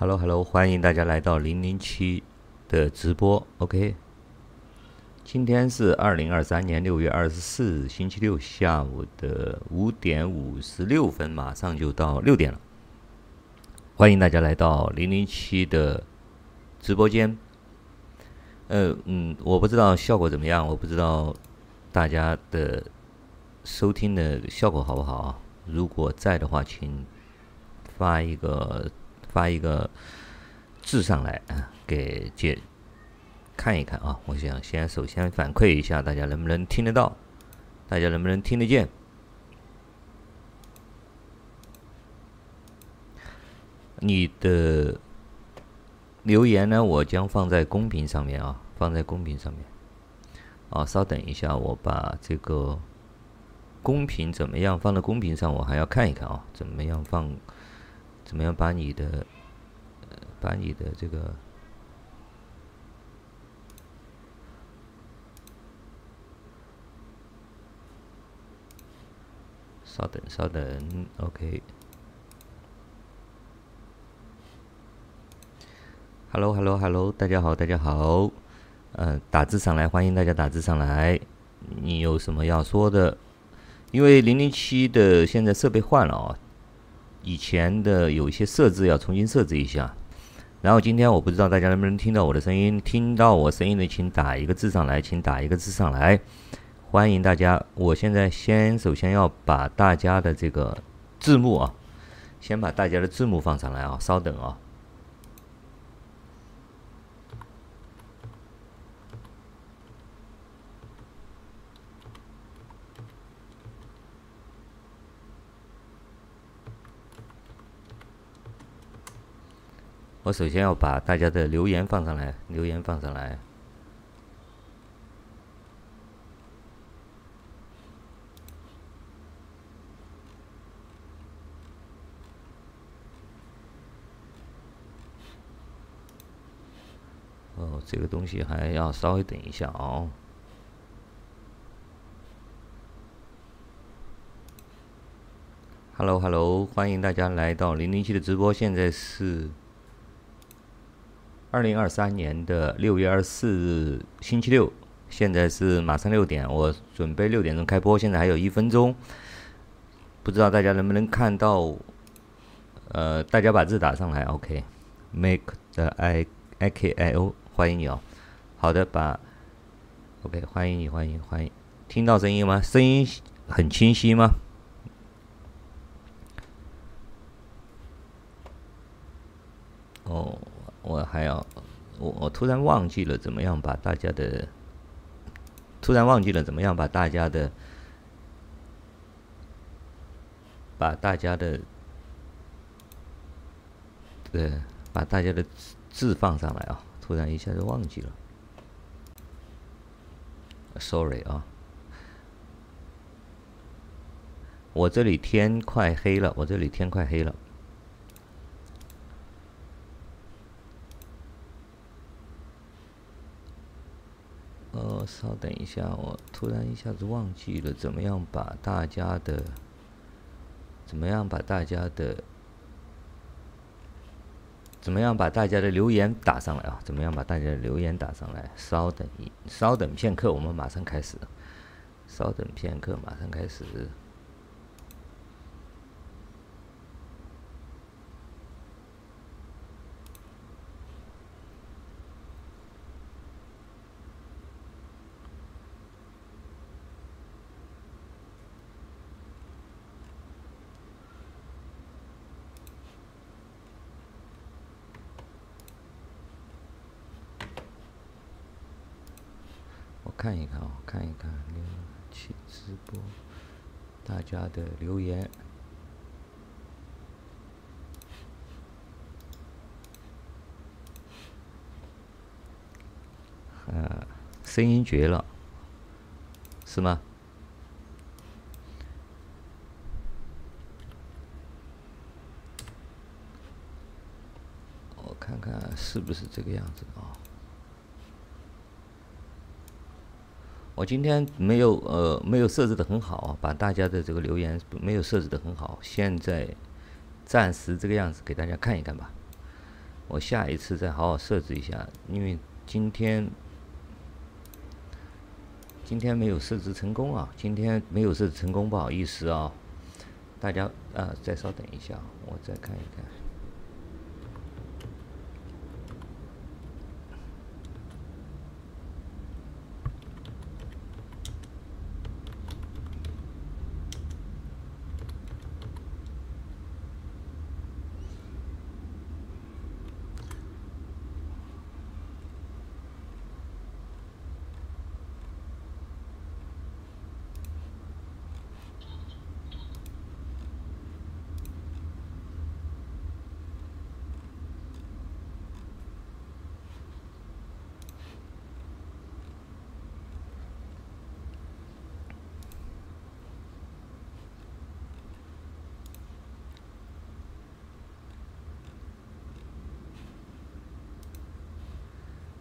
Hello，Hello，欢迎大家来到零零七的直播。OK，今天是二零二三年六月二十四日星期六下午的五点五十六分，马上就到六点了。欢迎大家来到零零七的直播间。呃，嗯，我不知道效果怎么样，我不知道大家的收听的效果好不好啊？如果在的话，请发一个。发一个字上来啊，给姐看一看啊！我想先首先反馈一下，大家能不能听得到？大家能不能听得见？你的留言呢？我将放在公屏上面啊，放在公屏上面。啊，稍等一下，我把这个公屏怎么样放在公屏上？我还要看一看啊，怎么样放？怎么样把你的，把你的这个，稍等，稍等，OK。Hello，Hello，Hello，大家好，大家好，嗯，打字上来，欢迎大家打字上来。你有什么要说的？因为零零七的现在设备换了啊。以前的有一些设置要重新设置一下，然后今天我不知道大家能不能听到我的声音，听到我声音的请打一个字上来，请打一个字上来，欢迎大家。我现在先首先要把大家的这个字幕啊，先把大家的字幕放上来啊，稍等啊。我首先要把大家的留言放上来，留言放上来。哦，这个东西还要稍微等一下哦。Hello，Hello，欢迎大家来到零零七的直播，现在是。二零二三年的六月二十四日星期六，现在是马上六点，我准备六点钟开播，现在还有一分钟，不知道大家能不能看到？呃，大家把字打上来，OK，Make the I I K I O，欢迎你哦。好的，把 OK，欢迎你，欢迎欢迎，听到声音吗？声音很清晰吗？哦。我还要，我我突然忘记了怎么样把大家的，突然忘记了怎么样把大家的，把大家的，对，把大家的字字放上来啊！突然一下子忘记了，sorry 啊，我这里天快黑了，我这里天快黑了。呃，稍等一下，我突然一下子忘记了怎么样把大家的，怎么样把大家的，怎么样把大家的留言打上来啊？怎么样把大家的留言打上来？稍等一，稍等片刻，我们马上开始。稍等片刻，马上开始。看一看啊，看一看零零七直播，大家的留言，啊，声音绝了，是吗？我看看是不是这个样子啊？我今天没有呃没有设置的很好啊，把大家的这个留言没有设置的很好，现在暂时这个样子给大家看一看吧。我下一次再好好设置一下，因为今天今天没有设置成功啊，今天没有设置成功，不好意思啊，大家啊，再稍等一下，我再看一看。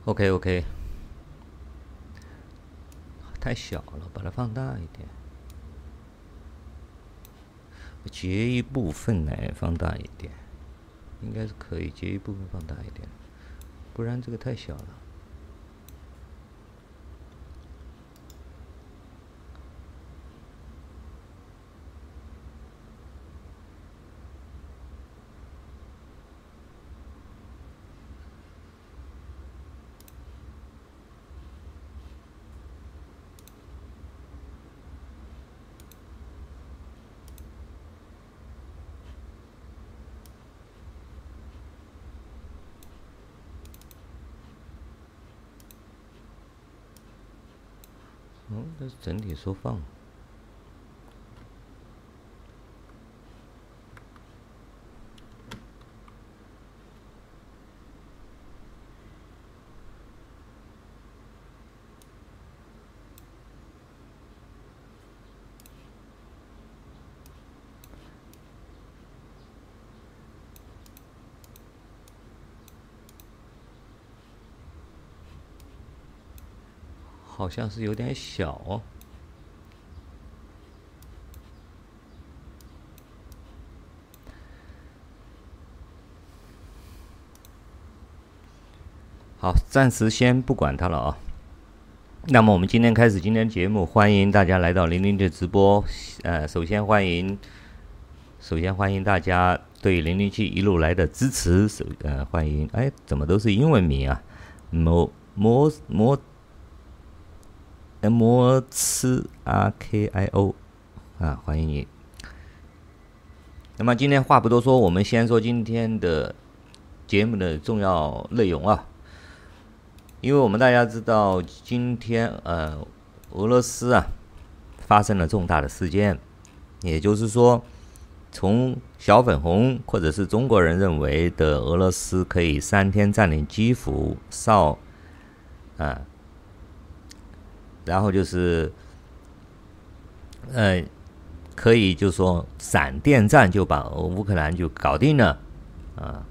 OK OK，太小了，把它放大一点，截一部分来放大一点，应该是可以截一部分放大一点，不然这个太小了。哦，这是整体缩放。好像是有点小哦。好，暂时先不管它了啊。那么我们今天开始今天节目，欢迎大家来到零零七直播。呃，首先欢迎，首先欢迎大家对零零七一路来的支持。首呃，欢迎，哎，怎么都是英文名啊？摩摩摩。M 吃 R K I O 啊，欢迎你。那么今天话不多说，我们先说今天的节目的重要内容啊。因为我们大家知道，今天呃，俄罗斯啊发生了重大的事件，也就是说，从小粉红或者是中国人认为的俄罗斯可以三天占领基辅、少啊。然后就是，呃，可以就说闪电战就把乌克兰就搞定了，啊，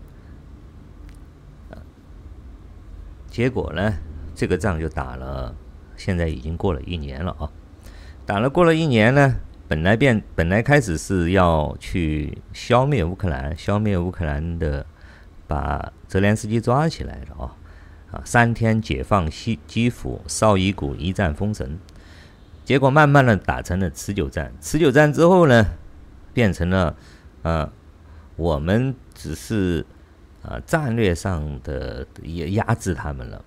结果呢，这个仗就打了，现在已经过了一年了啊，打了过了一年呢，本来变本来开始是要去消灭乌克兰，消灭乌克兰的，把泽连斯基抓起来的啊。啊，三天解放西基辅、绍伊古一战封神，结果慢慢的打成了持久战。持久战之后呢，变成了，呃，我们只是啊战略上的也压制他们了。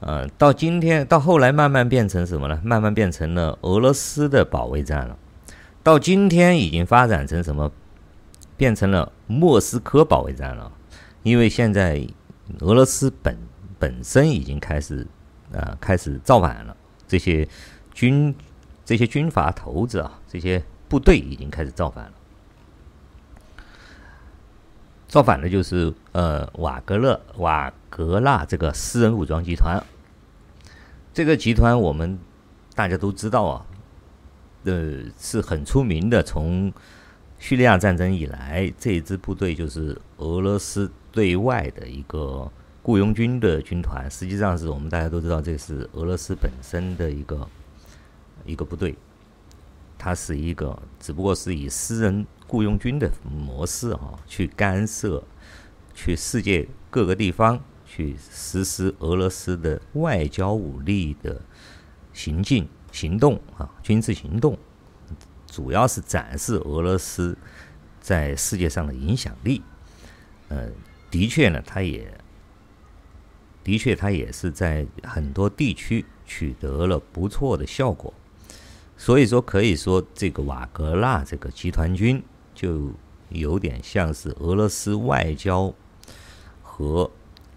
呃，到今天到后来慢慢变成什么呢？慢慢变成了俄罗斯的保卫战了。到今天已经发展成什么？变成了莫斯科保卫战了。因为现在俄罗斯本本身已经开始，呃，开始造反了。这些军、这些军阀头子啊，这些部队已经开始造反了。造反的就是呃瓦格勒、瓦格纳这个私人武装集团。这个集团我们大家都知道啊，呃，是很出名的。从叙利亚战争以来，这支部队就是俄罗斯对外的一个。雇佣军的军团，实际上是我们大家都知道，这是俄罗斯本身的一个一个部队，它是一个，只不过是以私人雇佣军的模式啊，去干涉，去世界各个地方去实施俄罗斯的外交武力的行进行动啊，军事行动，主要是展示俄罗斯在世界上的影响力。呃，的确呢，他也的确他也是在很多地区取得了不错的效果。所以说，可以说这个瓦格纳这个集团军就有点像是俄罗斯外交和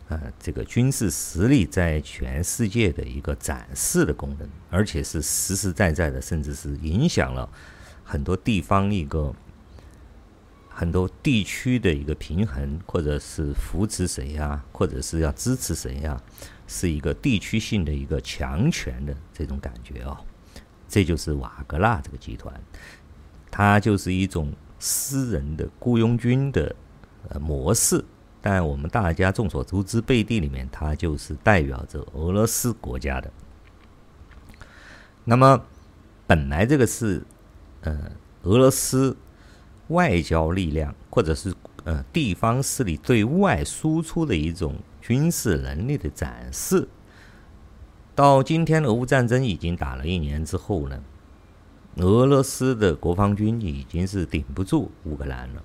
呃这个军事实力在全世界的一个展示的功能，而且是实实在在的，甚至是影响了很多地方一个很多地区的一个平衡，或者是扶持谁呀，或者是要支持谁呀，是一个地区性的一个强权的这种感觉哦。这就是瓦格纳这个集团，它就是一种私人的雇佣军的呃模式。但我们大家众所周知，背地里面它就是代表着俄罗斯国家的。那么，本来这个是呃俄罗斯外交力量或者是呃地方势力对外输出的一种军事能力的展示。到今天，俄乌战争已经打了一年之后呢，俄罗斯的国防军已经是顶不住乌克兰了，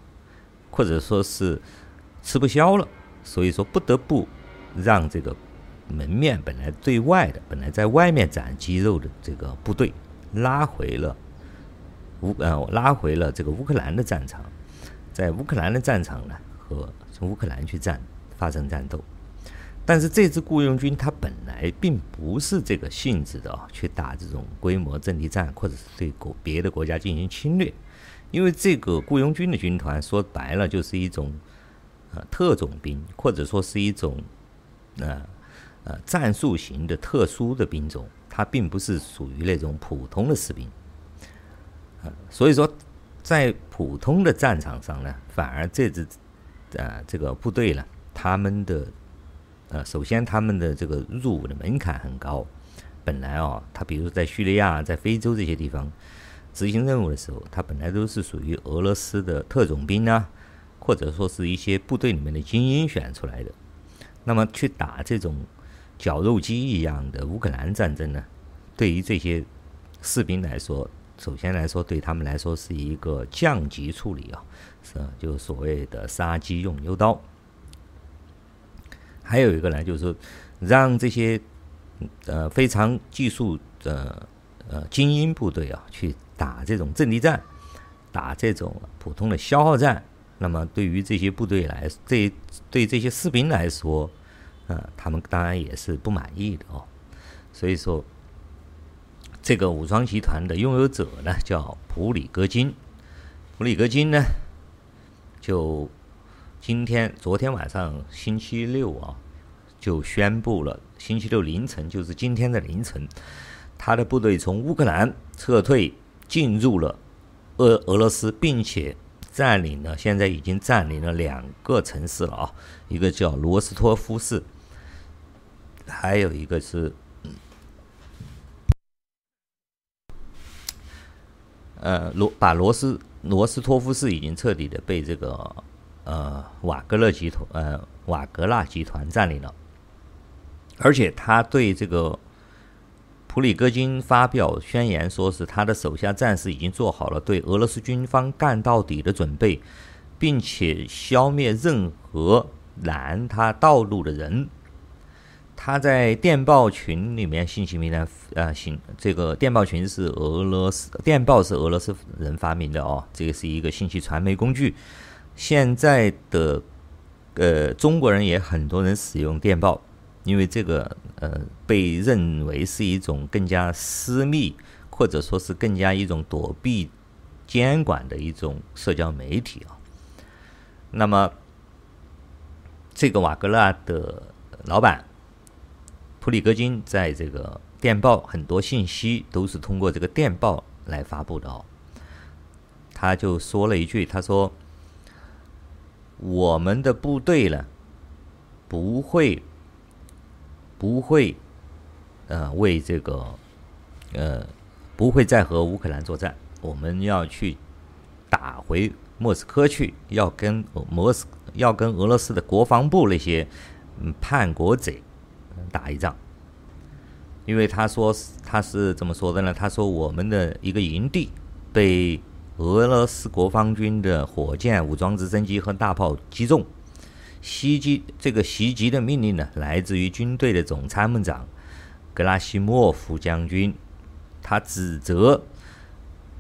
或者说是吃不消了，所以说不得不让这个门面本来对外的、本来在外面展肌肉的这个部队拉回了乌呃拉回了这个乌克兰的战场，在乌克兰的战场呢和从乌克兰去战发生战斗。但是这支雇佣军它本来并不是这个性质的啊，去打这种规模阵地战，或者是对国别的国家进行侵略。因为这个雇佣军的军团说白了就是一种呃特种兵，或者说是一种呃呃战术型的特殊的兵种，它并不是属于那种普通的士兵。所以说在普通的战场上呢，反而这支呃这个部队呢，他们的。呃，首先他们的这个入伍的门槛很高，本来哦，他比如在叙利亚、在非洲这些地方执行任务的时候，他本来都是属于俄罗斯的特种兵啊，或者说是一些部队里面的精英选出来的。那么去打这种绞肉机一样的乌克兰战争呢，对于这些士兵来说，首先来说对他们来说是一个降级处理啊，是就所谓的杀鸡用牛刀。还有一个呢，就是说让这些呃非常技术的呃精英部队啊，去打这种阵地战，打这种普通的消耗战。那么对于这些部队来，对对这些士兵来说，呃，他们当然也是不满意的哦。所以说，这个武装集团的拥有者呢，叫普里戈金。普里戈金呢，就。今天、昨天晚上，星期六啊，就宣布了。星期六凌晨，就是今天的凌晨，他的部队从乌克兰撤退，进入了俄俄罗斯，并且占领了。现在已经占领了两个城市了啊，一个叫罗斯托夫市，还有一个是，呃，罗把罗斯罗斯托夫市已经彻底的被这个。呃，瓦格勒集团，呃，瓦格纳集团占领了，而且他对这个普里戈金发表宣言，说是他的手下战士已经做好了对俄罗斯军方干到底的准备，并且消灭任何拦他道路的人。他在电报群里面信息名单，呃，信这个电报群是俄罗斯电报是俄罗斯人发明的哦，这个是一个信息传媒工具。现在的呃中国人也很多人使用电报，因为这个呃被认为是一种更加私密，或者说是更加一种躲避监管的一种社交媒体啊。那么这个瓦格纳的老板普里戈金在这个电报很多信息都是通过这个电报来发布的哦。他就说了一句，他说。我们的部队呢，不会，不会，呃，为这个，呃，不会再和乌克兰作战。我们要去打回莫斯科去，要跟莫斯要跟俄罗斯的国防部那些叛国贼打一仗。因为他说他是怎么说的呢？他说我们的一个营地被俄罗斯国防军的火箭、武装直升机和大炮击中，袭击这个袭击的命令呢，来自于军队的总参谋长格拉西莫夫将军，他指责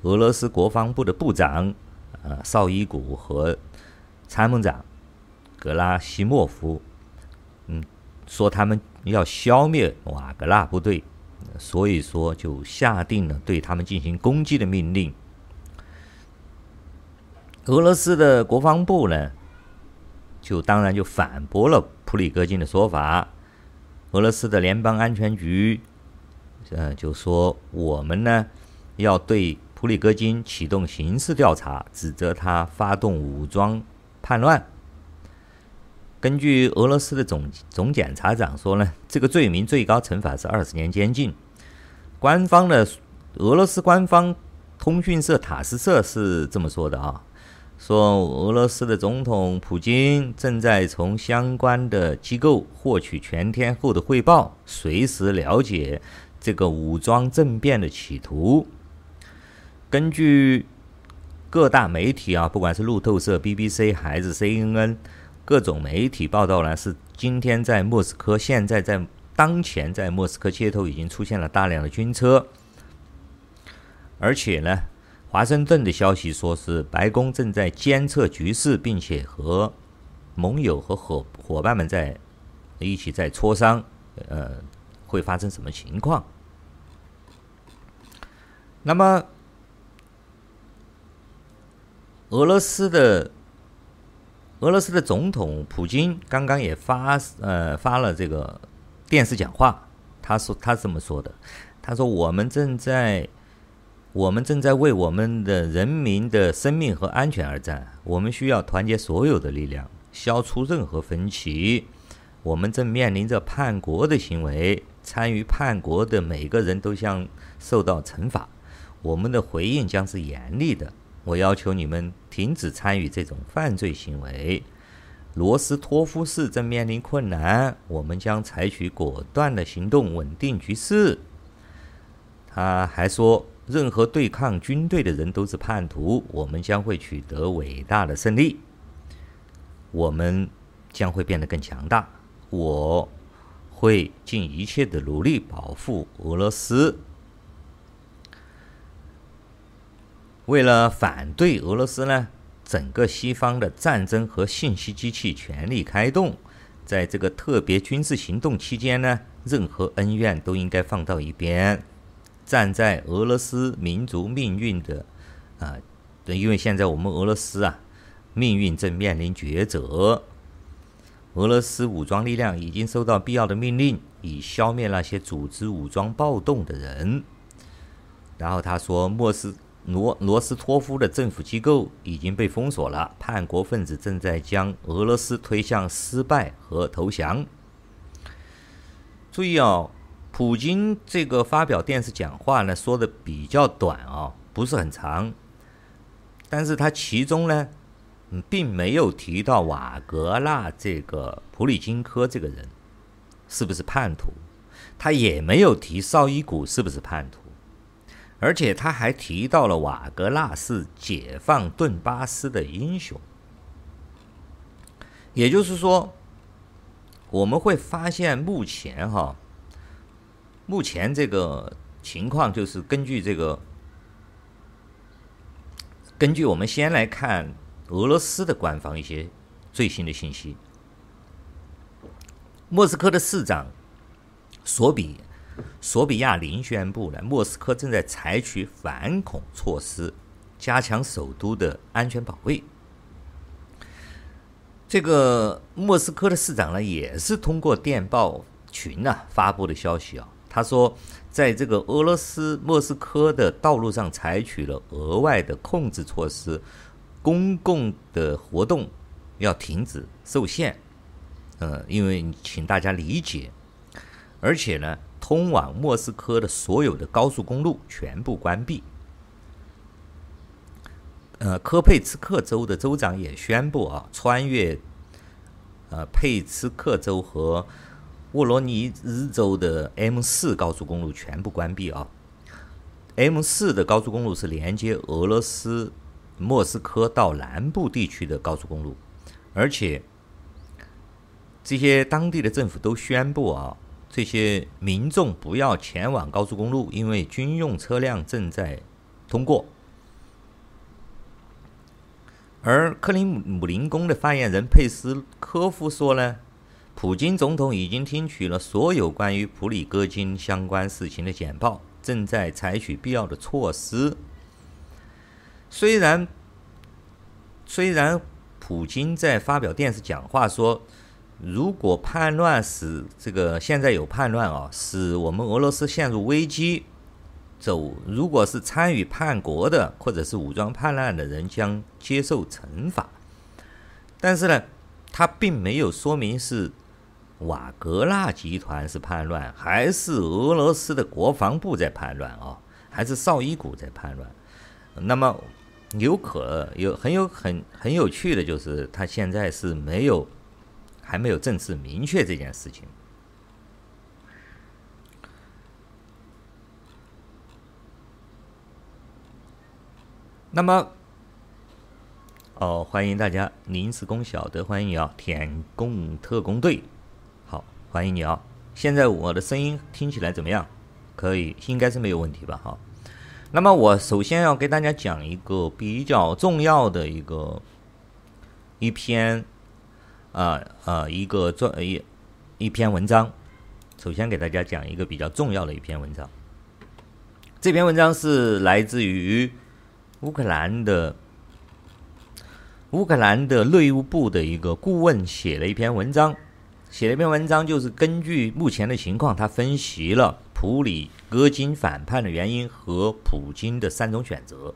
俄罗斯国防部的部长呃绍伊古和参谋长格拉西莫夫，嗯，说他们。要消灭瓦格纳部队，所以说就下定了对他们进行攻击的命令。俄罗斯的国防部呢，就当然就反驳了普里戈金的说法。俄罗斯的联邦安全局，呃，就说我们呢要对普里戈金启动刑事调查，指责他发动武装叛乱。根据俄罗斯的总总检察长说呢，这个罪名最高惩罚是二十年监禁。官方的俄罗斯官方通讯社塔斯社是这么说的啊，说俄罗斯的总统普京正在从相关的机构获取全天候的汇报，随时了解这个武装政变的企图。根据各大媒体啊，不管是路透社、BBC 还是 CNN。各种媒体报道呢，是今天在莫斯科，现在在当前在莫斯科街头已经出现了大量的军车，而且呢，华盛顿的消息说是白宫正在监测局势，并且和盟友和伙伙伴们在一起在磋商，呃，会发生什么情况？那么，俄罗斯的。俄罗斯的总统普京刚刚也发呃发了这个电视讲话，他说他这么说的，他说我们正在我们正在为我们的人民的生命和安全而战，我们需要团结所有的力量，消除任何分歧。我们正面临着叛国的行为，参与叛国的每个人都将受到惩罚，我们的回应将是严厉的。我要求你们停止参与这种犯罪行为。罗斯托夫市正面临困难，我们将采取果断的行动，稳定局势。他还说，任何对抗军队的人都是叛徒。我们将会取得伟大的胜利，我们将会变得更强大。我会尽一切的努力保护俄罗斯。为了反对俄罗斯呢，整个西方的战争和信息机器全力开动。在这个特别军事行动期间呢，任何恩怨都应该放到一边，站在俄罗斯民族命运的啊，对，因为现在我们俄罗斯啊，命运正面临抉择。俄罗斯武装力量已经收到必要的命令，以消灭那些组织武装暴动的人。然后他说，莫斯。罗罗斯托夫的政府机构已经被封锁了，叛国分子正在将俄罗斯推向失败和投降。注意哦，普京这个发表电视讲话呢，说的比较短啊、哦，不是很长，但是他其中呢，并没有提到瓦格纳这个普里金科这个人是不是叛徒，他也没有提绍伊古是不是叛徒。而且他还提到了瓦格纳是解放顿巴斯的英雄，也就是说，我们会发现目前哈，目前这个情况就是根据这个，根据我们先来看俄罗斯的官方一些最新的信息，莫斯科的市长索比。索比亚林宣布了，莫斯科正在采取反恐措施，加强首都的安全保卫。这个莫斯科的市长呢，也是通过电报群啊发布的消息啊。他说，在这个俄罗斯莫斯科的道路上采取了额外的控制措施，公共的活动要停止受限。呃，因为请大家理解，而且呢。通往莫斯科的所有的高速公路全部关闭。呃，科佩茨克州的州长也宣布啊，穿越呃佩茨克州和沃罗尼日州的 M 四高速公路全部关闭啊。M 四的高速公路是连接俄罗斯莫斯科到南部地区的高速公路，而且这些当地的政府都宣布啊，这些民众不要前往高速公路，因为军用车辆正在通过。而克林姆林宫的发言人佩斯科夫说呢，普京总统已经听取了所有关于普里戈金相关事情的简报，正在采取必要的措施。虽然虽然普京在发表电视讲话说，如果叛乱使这个现在有叛乱啊，使我们俄罗斯陷入危机。走，如果是参与叛国的或者是武装叛乱的人，将接受惩罚。但是呢，他并没有说明是瓦格纳集团是叛乱，还是俄罗斯的国防部在叛乱啊，还是绍伊古在叛乱。那么有可有很有很很有趣的就是，他现在是没有还没有正式明确这件事情。那么，哦，欢迎大家临时工晓得，欢迎你啊！舔共特工队，好，欢迎你啊！现在我的声音听起来怎么样？可以，应该是没有问题吧？哈。那么我首先要给大家讲一个比较重要的一个一篇啊啊一个专一一篇文章。首先给大家讲一个比较重要的一篇文章。这篇文章是来自于。乌克兰的乌克兰的内务部的一个顾问写了一篇文章，写了一篇文章，就是根据目前的情况，他分析了普里戈金反叛的原因和普京的三种选择。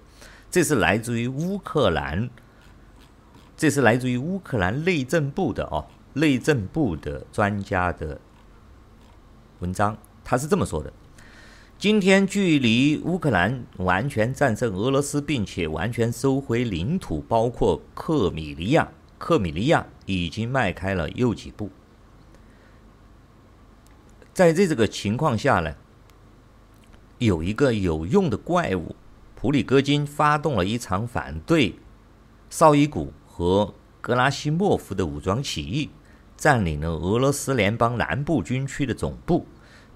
这是来自于乌克兰，这是来自于乌克兰内政部的哦，内政部的专家的文章，他是这么说的。今天，距离乌克兰完全战胜俄罗斯，并且完全收回领土，包括克米利亚，克米利亚已经迈开了又几步。在这这个情况下呢，有一个有用的怪物普里戈金发动了一场反对绍伊古和格拉西莫夫的武装起义，占领了俄罗斯联邦南部军区的总部。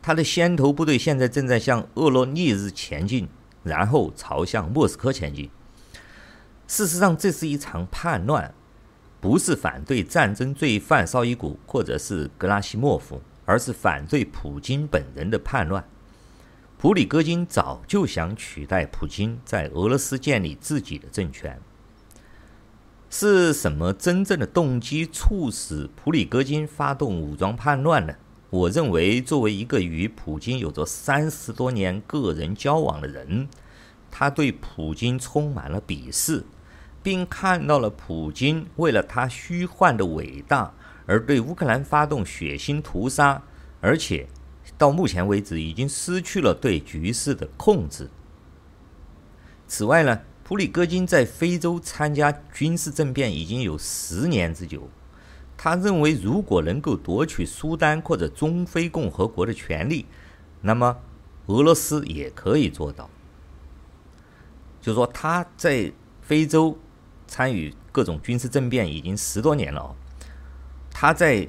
他的先头部队现在正在向厄罗涅日前进，然后朝向莫斯科前进。事实上，这是一场叛乱，不是反对战争罪犯绍伊古或者是格拉西莫夫，而是反对普京本人的叛乱。普里戈金早就想取代普京，在俄罗斯建立自己的政权。是什么真正的动机促使普里戈金发动武装叛乱呢？我认为，作为一个与普京有着三十多年个人交往的人，他对普京充满了鄙视，并看到了普京为了他虚幻的伟大而对乌克兰发动血腥屠杀，而且到目前为止已经失去了对局势的控制。此外呢，普里戈金在非洲参加军事政变已经有十年之久。他认为，如果能够夺取苏丹或者中非共和国的权利，那么俄罗斯也可以做到。就是说，他在非洲参与各种军事政变已经十多年了。他在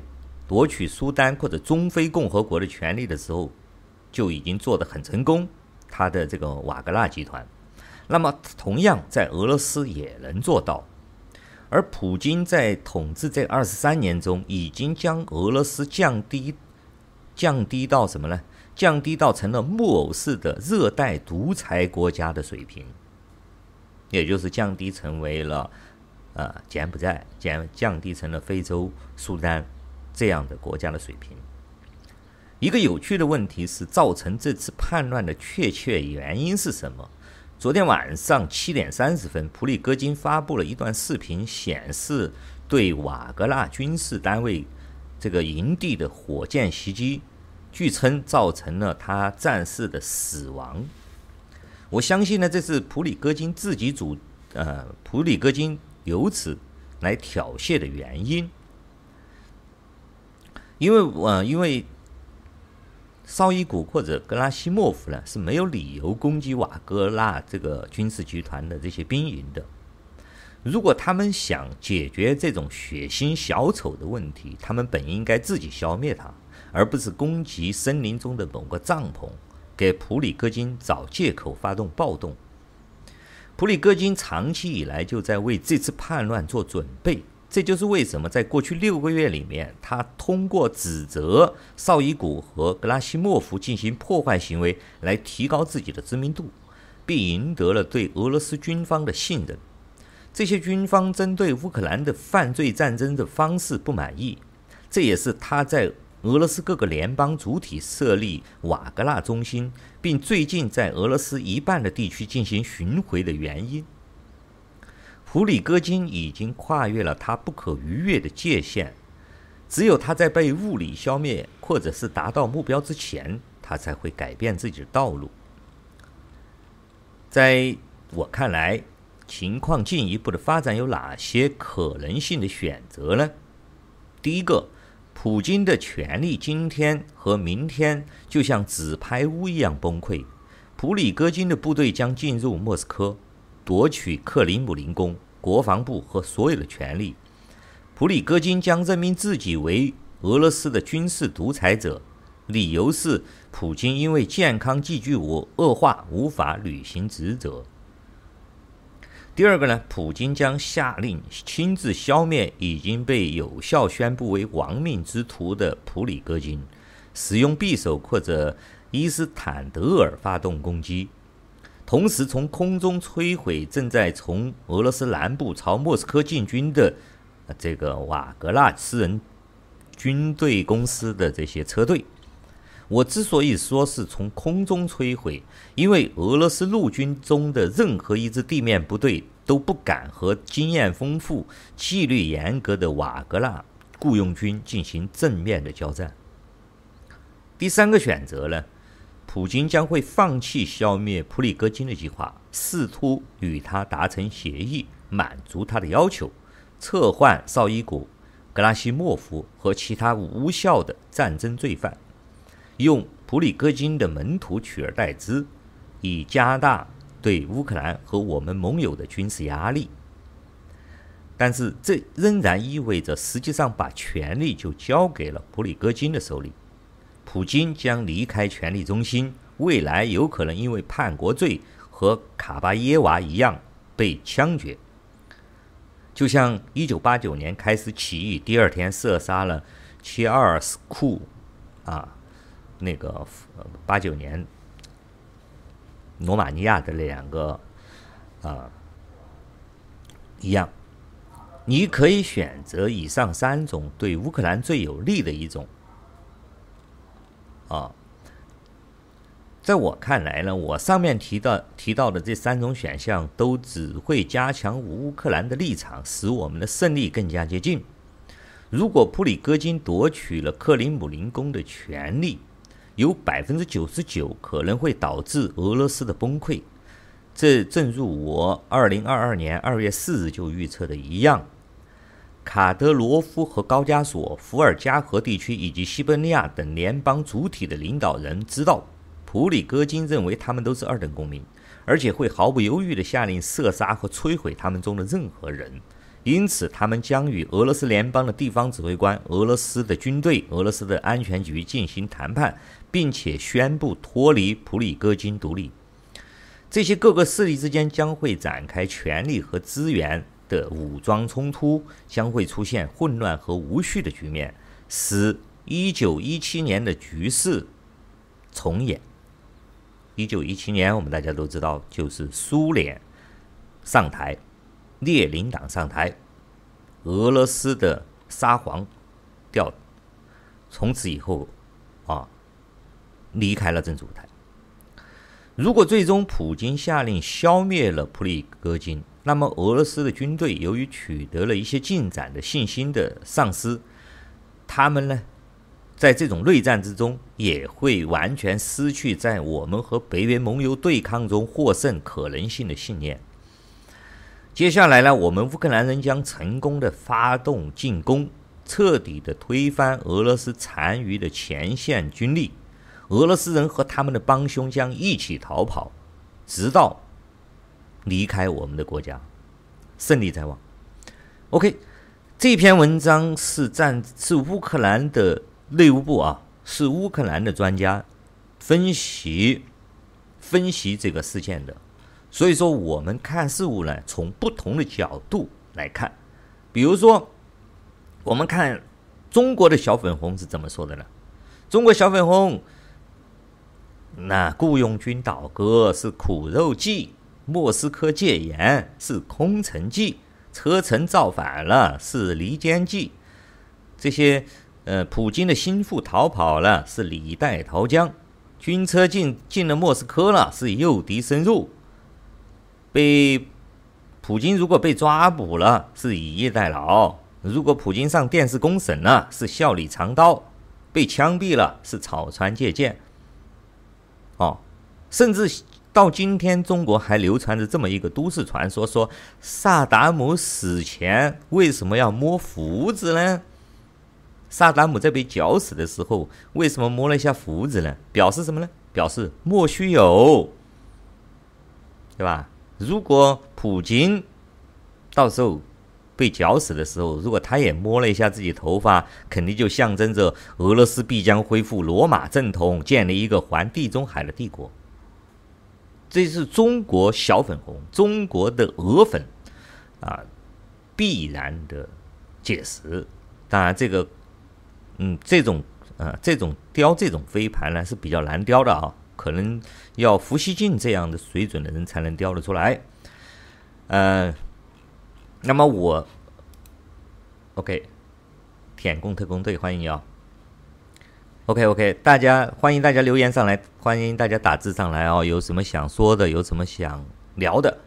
夺取苏丹或者中非共和国的权利的时候，就已经做得很成功。他的这个瓦格纳集团，那么同样在俄罗斯也能做到。而普京在统治这二十三年中，已经将俄罗斯降低，降低到什么呢？降低到成了木偶式的热带独裁国家的水平，也就是降低成为了，呃，柬埔寨，减降低成了非洲苏丹这样的国家的水平。一个有趣的问题是，造成这次叛乱的确切原因是什么？昨天晚上七点三十分，普里戈金发布了一段视频，显示对瓦格纳军事单位这个营地的火箭袭击，据称造成了他战士的死亡。我相信呢，这是普里戈金自己主呃普里戈金由此来挑衅的原因。因为、呃、因为绍伊古或者格拉西莫夫呢是没有理由攻击瓦格纳这个军事集团的这些兵营的。如果他们想解决这种血腥小丑的问题，他们本应该自己消灭他，而不是攻击森林中的某个帐篷，给普里戈金找借口发动暴动。普里戈金长期以来就在为这次叛乱做准备。这就是为什么在过去六个月里面，他通过指责绍伊古和格拉西莫夫进行破坏行为来提高自己的知名度，并赢得了对俄罗斯军方的信任。这些军方针对乌克兰的犯罪战争的方式不满意，这也是他在俄罗斯各个联邦主体设立瓦格纳中心，并最近在俄罗斯一半的地区进行巡回的原因。普里戈金已经跨越了他不可逾越的界限，只有他在被物理消灭或者是达到目标之前，他才会改变自己的道路。在我看来，情况进一步的发展有哪些可能性的选择呢？第一个，普京的权力今天和明天就像纸牌屋一样崩溃，普里戈金的部队将进入莫斯科。夺取克里姆林宫、国防部和所有的权力，普里戈金将任命自己为俄罗斯的军事独裁者，理由是普京因为健康急剧恶化无法履行职责。第二个呢，普京将下令亲自消灭已经被有效宣布为亡命之徒的普里戈金，使用匕首或者伊斯坦德尔发动攻击。同时，从空中摧毁正在从俄罗斯南部朝莫斯科进军的这个瓦格纳私人军队公司的这些车队。我之所以说是从空中摧毁，因为俄罗斯陆军中的任何一支地面部队都不敢和经验丰富、纪律严格的瓦格纳雇佣军进行正面的交战。第三个选择呢？普京将会放弃消灭普里戈金的计划，试图与他达成协议，满足他的要求，撤换绍伊古、格拉西莫夫和其他无效的战争罪犯，用普里戈金的门徒取而代之，以加大对乌克兰和我们盟友的军事压力。但是，这仍然意味着实际上把权力就交给了普里戈金的手里。普京将离开权力中心，未来有可能因为叛国罪和卡巴耶娃一样被枪决。就像1989年开始起义，第二天射杀了切尔斯库，啊，那个89年罗马尼亚的两个啊一样，你可以选择以上三种对乌克兰最有利的一种。啊，在我看来呢，我上面提到提到的这三种选项都只会加强乌克兰的立场，使我们的胜利更加接近。如果普里戈金夺取了克里姆林宫的权力，有百分之九十九可能会导致俄罗斯的崩溃。这正如我二零二二年二月四日就预测的一样。卡德罗夫和高加索、伏尔加河地区以及西伯利亚等联邦主体的领导人知道，普里戈金认为他们都是二等公民，而且会毫不犹豫地下令射杀和摧毁他们中的任何人。因此，他们将与俄罗斯联邦的地方指挥官、俄罗斯的军队、俄罗斯的安全局进行谈判，并且宣布脱离普里戈金独立。这些各个势力之间将会展开权力和资源的武装冲突将会出现混乱和无序的局面，使一九一七年的局势重演。一九一七年，我们大家都知道，就是苏联上台，列宁党上台，俄罗斯的沙皇掉，从此以后啊，离开了政治舞台。如果最终普京下令消灭了普里戈金，那么，俄罗斯的军队由于取得了一些进展的信心的丧失，他们呢，在这种内战之中也会完全失去在我们和北约盟友对抗中获胜可能性的信念。接下来呢，我们乌克兰人将成功的发动进攻，彻底的推翻俄罗斯残余的前线军力。俄罗斯人和他们的帮凶将一起逃跑，直到离开我们的国家，胜利在望。OK，这篇文章是战是乌克兰的内务部啊，是乌克兰的专家分析分析这个事件的。所以说，我们看事物呢，从不同的角度来看。比如说，我们看中国的小粉红是怎么说的呢？中国小粉红，那雇佣军倒戈是苦肉计，莫斯科戒严是空城计，车臣造反了是离间计，这些呃，普京的心腹逃跑了是李代桃僵，军车进进了莫斯科了是诱敌深入。被普京如果被抓捕了，是以逸待劳；如果普京上电视公审了，是笑里藏刀；被枪毙了，是草船借箭。哦，甚至到今天，中国还流传着这么一个都市传说：说萨达姆死前为什么要摸胡子呢？萨达姆在被绞死的时候，为什么摸了一下胡子呢？表示什么呢？表示莫须有，对吧？如果普京到时候被绞死的时候，如果他也摸了一下自己头发，肯定就象征着俄罗斯必将恢复罗马正统，建立一个环地中海的帝国。这是中国小粉红、中国的鹅粉啊必然的解释。当然，这个嗯，这种啊这种雕这种飞盘呢是比较难雕的啊。可能要胡锡进这样的水准的人才能雕得出来，呃，那么我，OK，舔共特工队欢迎你啊，OK OK，大家欢迎大家留言上来，欢迎大家打字上来哦，有什么想说的，有什么想聊的，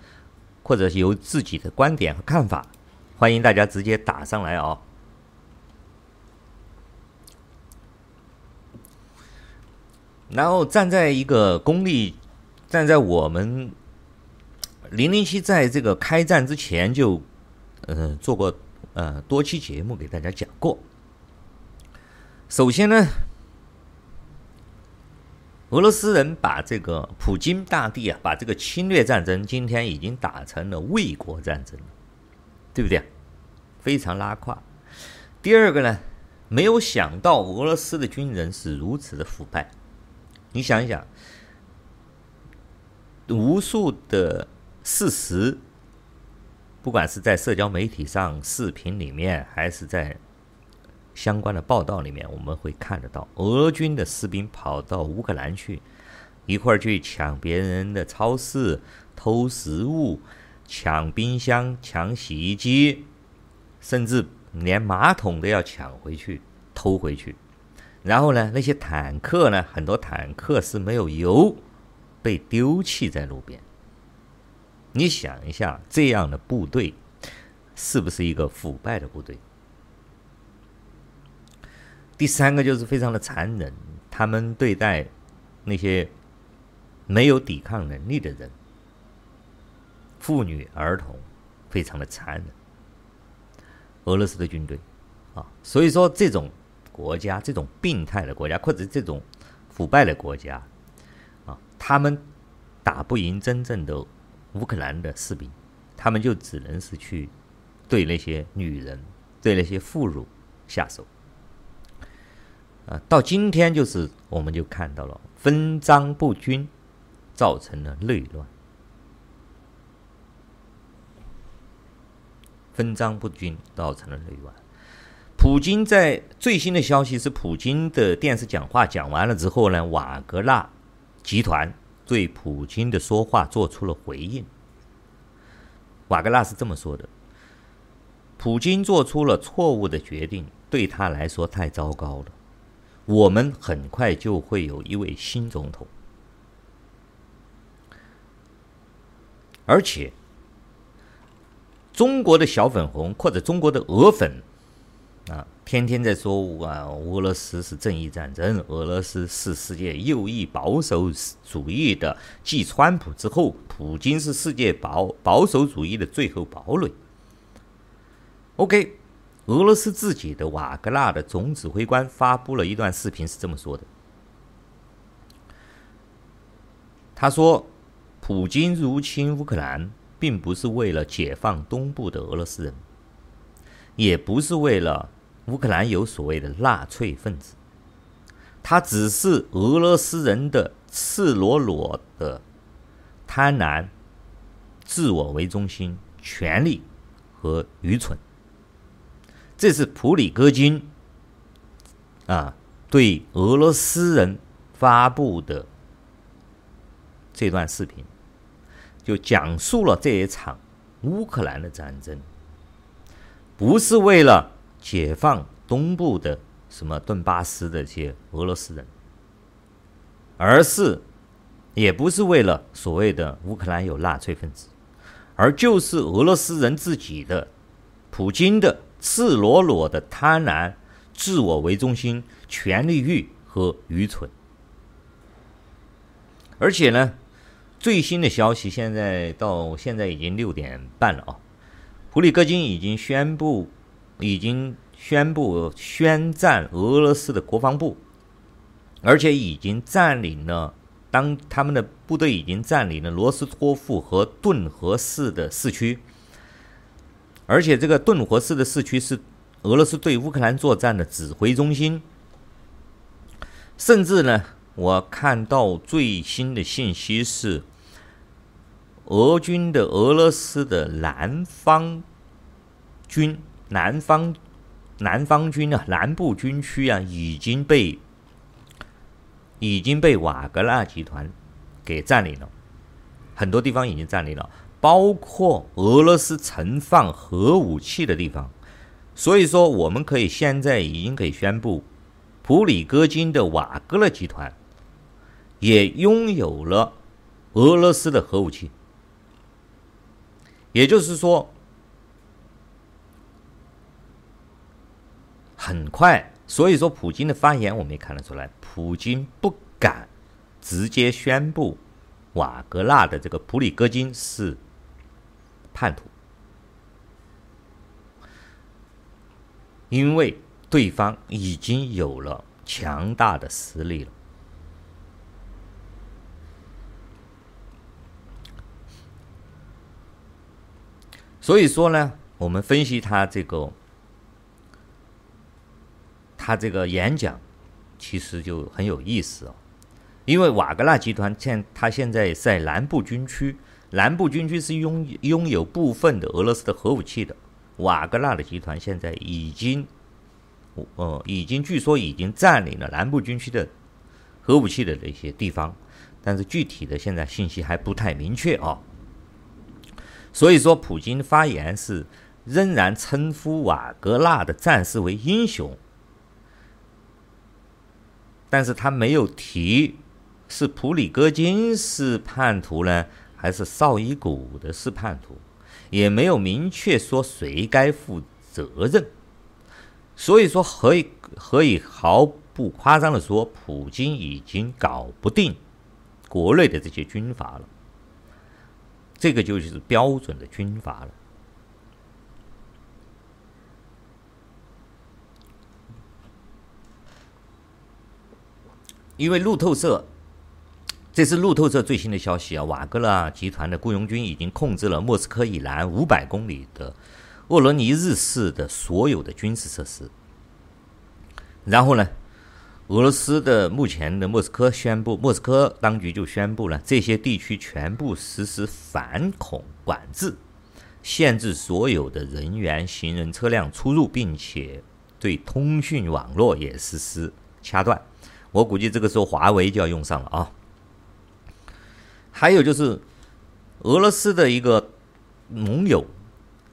或者是有自己的观点和看法，欢迎大家直接打上来哦。然后站在一个公力，站在我们零零七在这个开战之前就，呃，做过呃多期节目给大家讲过。首先呢，俄罗斯人把这个普京大帝啊，把这个侵略战争今天已经打成了卫国战争，对不对？非常拉胯。第二个呢，没有想到俄罗斯的军人是如此的腐败。你想一想，无数的事实，不管是在社交媒体上、视频里面，还是在相关的报道里面，我们会看得到，俄军的士兵跑到乌克兰去，一会儿去抢别人的超市偷食物，抢冰箱、抢洗衣机，甚至连马桶都要抢回去、偷回去。然后呢，那些坦克呢，很多坦克是没有油，被丢弃在路边。你想一下，这样的部队是不是一个腐败的部队？第三个就是非常的残忍，他们对待那些没有抵抗能力的人，妇女、儿童，非常的残忍。俄罗斯的军队啊，所以说这种。国家这种病态的国家，或者这种腐败的国家，啊，他们打不赢真正的乌克兰的士兵，他们就只能是去对那些女人、对那些妇孺下手。啊，到今天就是我们就看到了分赃不均，造成了内乱。分赃不均造成了内乱。普京在最新的消息是，普京的电视讲话讲完了之后呢，瓦格纳集团对普京的说话做出了回应。瓦格纳是这么说的：“普京做出了错误的决定，对他来说太糟糕了。我们很快就会有一位新总统，而且中国的小粉红或者中国的俄粉。”啊，天天在说啊，俄罗斯是正义战争，俄罗斯是世界右翼保守主义的，继川普之后，普京是世界保保守主义的最后堡垒。OK，俄罗斯自己的瓦格纳的总指挥官发布了一段视频，是这么说的：他说，普京入侵乌克兰，并不是为了解放东部的俄罗斯人，也不是为了。乌克兰有所谓的纳粹分子，他只是俄罗斯人的赤裸裸的贪婪、自我为中心、权力和愚蠢。这是普里戈金啊对俄罗斯人发布的这段视频，就讲述了这一场乌克兰的战争，不是为了。解放东部的什么顿巴斯的这些俄罗斯人，而是也不是为了所谓的乌克兰有纳粹分子，而就是俄罗斯人自己的普京的赤裸裸的贪婪、自我为中心、权力欲和愚蠢。而且呢，最新的消息现在到现在已经六点半了啊，普里戈金已经宣布。已经宣布宣战俄罗斯的国防部，而且已经占领了，当他们的部队已经占领了罗斯托夫和顿河市的市区，而且这个顿河市的市区是俄罗斯对乌克兰作战的指挥中心，甚至呢，我看到最新的信息是，俄军的俄罗斯的南方军。南方，南方军啊，南部军区啊，已经被已经被瓦格纳集团给占领了，很多地方已经占领了，包括俄罗斯存放核武器的地方。所以说，我们可以现在已经可以宣布，普里戈金的瓦格勒集团也拥有了俄罗斯的核武器，也就是说。很快，所以说普京的发言我们也看得出来，普京不敢直接宣布瓦格纳的这个普里戈金是叛徒，因为对方已经有了强大的实力了。所以说呢，我们分析他这个。他这个演讲其实就很有意思哦，因为瓦格纳集团现他现在在南部军区，南部军区是拥拥有部分的俄罗斯的核武器的。瓦格纳的集团现在已经，呃，已经据说已经占领了南部军区的核武器的那些地方，但是具体的现在信息还不太明确啊。所以说，普京发言是仍然称呼瓦格纳的战士为英雄。但是他没有提是普里戈金是叛徒呢，还是绍伊古的是叛徒，也没有明确说谁该负责任。所以说，何以何以毫不夸张的说，普京已经搞不定国内的这些军阀了。这个就是标准的军阀了。因为路透社，这是路透社最新的消息啊，瓦格纳集团的雇佣军已经控制了莫斯科以南五百公里的沃罗尼日市的所有的军事设施。然后呢，俄罗斯的目前的莫斯科宣布，莫斯科当局就宣布了这些地区全部实施反恐管制，限制所有的人员、行人、车辆出入，并且对通讯网络也实施掐断。我估计这个时候华为就要用上了啊！还有就是俄罗斯的一个盟友，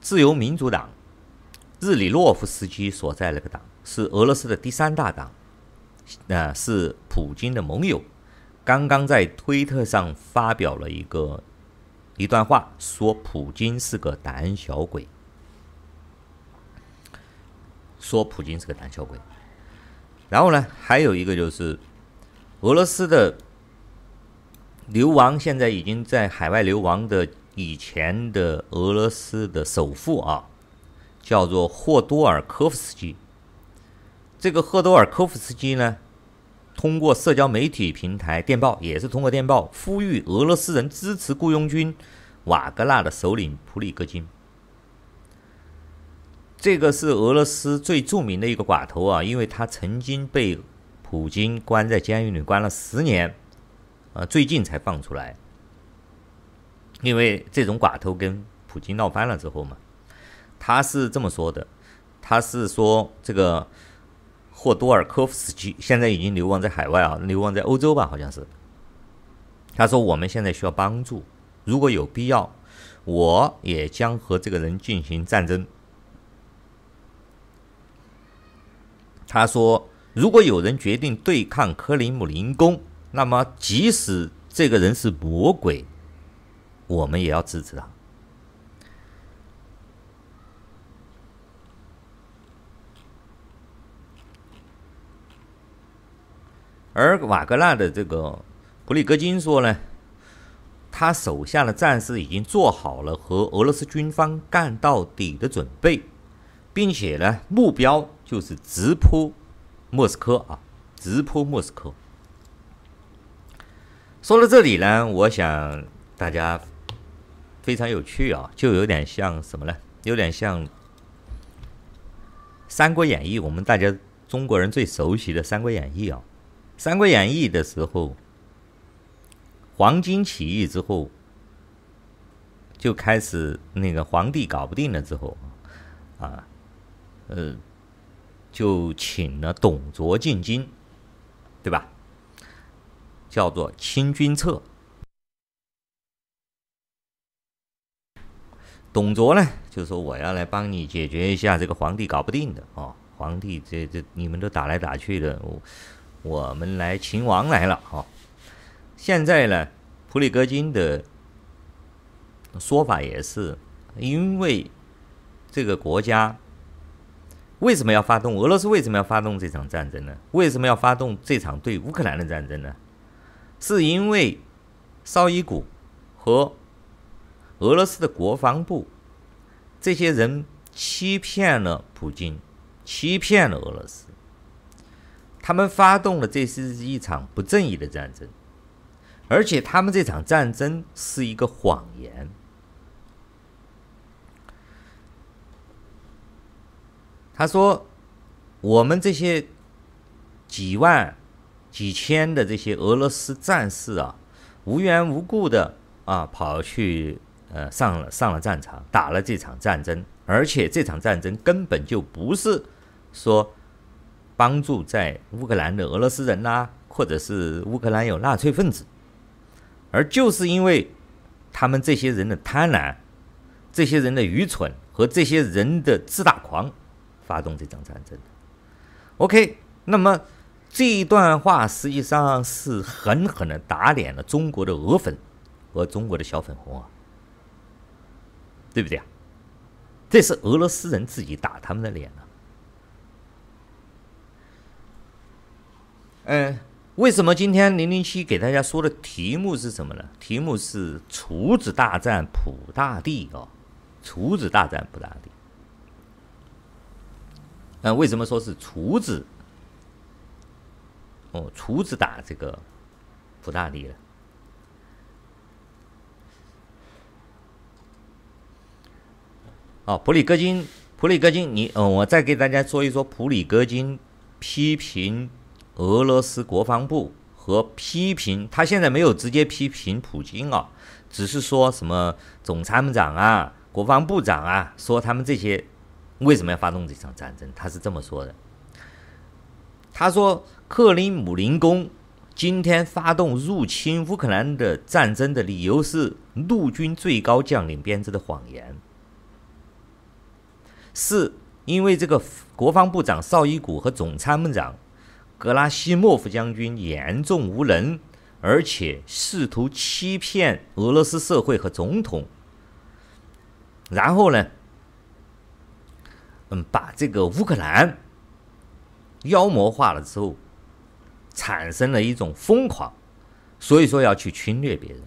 自由民主党，日里洛夫斯基所在那个党是俄罗斯的第三大党，那是普京的盟友。刚刚在推特上发表了一个一段话，说普京是个胆小鬼。说普京是个胆小鬼。然后呢，还有一个就是俄罗斯的流亡，现在已经在海外流亡的以前的俄罗斯的首富啊，叫做霍多尔科夫斯基。这个霍多尔科夫斯基呢，通过社交媒体平台电报，也是通过电报呼吁俄罗斯人支持雇佣军瓦格纳的首领普里戈金。这个是俄罗斯最著名的一个寡头啊，因为他曾经被普京关在监狱里关了十年，啊，最近才放出来。因为这种寡头跟普京闹翻了之后嘛，他是这么说的，他是说这个霍多尔科夫斯基现在已经流亡在海外啊，流亡在欧洲吧，好像是。他说我们现在需要帮助，如果有必要，我也将和这个人进行战争。他说：“如果有人决定对抗克里姆林宫，那么即使这个人是魔鬼，我们也要支持他。”而瓦格纳的这个普里戈金说呢，他手下的战士已经做好了和俄罗斯军方干到底的准备，并且呢，目标。就是直扑莫斯科啊，直扑莫斯科。说到这里呢，我想大家非常有趣啊，就有点像什么呢？有点像《三国演义》，我们大家中国人最熟悉的《三国演义》啊，《三国演义》的时候，黄巾起义之后，就开始那个皇帝搞不定了之后，啊，呃。就请了董卓进京，对吧？叫做清君侧。董卓呢，就说我要来帮你解决一下这个皇帝搞不定的哦，皇帝这这你们都打来打去的，我我们来秦王来了哦。现在呢，普里戈金的说法也是因为这个国家。为什么要发动？俄罗斯为什么要发动这场战争呢？为什么要发动这场对乌克兰的战争呢？是因为绍伊古和俄罗斯的国防部这些人欺骗了普京，欺骗了俄罗斯。他们发动了这是一场不正义的战争，而且他们这场战争是一个谎言。他说：“我们这些几万、几千的这些俄罗斯战士啊，无缘无故的啊跑去呃上了上了战场，打了这场战争，而且这场战争根本就不是说帮助在乌克兰的俄罗斯人呐、或者是乌克兰有纳粹分子，而就是因为他们这些人的贪婪、这些人的愚蠢和这些人的自大狂。”发动这场战争，OK，那么这一段话实际上是狠狠的打脸了中国的俄粉和中国的小粉红啊，对不对啊？这是俄罗斯人自己打他们的脸了。嗯，为什么今天零零七给大家说的题目是什么呢？题目是“厨子大战普大帝”啊，“厨子大战普大帝”。那为什么说是厨子？哦，厨子打这个普大帝了。哦，普里戈金，普里戈金，你，嗯，我再给大家说一说普里戈金批评俄罗斯国防部和批评他现在没有直接批评普京啊，只是说什么总参谋长啊、国防部长啊，说他们这些。为什么要发动这场战争？他是这么说的：“他说，克里姆林宫今天发动入侵乌克兰的战争的理由是陆军最高将领编织的谎言，是因为这个国防部长绍伊古和总参谋长格拉西莫夫将军严重无能，而且试图欺骗俄罗斯社会和总统。然后呢？”嗯，把这个乌克兰妖魔化了之后，产生了一种疯狂，所以说要去侵略别人，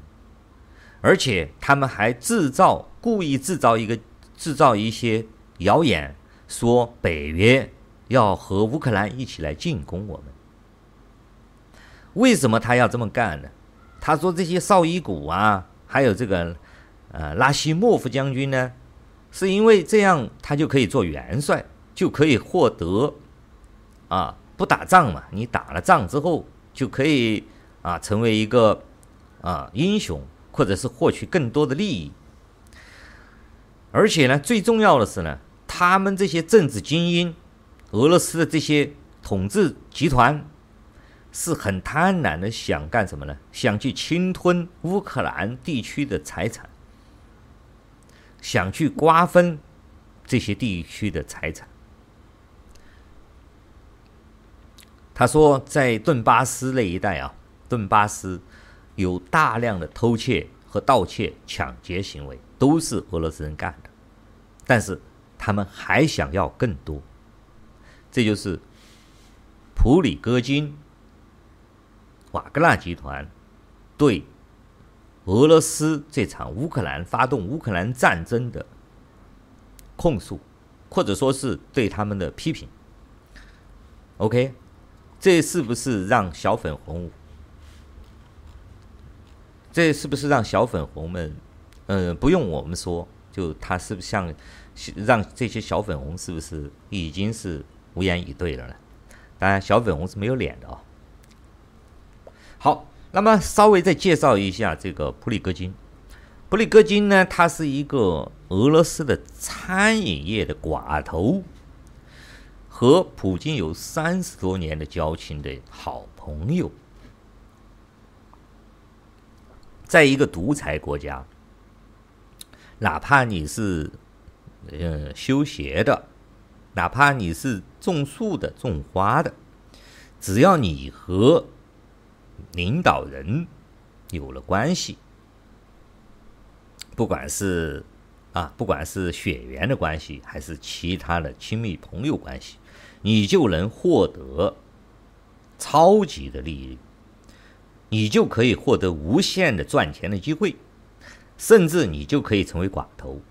而且他们还制造，故意制造一个制造一些谣言，说北约要和乌克兰一起来进攻我们。为什么他要这么干呢？他说这些绍伊古啊，还有这个呃拉希莫夫将军呢？是因为这样，他就可以做元帅，就可以获得，啊，不打仗嘛。你打了仗之后，就可以啊，成为一个啊英雄，或者是获取更多的利益。而且呢，最重要的是呢，他们这些政治精英，俄罗斯的这些统治集团，是很贪婪的，想干什么呢？想去侵吞乌克兰地区的财产。想去瓜分这些地区的财产。他说，在顿巴斯那一带啊，顿巴斯有大量的偷窃和盗窃、抢劫行为，都是俄罗斯人干的。但是他们还想要更多，这就是普里戈金、瓦格纳集团对。俄罗斯这场乌克兰发动乌克兰战争的控诉，或者说是对他们的批评。OK，这是不是让小粉红？这是不是让小粉红们？嗯、不用我们说，就他是不是像让这些小粉红是不是已经是无言以对了呢？当然，小粉红是没有脸的、哦。好。那么稍微再介绍一下这个普里戈金。普里戈金呢，他是一个俄罗斯的餐饮业的寡头，和普京有三十多年的交情的好朋友。在一个独裁国家，哪怕你是呃修鞋的，哪怕你是种树的、种花的，只要你和领导人有了关系，不管是啊，不管是血缘的关系，还是其他的亲密朋友关系，你就能获得超级的利益，你就可以获得无限的赚钱的机会，甚至你就可以成为寡头。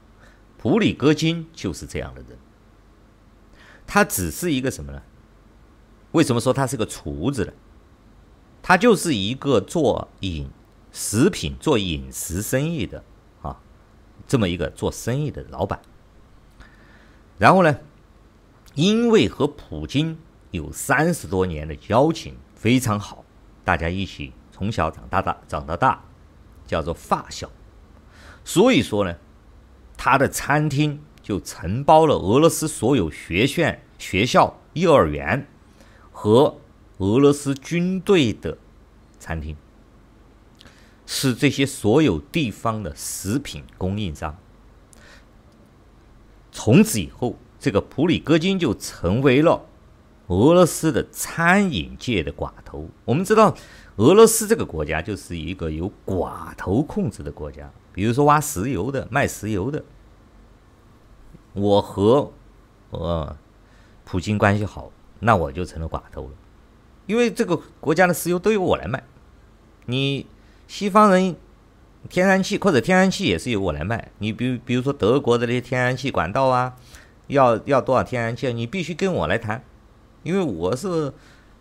普里戈金就是这样的人，他只是一个什么呢？为什么说他是个厨子呢？他就是一个做饮食品、做饮食生意的啊，这么一个做生意的老板。然后呢，因为和普京有三十多年的交情非常好，大家一起从小长大大长到大，叫做发小。所以说呢，他的餐厅就承包了俄罗斯所有学院、学校、幼儿园和。俄罗斯军队的餐厅是这些所有地方的食品供应商。从此以后，这个普里戈金就成为了俄罗斯的餐饮界的寡头。我们知道，俄罗斯这个国家就是一个由寡头控制的国家。比如说，挖石油的、卖石油的，我和呃普京关系好，那我就成了寡头了。因为这个国家的石油都由我来卖，你西方人天然气或者天然气也是由我来卖。你比比如说德国的那些天然气管道啊，要要多少天然气，你必须跟我来谈，因为我是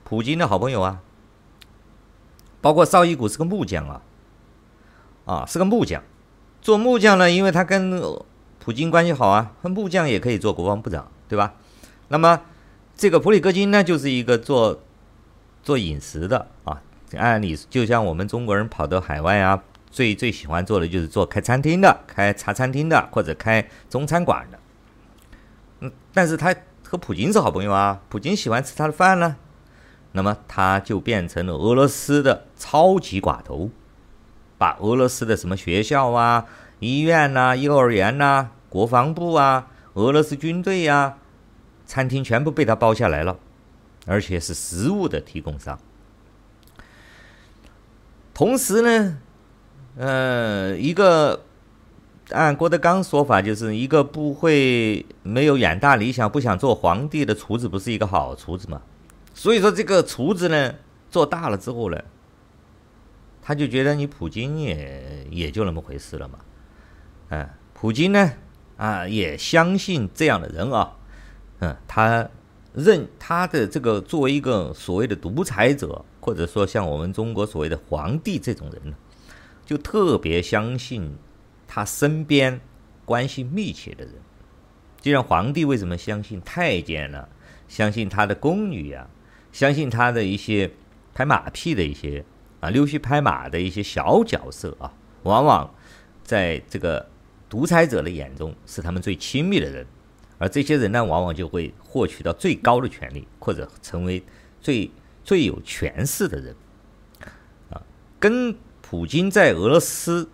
普京的好朋友啊。包括绍伊古是个木匠啊，啊是个木匠，做木匠呢，因为他跟普京关系好啊，木匠也可以做国防部长，对吧？那么这个普里戈金呢，就是一个做。做饮食的啊，按理就像我们中国人跑到海外啊，最最喜欢做的就是做开餐厅的、开茶餐厅的或者开中餐馆的。但是他和普京是好朋友啊，普京喜欢吃他的饭呢，那么他就变成了俄罗斯的超级寡头，把俄罗斯的什么学校啊、医院呐、啊、幼儿园呐、啊、国防部啊、俄罗斯军队呀、餐厅全部被他包下来了。而且是食物的提供商，同时呢，呃，一个按郭德纲说法，就是一个不会、没有远大理想、不想做皇帝的厨子，不是一个好厨子嘛。所以说，这个厨子呢，做大了之后呢，他就觉得你普京也也就那么回事了嘛。嗯，普京呢，啊，也相信这样的人啊，嗯，他认他的这个作为一个所谓的独裁者，或者说像我们中国所谓的皇帝这种人呢，就特别相信。他身边关系密切的人，就像皇帝为什么相信太监呢？相信他的宫女呀，相信他的一些拍马屁的一些啊，溜须拍马的一些小角色啊，往往在这个独裁者的眼中是他们最亲密的人，而这些人呢，往往就会获取到最高的权力，或者成为最最有权势的人啊。跟普京在俄罗斯。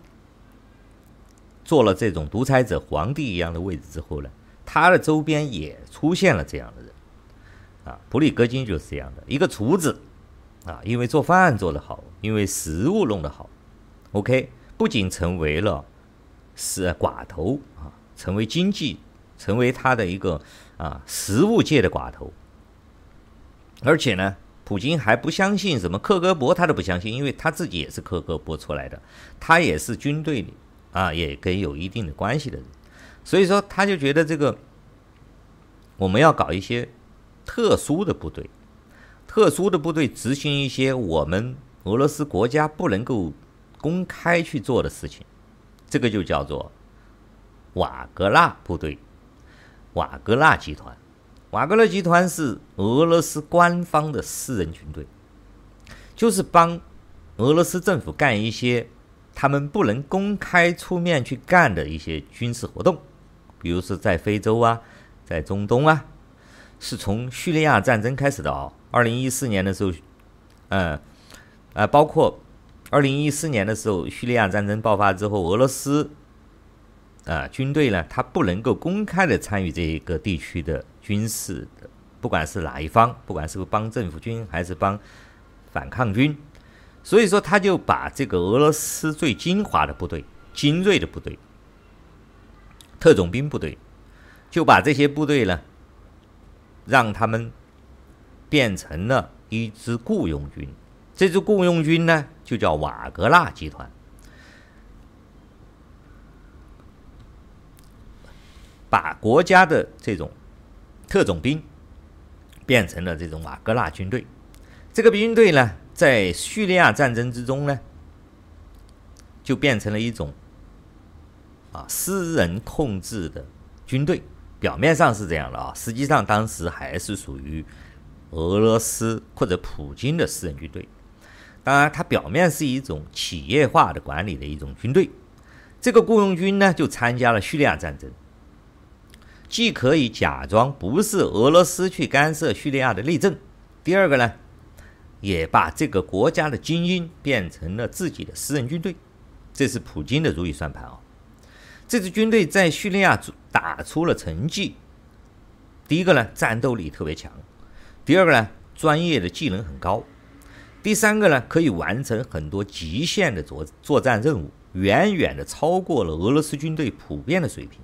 做了这种独裁者、皇帝一样的位置之后呢，他的周边也出现了这样的人，啊，普里戈金就是这样的一个厨子，啊，因为做饭做得好，因为食物弄得好，OK，不仅成为了是寡头啊，成为经济，成为他的一个啊食物界的寡头，而且呢，普京还不相信什么克格勃，他都不相信，因为他自己也是克格勃出来的，他也是军队里。啊，也跟有一定的关系的人，所以说他就觉得这个我们要搞一些特殊的部队，特殊的部队执行一些我们俄罗斯国家不能够公开去做的事情，这个就叫做瓦格纳部队，瓦格纳集团，瓦格纳集团是俄罗斯官方的私人军队，就是帮俄罗斯政府干一些。他们不能公开出面去干的一些军事活动，比如说在非洲啊，在中东啊，是从叙利亚战争开始的啊。二零一四年的时候，嗯，啊，包括二零一四年的时候，叙利亚战争爆发之后，俄罗斯啊军队呢，他不能够公开的参与这一个地区的军事的，不管是哪一方，不管是帮政府军还是帮反抗军。所以说，他就把这个俄罗斯最精华的部队、精锐的部队、特种兵部队，就把这些部队呢，让他们变成了一支雇佣军。这支雇佣军呢，就叫瓦格纳集团，把国家的这种特种兵变成了这种瓦格纳军队。这个军队呢，在叙利亚战争之中呢，就变成了一种啊私人控制的军队。表面上是这样的啊，实际上当时还是属于俄罗斯或者普京的私人军队。当然，它表面是一种企业化的管理的一种军队。这个雇佣军呢，就参加了叙利亚战争，既可以假装不是俄罗斯去干涉叙利亚的内政。第二个呢，也把这个国家的精英变成了自己的私人军队，这是普京的如意算盘啊！这支军队在叙利亚打出了成绩。第一个呢，战斗力特别强；第二个呢，专业的技能很高；第三个呢，可以完成很多极限的作作战任务，远远的超过了俄罗斯军队普遍的水平。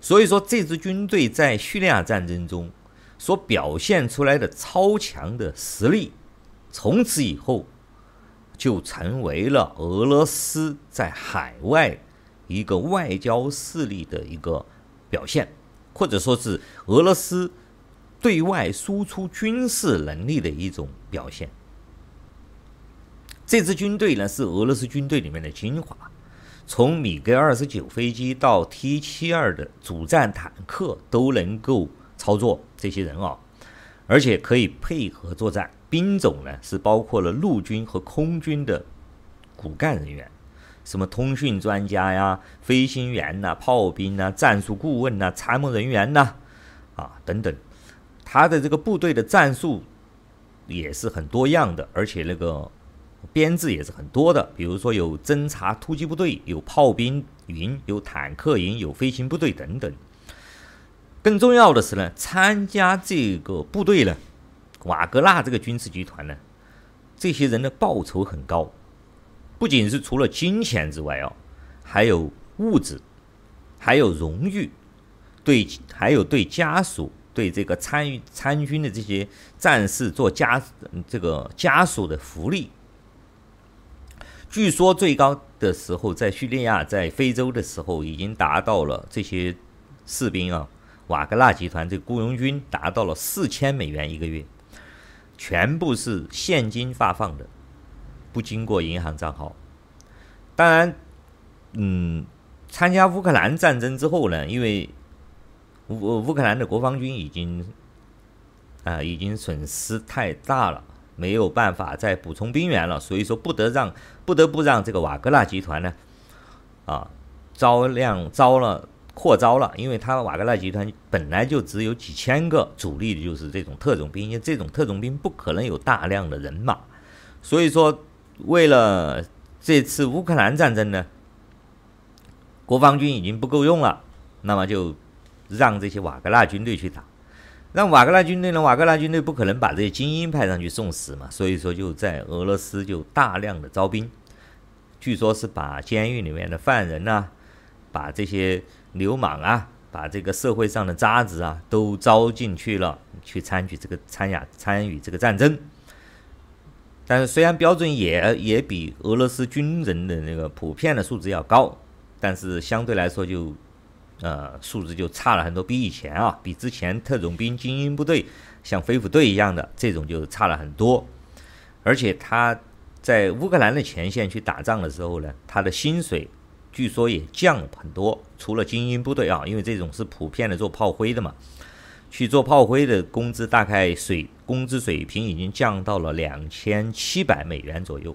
所以说，这支军队在叙利亚战争中所表现出来的超强的实力。从此以后，就成为了俄罗斯在海外一个外交势力的一个表现，或者说是俄罗斯对外输出军事能力的一种表现。这支军队呢，是俄罗斯军队里面的精华，从米格二十九飞机到 T 七二的主战坦克都能够操作，这些人啊，而且可以配合作战。兵种呢，是包括了陆军和空军的骨干人员，什么通讯专家呀、飞行员呐、炮兵呐、战术顾问呐、参谋人员呐，啊等等，他的这个部队的战术也是很多样的，而且那个编制也是很多的。比如说有侦察突击部队，有炮兵营，有坦克营，有飞行部队等等。更重要的是呢，参加这个部队呢。瓦格纳这个军事集团呢，这些人的报酬很高，不仅是除了金钱之外哦，还有物质，还有荣誉，对，还有对家属、对这个参与参军的这些战士做家这个家属的福利。据说最高的时候，在叙利亚、在非洲的时候，已经达到了这些士兵啊，瓦格纳集团这雇佣军达到了四千美元一个月，全部是现金发放的，不经过银行账号。当然，嗯，参加乌克兰战争之后呢，因为乌乌克兰的国防军已经啊、已经损失太大了。没有办法再补充兵员了，所以说不得让不得不让这个瓦格纳集团呢，啊，招量招了扩招了，因为他瓦格纳集团本来就只有几千个主力的就是这种特种兵，因为这种特种兵不可能有大量的人马，所以说为了这次乌克兰战争呢，国防军已经不够用了，那么就让这些瓦格纳军队去打。让瓦格纳军队呢？瓦格纳军队不可能把这些精英派上去送死嘛，所以说就在俄罗斯就大量的招兵，据说是把监狱里面的犯人呐、啊，把这些流氓啊，把这个社会上的渣子啊都招进去了，去参与这个参加参与这个战争。但是虽然标准也也比俄罗斯军人的那个普遍的素质要高，但是相对来说就。呃，素质就差了很多，比以前啊，比之前特种兵精英部队像飞虎队一样的这种就差了很多。而且他在乌克兰的前线去打仗的时候呢，他的薪水据说也降了很多。除了精英部队啊，因为这种是普遍的做炮灰的嘛，去做炮灰的工资大概水工资水平已经降到了两千七百美元左右。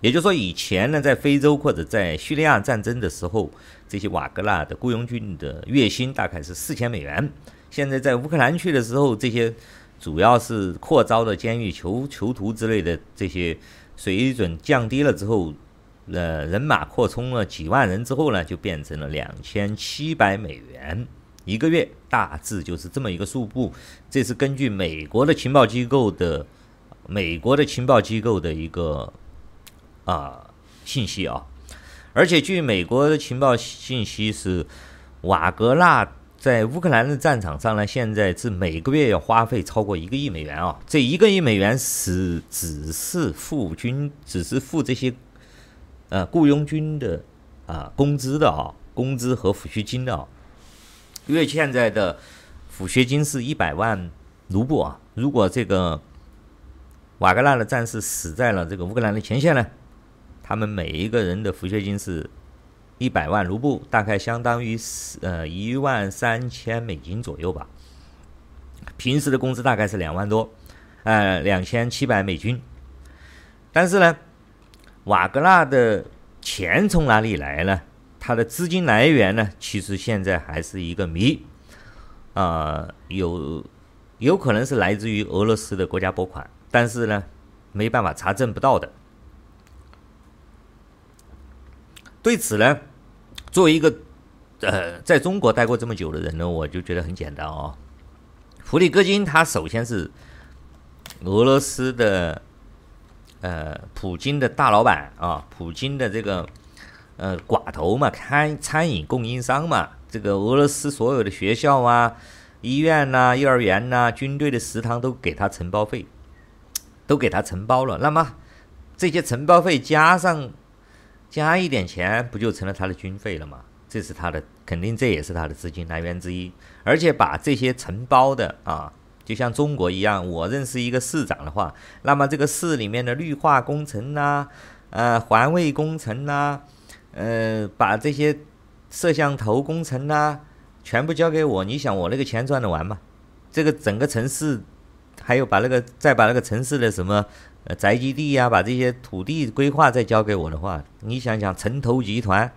也就是说，以前呢，在非洲或者在叙利亚战争的时候，这些瓦格纳的雇佣军的月薪大概是四千美元。现在在乌克兰去的时候，这些主要是扩招的监狱囚囚徒之类的这些水准降低了之后，呃，人马扩充了几万人之后呢，就变成了两千七百美元一个月，大致就是这么一个数目。这是根据美国的情报机构的美国的情报机构的一个。啊，信息啊，而且据美国的情报信息是，瓦格纳在乌克兰的战场上呢，现在是每个月要花费超过一个亿美元啊。这一个亿美元是只是付军，只是付这些呃雇佣军的啊工资的啊，工资和抚恤金的啊。因为现在的抚恤金是一百万卢布啊，如果这个瓦格纳的战士死在了这个乌克兰的前线呢，他们每一个人的抚恤金是一百万卢布，大概相当于呃一万三千美金左右吧。平时的工资大概是两万多，呃两千七百美金。但是呢，瓦格纳的钱从哪里来呢？他的资金来源呢，其实现在还是一个谜。啊、有有可能是来自于俄罗斯的国家拨款，但是呢，没办法查证不到的。对此呢，作为一个呃在中国待过这么久的人呢，我就觉得很简单哦。普里戈金他首先是俄罗斯的呃普京的大老板啊，普京的这个呃寡头嘛，餐餐饮供应商嘛，这个俄罗斯所有的学校啊、医院呐、幼儿园呐、军队的食堂都给他承包费，都给他承包了。那么这些承包费加上。加一点钱，不就成了他的军费了吗？这是他的，肯定这也是他的资金来源之一。而且把这些承包的啊，就像中国一样，我认识一个市长的话，那么这个市里面的绿化工程呐、啊，呃，环卫工程呐、啊，呃，把这些摄像头工程呐、啊，全部交给我，你想我那个钱赚得完吗？这个整个城市，还有把那个再把那个城市的什么？呃，宅基地呀、啊，把这些土地规划再交给我的话，你想想，城投集团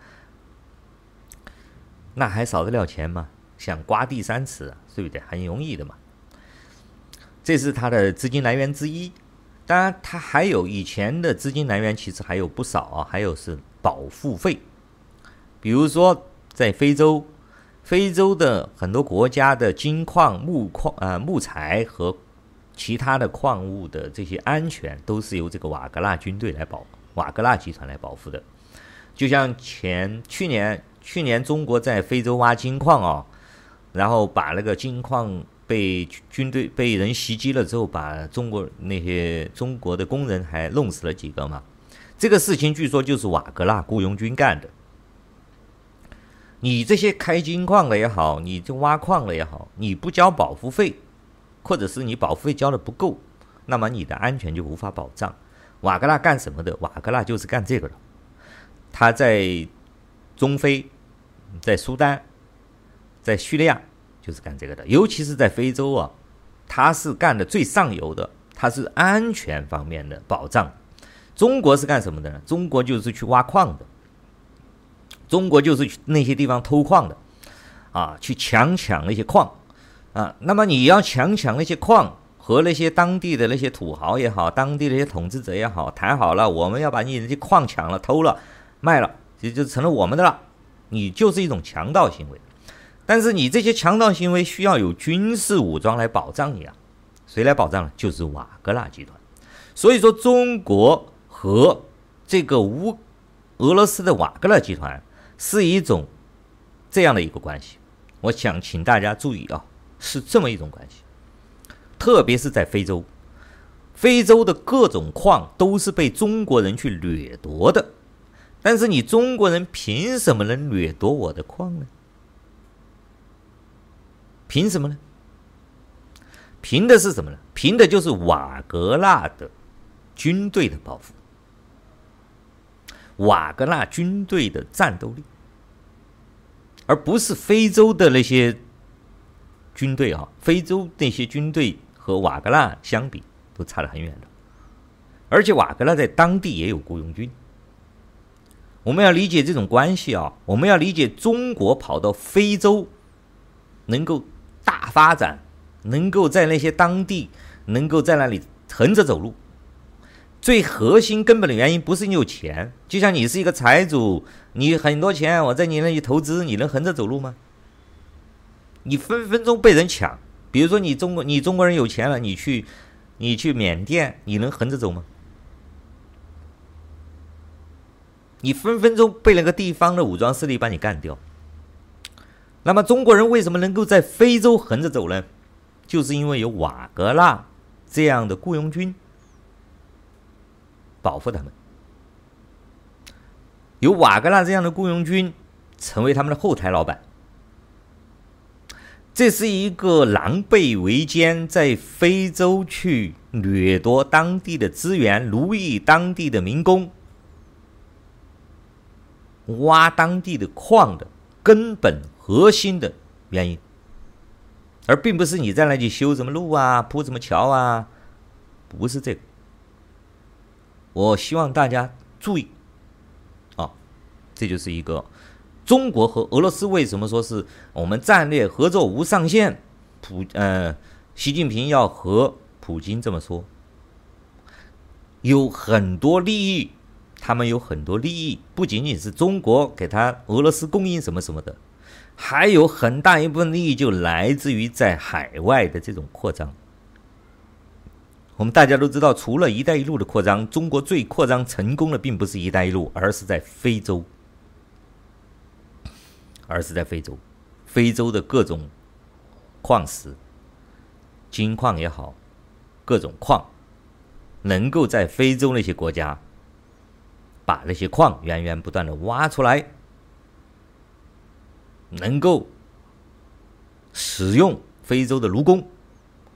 那还少得了钱吗？想刮地三尺，对不对？很容易的嘛。这是它的资金来源之一。当然，它还有以前的资金来源，其实还有不少啊。还有是保护费，比如说在非洲，非洲的很多国家的金矿、木矿啊、呃、木材和。其他的矿物的这些安全都是由这个瓦格纳军队来保，瓦格纳集团来保护的。就像前去年去年中国在非洲挖金矿哦，然后把那个金矿被军队被人袭击了之后，把中国那些中国的工人还弄死了几个嘛。这个事情据说就是瓦格纳雇佣军干的。你这些开金矿的也好，你这挖矿的也好，你不交保护费，或者是你保护费交的不够，那么你的安全就无法保障。瓦格纳干什么的？瓦格纳就是干这个的。他在中非、在苏丹、在叙利亚就是干这个的，尤其是在非洲啊，他是干的最上游的，他是安全方面的保障。中国是干什么的呢？中国就是去挖矿的。中国就是去那些地方偷矿的，啊，去强抢那些矿，啊，那么你要强抢那些矿，和那些当地的那些土豪也好，当地那些统治者也好，谈好了，我们要把你那些矿抢了、偷了、卖了，这就成了我们的了，你就是一种强盗行为。但是你这些强盗行为需要有军事武装来保障你啊，谁来保障呢？就是瓦格纳集团。所以说，中国和这个乌俄罗斯的瓦格纳集团。是一种这样的一个关系，我想请大家注意啊，是这么一种关系，特别是在非洲，非洲的各种矿都是被中国人去掠夺的，但是你中国人凭什么能掠夺我的矿呢？凭什么呢？凭的是什么呢？凭的就是瓦格纳的军队的抱负。瓦格纳军队的战斗力，而不是非洲的那些军队啊！非洲那些军队和瓦格纳相比，都差得很远的。而且瓦格纳在当地也有雇佣军。我们要理解这种关系啊！我们要理解中国跑到非洲能够大发展，能够在那些当地能够在那里横着走路。最核心根本的原因不是你有钱，就像你是一个财主，你很多钱，我在你那里投资，你能横着走路吗？你分分钟被人抢。比如说你中国，你中国人有钱了，你去，你去缅甸，你能横着走吗？你分分钟被那个地方的武装势力把你干掉。那么中国人为什么能够在非洲横着走呢？就是因为有瓦格纳这样的雇佣军。保护他们，有瓦格纳这样的雇佣军成为他们的后台老板，这是一个狼狈为奸，在非洲去掠夺当地的资源、奴役当地的民工、挖当地的矿的根本核心的原因，而并不是你在那里修什么路啊、铺什么桥啊，不是这个。我希望大家注意，啊，这就是一个中国和俄罗斯为什么说是我们战略合作无上限？普呃，习近平要和普京这么说，有很多利益，他们有很多利益，不仅仅是中国给他俄罗斯供应什么什么的，还有很大一部分利益就来自于在海外的这种扩张。我们大家都知道，除了“一带一路”的扩张，中国最扩张成功的并不是“一带一路”，而是在非洲，而是在非洲，非洲的各种矿石、金矿也好，各种矿，能够在非洲那些国家把那些矿源源不断的挖出来，能够使用非洲的卢工，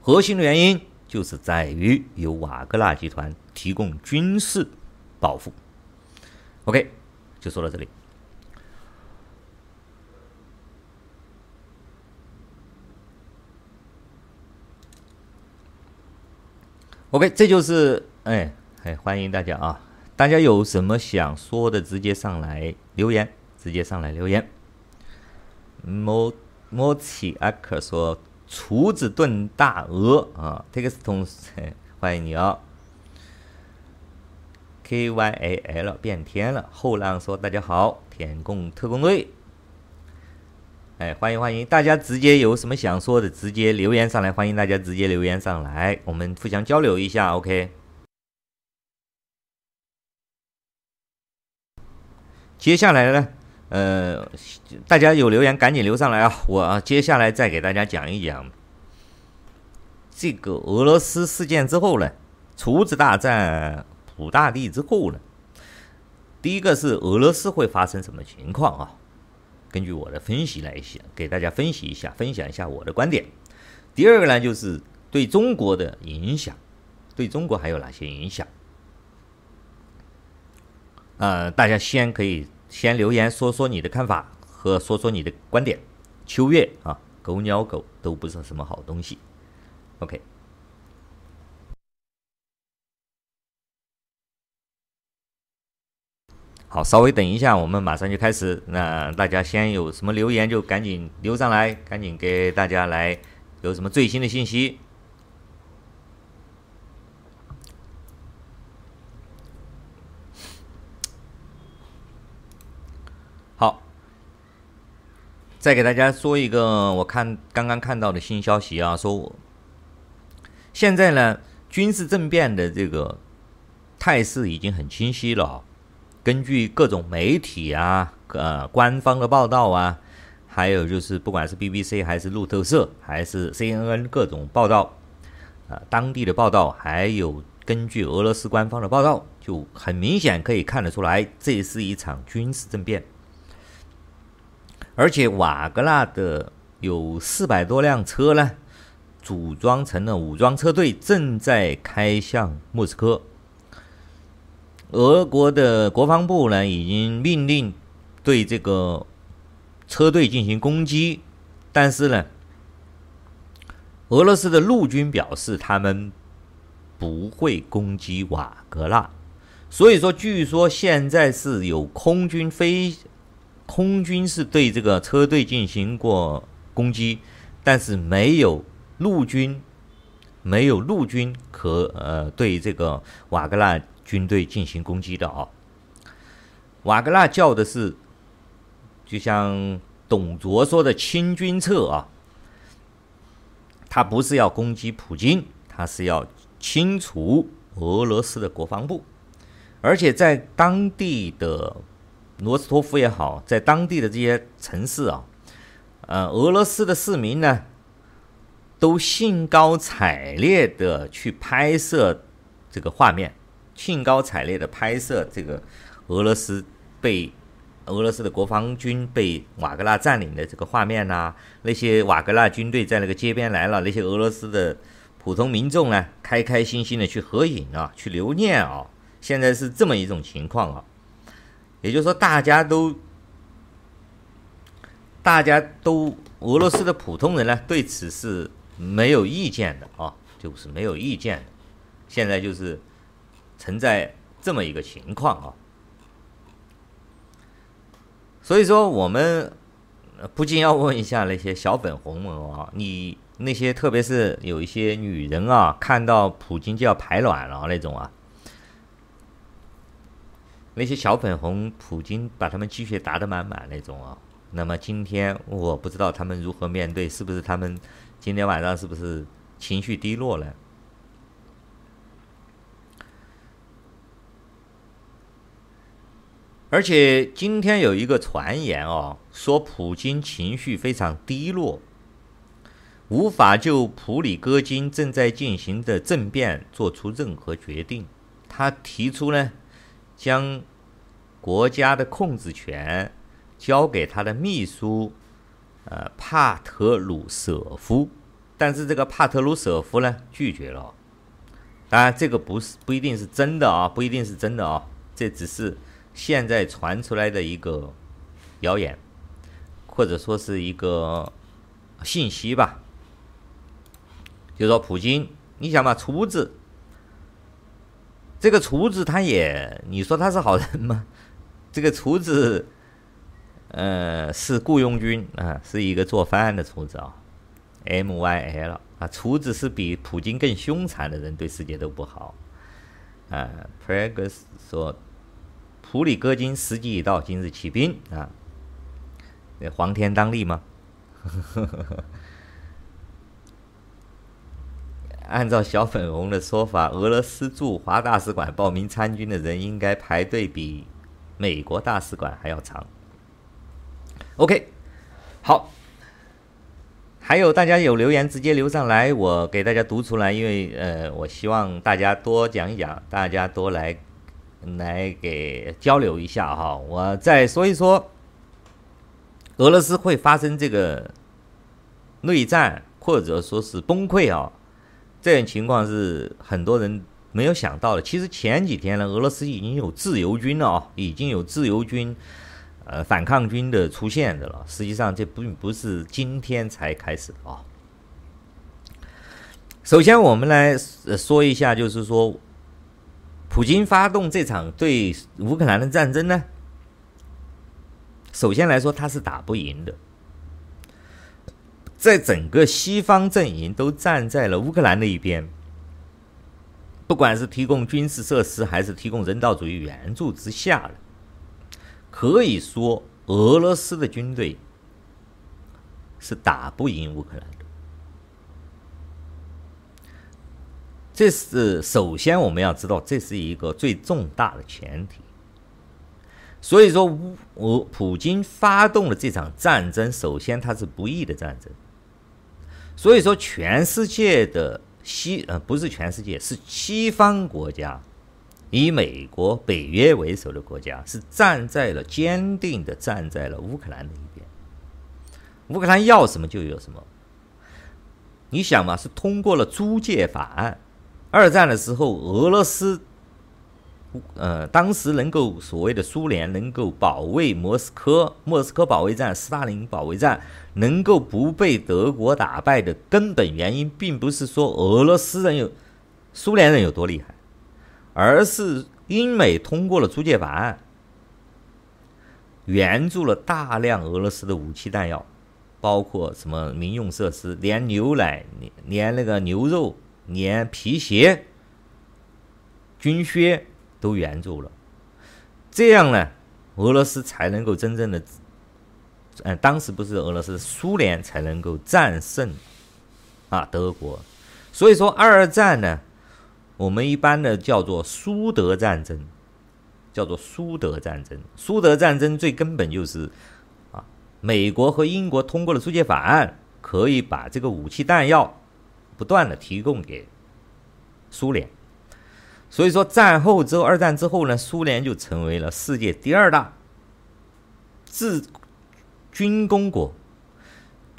核心的原因。就是在于由瓦格纳集团提供军事保护。OK，就说到这里。OK，这就是哎哎，欢迎大家啊！大家有什么想说的，直接上来留言，直接上来留言。莫莫奇阿克说。厨子炖大鹅啊，Texton，欢迎你哦。K Y A L 变天了，后浪说大家好，舔共特工队，哎，欢迎欢迎，大家直接有什么想说的，直接留言上来，欢迎大家直接留言上来，我们互相交流一下，OK。接下来呢，呃，大家有留言赶紧留上来啊！我接下来再给大家讲一讲这个俄罗斯事件之后呢，厨子大战普大帝之后呢，第一个是俄罗斯会发生什么情况啊？根据我的分析来想，给大家分析一下，分享一下我的观点。第二个呢，就是对中国的影响，对中国还有哪些影响？呃，大家先可以先留言说说你的看法和说说你的观点。秋月啊，狗鸟狗都不是什么好东西。OK，好，稍微等一下，我们马上就开始。那大家先有什么留言就赶紧留上来，赶紧给大家来有什么最新的信息。再给大家说一个，我看刚刚看到的新消息啊，说现在呢军事政变的这个态势已经很清晰了。根据各种媒体啊，呃，官方的报道啊，还有就是不管是 BBC 还是路透社还是 CNN 各种报道，啊，当地的报道，还有根据俄罗斯官方的报道，就很明显可以看得出来，这是一场军事政变。而且瓦格纳的有四百多辆车呢，组装成了武装车队，正在开向莫斯科。俄国的国防部呢，已经命令对这个车队进行攻击，但是呢，俄罗斯的陆军表示他们不会攻击瓦格纳。所以说，据说现在是有空军飞。空军是对这个车队进行过攻击，但是没有陆军，没有陆军可呃对这个瓦格纳军队进行攻击的啊。瓦格纳叫的是，就像董卓说的“清君侧”啊，他不是要攻击普京，他是要清除俄罗斯的国防部，而且在当地的。罗斯托夫也好，在当地的这些城市啊，呃，俄罗斯的市民呢，都兴高采烈的去拍摄这个画面，兴高采烈的拍摄这个俄罗斯被俄罗斯的国防军被瓦格纳占领的这个画面呐、那些瓦格纳军队在那个街边来了，那些俄罗斯的普通民众呢，开开心心的去合影啊，去留念啊，现在是这么一种情况啊。也就是说，大家都，大家都，俄罗斯的普通人呢，对此是没有意见的啊，就是没有意见。现在就是存在这么一个情况啊。所以说，我们不禁要问一下那些小粉红们啊，你那些特别是有一些女人啊，看到普京就要排卵了那种啊。那些小粉红，普京把他们鸡血打得满满那种啊。那么今天我不知道他们如何面对，是不是他们今天晚上是不是情绪低落了？而且今天有一个传言哦，说普京情绪非常低落，无法就普里戈金正在进行的政变做出任何决定。他提出呢。将国家的控制权交给他的秘书，呃，帕特鲁舍夫，但是这个帕特鲁舍夫呢，拒绝了。当然，这个不是不一定是真的啊，不一定是真的啊，这只是现在传出来的一个谣言，或者说是一个信息吧。就说普京，你想嘛，厨子。这个厨子他也，你说他是好人吗？这个厨子，呃，是雇佣军啊，是一个做饭的厨子啊，M Y L 啊，厨子是比普京更凶残的人，对世界都不好啊。Pragus 说，普里戈金时机已到，今日起兵啊，黄天当立吗？按照小粉红的说法，俄罗斯驻华大使馆报名参军的人应该排队比美国大使馆还要长。OK，好，还有大家有留言直接留上来，我给大家读出来，因为呃，我希望大家多讲一讲，大家多来来给交流一下哈。我再说一说，俄罗斯会发生这个内战或者说是崩溃啊，这种情况是很多人没有想到的。其实前几天呢，俄罗斯已经有自由军了啊，已经有自由军。呃，反抗军的出现的了，实际上这并不是今天才开始的啊。首先，我们来说一下，就是说，普京发动这场对乌克兰的战争呢，首先来说，他是打不赢的。在整个西方阵营都站在了乌克兰的一边，不管是提供军事设施还是提供人道主义援助之下了。可以说，俄罗斯的军队是打不赢乌克兰的。这是首先我们要知道，这是一个最重大的前提。所以说，乌俄普京发动了这场战争，首先它是不义的战争。所以说，全世界的西呃不是全世界，是西方国家。以美国、北约为首的国家是站在了坚定的站在了乌克兰的一边，乌克兰要什么就有什么。你想嘛，是通过了租借法案。二战的时候，俄罗斯，呃，当时能够所谓的苏联能够保卫莫斯科，莫斯科保卫战、斯大林保卫战能够不被德国打败的根本原因，并不是说俄罗斯人有苏联人有多厉害。而是英美通过了租借法案，援助了大量俄罗斯的武器弹药，包括什么民用设施，连牛奶、连那个牛肉、连皮鞋、军靴都援助了。这样呢，俄罗斯才能够真正的，嗯，当时不是俄罗斯，苏联才能够战胜啊德国。所以说二战呢。我们一般的叫做苏德战争，叫做苏德战争。苏德战争最根本就是啊，美国和英国通过了租借法案，可以把这个武器弹药不断的提供给苏联。所以说，战后之后，二战之后呢，苏联就成为了世界第二大制军工国、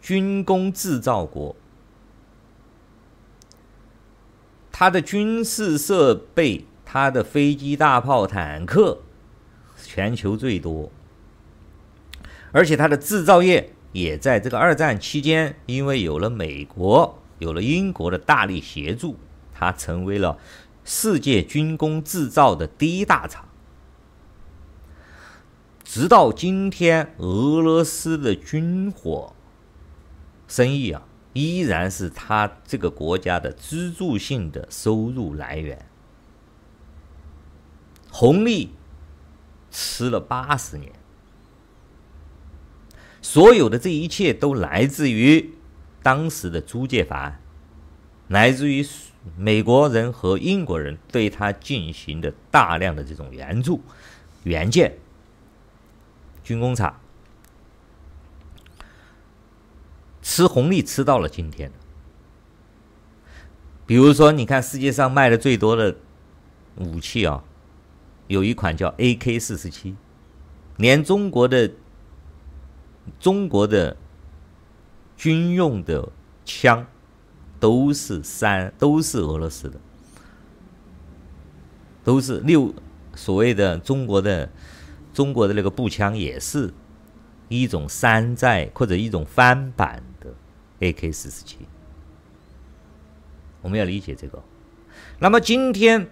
军工制造国。它的军事设备，它的飞机、大炮、坦克，全球最多。而且它的制造业也在这个二战期间，因为有了美国、有了英国的大力协助，它成为了世界军工制造的第一大厂。直到今天，俄罗斯的军火生意啊。依然是他这个国家的支柱性的收入来源，红利吃了八十年，所有的这一切都来自于当时的租借法案，来自于美国人和英国人对他进行的大量的这种援助、援建、军工厂。吃红利吃到了今天，比如说，你看世界上卖的最多的武器啊，有一款叫 AK 四十七，连中国的中国的军用的枪都是三都是俄罗斯的，都是六所谓的中国的中国的那个步枪也是一种山寨或者一种翻版的。AK 四十七，我们要理解这个。那么今天，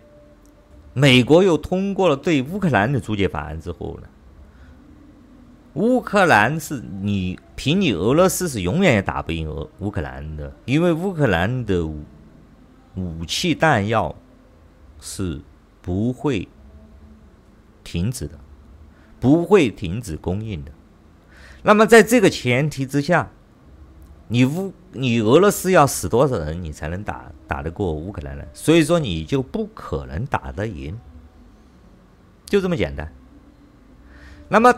美国又通过了对乌克兰的租借法案之后呢，乌克兰是你凭你俄罗斯是永远也打不赢俄乌克兰的，因为乌克兰的武器弹药是不会停止的，不会停止供应的。那么在这个前提之下，你乌你俄罗斯要死多少人，你才能打打得过乌克兰呢？所以说你就不可能打得赢，就这么简单。那么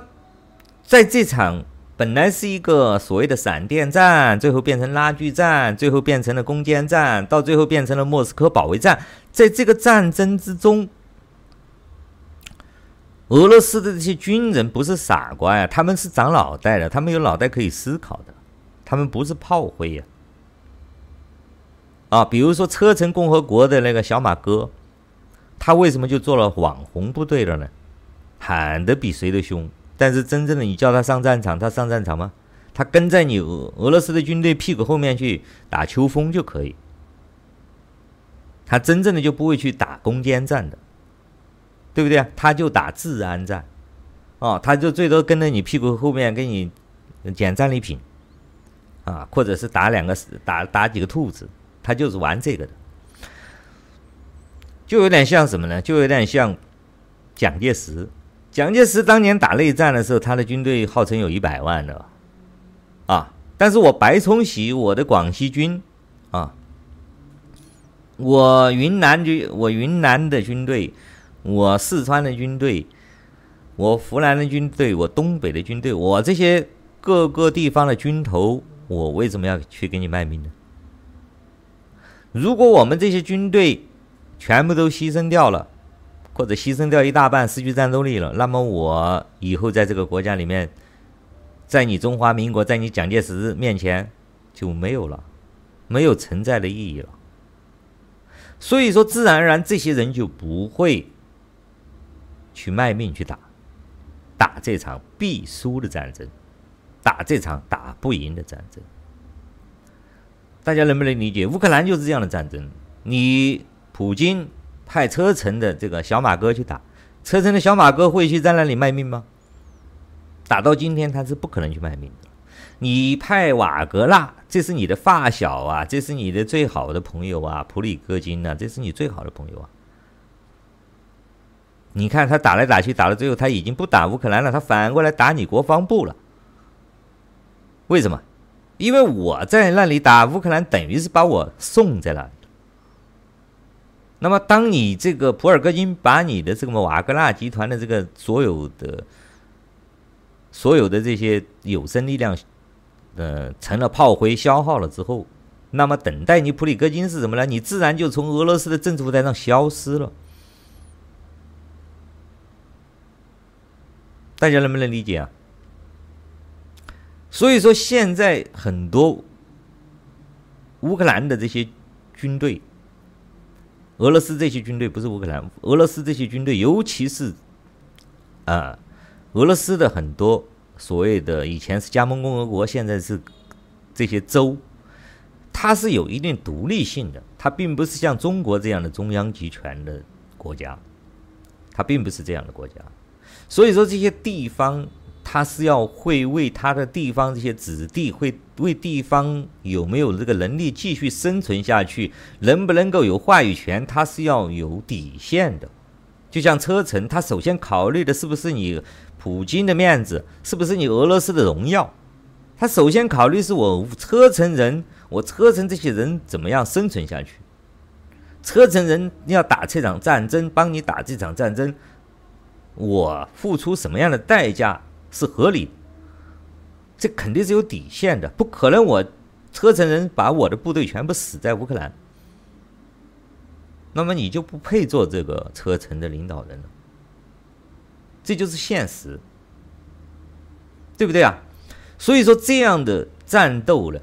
在这场本来是一个所谓的闪电战，最后变成拉锯战，最后变成了攻坚战，到最后变成了莫斯科保卫战，在这个战争之中。俄罗斯的这些军人不是傻瓜呀，他们是长脑袋的，他们有脑袋可以思考的，他们不是炮灰呀。啊，比如说车臣共和国的那个小马哥，他为什么就做了网红部队了呢？喊得比谁都凶，但是真正的你叫他上战场，他上战场吗？他跟在你俄俄罗斯的军队屁股后面去打秋风就可以，他真正的就不会去打攻坚战的。对不对？他就打治安战，哦，他就最多跟着你屁股后面给你捡战利品，啊，或者是打两个打打几个兔子，他就是玩这个的，就有点像什么呢？就有点像蒋介石。蒋介石当年打内战的时候，他的军队号称有一百万的，啊，但是我白崇禧，我的广西军，啊，我云南军，我云南的军队。我四川的军队，我湖南的军队，我东北的军队，我这些各个地方的军头，我为什么要去给你卖命呢？如果我们这些军队全部都牺牲掉了，或者牺牲掉一大半，失去战斗力了，那么我以后在这个国家里面，在你中华民国，在你蒋介石面前就没有了，没有存在的意义了。所以说，自然而然，这些人就不会。去卖命去打，打这场必输的战争，打这场打不赢的战争。大家能不能理解？乌克兰就是这样的战争。你普京派车臣的这个小马哥去打，车臣的小马哥会去在那里卖命吗？打到今天他是不可能去卖命的。你派瓦格纳，这是你的发小啊，这是你的最好的朋友啊，普里戈金啊，这是你最好的朋友啊。你看他打来打去，打到最后他已经不打乌克兰了，他反过来打你国防部了。为什么？因为我在那里打乌克兰，等于是把我送在那里。那么，当你这个普尔戈金把你的这个瓦格纳集团的这个所有的、所有的这些有生力量，呃，成了炮灰消耗了之后，那么等待你普里戈金是什么呢？你自然就从俄罗斯的政治舞台上消失了。大家能不能理解啊？所以说，现在很多乌克兰的这些军队，俄罗斯这些军队不是乌克兰，俄罗斯这些军队，尤其是啊，俄罗斯的很多所谓的以前是加盟共和国，现在是这些州，它是有一定独立性的，它并不是像中国这样的中央集权的国家，它并不是这样的国家。所以说，这些地方他是要会为他的地方这些子弟，会为地方有没有这个能力继续生存下去，能不能够有话语权，他是要有底线的。就像车臣，他首先考虑的是不是你普京的面子，是不是你俄罗斯的荣耀？他首先考虑是我车臣人，我车臣这些人怎么样生存下去？车臣人要打这场战争，帮你打这场战争。我付出什么样的代价是合理？这肯定是有底线的，不可能我车臣人把我的部队全部死在乌克兰，那么你就不配做这个车臣的领导人了。这就是现实，对不对啊？所以说，这样的战斗呢，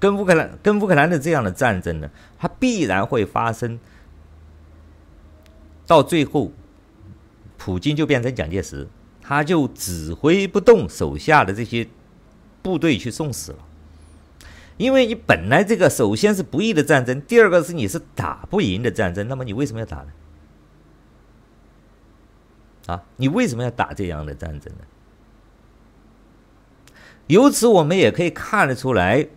跟乌克兰跟乌克兰的这样的战争呢，它必然会发生，到最后。普京就变成蒋介石，他就指挥不动手下的这些部队去送死了。因为你本来这个首先是不义的战争，第二个是你是打不赢的战争，那么你为什么要打呢？啊，你为什么要打这样的战争呢？由此我们也可以看得出来，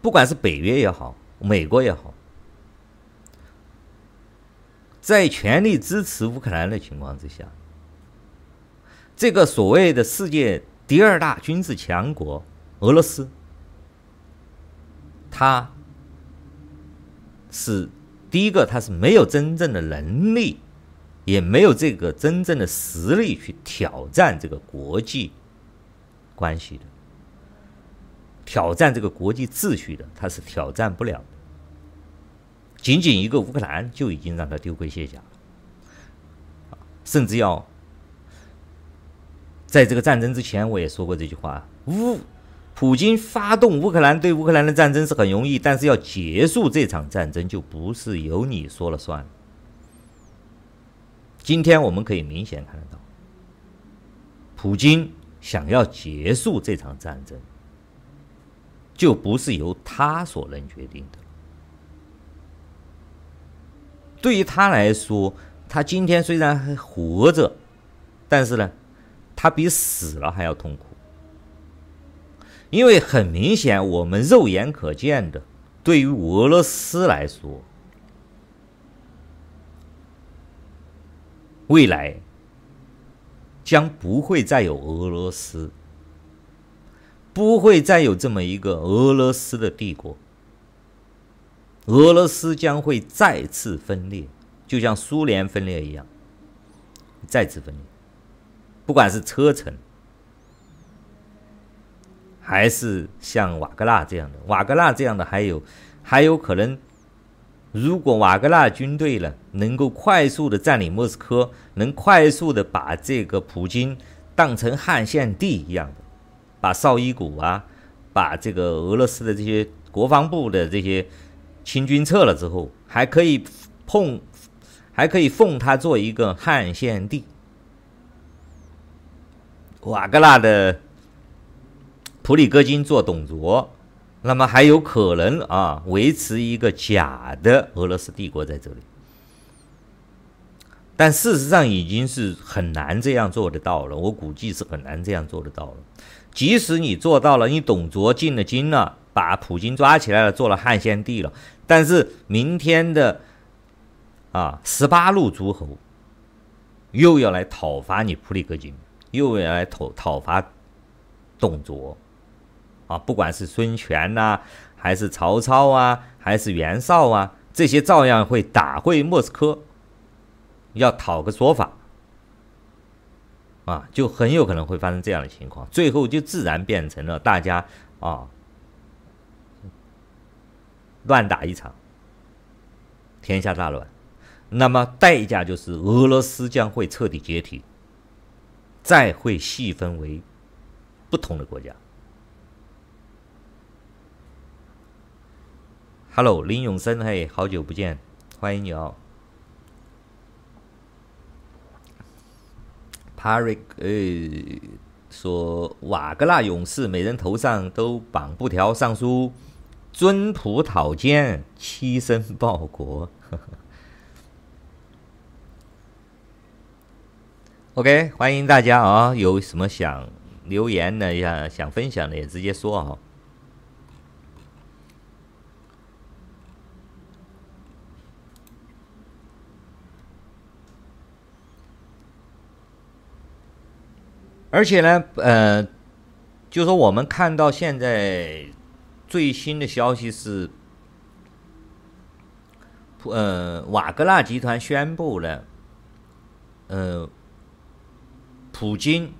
不管是北约也好，美国也好。在全力支持乌克兰的情况之下，这个所谓的世界第二大军事强国俄罗斯，它是第一个，它是没有真正的能力也没有这个真正的实力去挑战这个国际关系的，挑战这个国际秩序的，他是挑战不了。仅仅一个乌克兰就已经让他丢盔卸甲了，甚至要在这个战争之前，我也说过这句话：乌普京发动乌克兰对乌克兰的战争是很容易，但是要结束这场战争就不是由你说了算。今天我们可以明显看得到，普京想要结束这场战争，就不是由他所能决定的。对于他来说，他今天虽然还活着，但是呢，他比死了还要痛苦。因为很明显，我们肉眼可见的，对于俄罗斯来说，未来将不会再有俄罗斯，不会再有这么一个俄罗斯的帝国。俄罗斯将会再次分裂，就像苏联分裂一样，再次分裂。不管是车臣。还是像瓦格纳这样的，瓦格纳这样的还有，还有可能，如果瓦格纳军队呢能够快速的占领莫斯科，能快速的把这个普京当成汉献帝一样的，把绍伊古啊，把这个俄罗斯的这些国防部的这些清军撤了之后，还可以碰，还可以奉他做一个汉献帝，瓦格纳的。普里戈金做董卓，那么还有可能啊维持一个假的俄罗斯帝国在这里，但事实上已经是很难这样做得到了。我估计是很难这样做得到了。即使你做到了，你董卓进了京了，把普京抓起来了，做了汉献帝了，但是明天的啊十八路诸侯又要来讨伐你普里戈金，又要来讨讨伐董卓。啊，不管是孙权呐、还是曹操啊，还是袁绍啊，这些照样会打回莫斯科，要讨个说法，啊，就很有可能会发生这样的情况，最后就自然变成了大家啊乱打一场，天下大乱，那么代价就是俄罗斯将会彻底解体，再会细分为不同的国家。Hello，林永生，嘿，好久不见，欢迎你哦。Parik，呃，说瓦格纳勇士每人头上都绑布条，上书“尊仆讨奸，牺牲报国”。OK，欢迎大家啊、有什么想留言的呀，想分享的也直接说啊。而且呢，呃，就说我们看到现在最新的消息是，呃，瓦格纳集团宣布了，呃，普京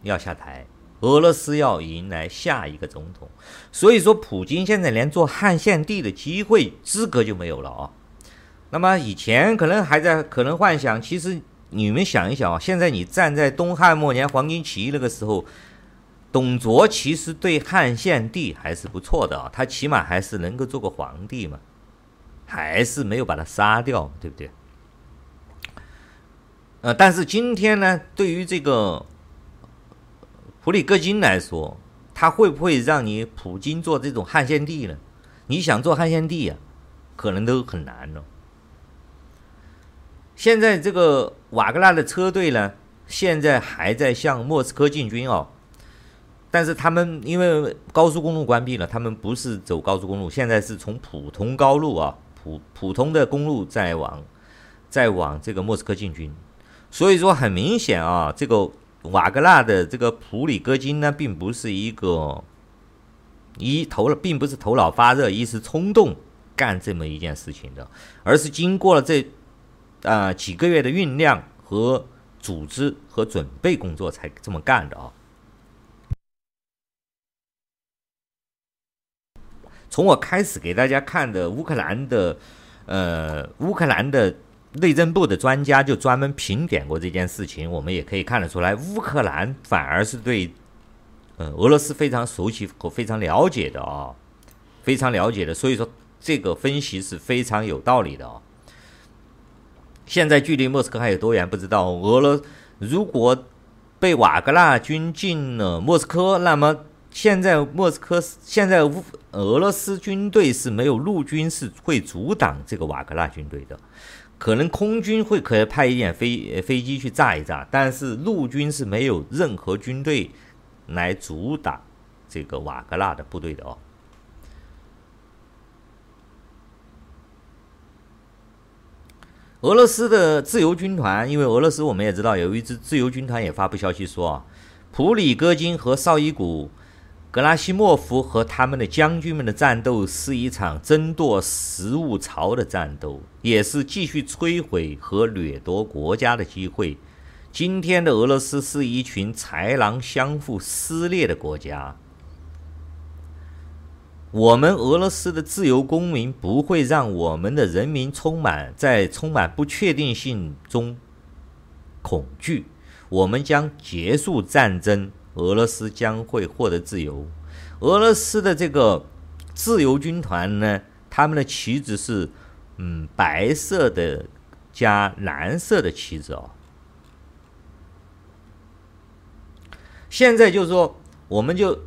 要下台，俄罗斯要迎来下一个总统，所以说普京现在连做汉献帝的机会资格就没有了啊。那么以前可能还在可能幻想，其实。你们想一想啊，现在你站在东汉末年黄巾起义那个时候，董卓其实对汉献帝还是不错的啊，他起码还是能够做个皇帝嘛，还是没有把他杀掉，对不对？呃，但是今天呢，对于这个普里戈金来说，他会不会让你普京做这种汉献帝呢？你想做汉献帝呀，可能都很难了。现在这个瓦格纳的车队呢，现在还在向莫斯科进军哦，但是他们因为高速公路关闭了，他们不是走高速公路，现在是从普通高路啊，普普通的公路在往，在往这个莫斯科进军，所以说很明显啊，这个瓦格纳的这个普里戈金呢，并不是一个一头，并不是头脑发热、一时冲动干这么一件事情的，而是经过了这。啊、几个月的酝酿和组织和准备工作才这么干的啊。从我开始给大家看的乌克兰的，呃，乌克兰的内政部的专家就专门评点过这件事情，我们也可以看得出来，乌克兰反而是对，呃，俄罗斯非常熟悉和非常了解的啊，非常了解的，所以说这个分析是非常有道理的啊。现在距离莫斯科还有多远不知道，俄罗如果被瓦格纳军进了莫斯科，那么。现在莫斯科，现在乌俄罗斯军队是没有陆军是会阻挡这个瓦格纳军队的，可能空军会可以派一点飞飞机去炸一炸，但是陆军是没有任何军队来阻挡这个瓦格纳的部队的哦。俄罗斯的自由军团，因为俄罗斯我们也知道有一支自由军团也发布消息说啊，普里戈金和绍伊古。格拉西莫夫和他们的将军们的战斗是一场争夺食物槽的战斗，也是继续摧毁和掠夺国家的机会。今天的俄罗斯是一群豺狼相互撕裂的国家。我们俄罗斯的自由公民不会让我们的人民充满在充满不确定性中恐惧。我们将结束战争。俄罗斯将会获得自由。俄罗斯的这个自由军团呢，他们的旗子是嗯白色的加蓝色的旗子哦。现在就是说，我们就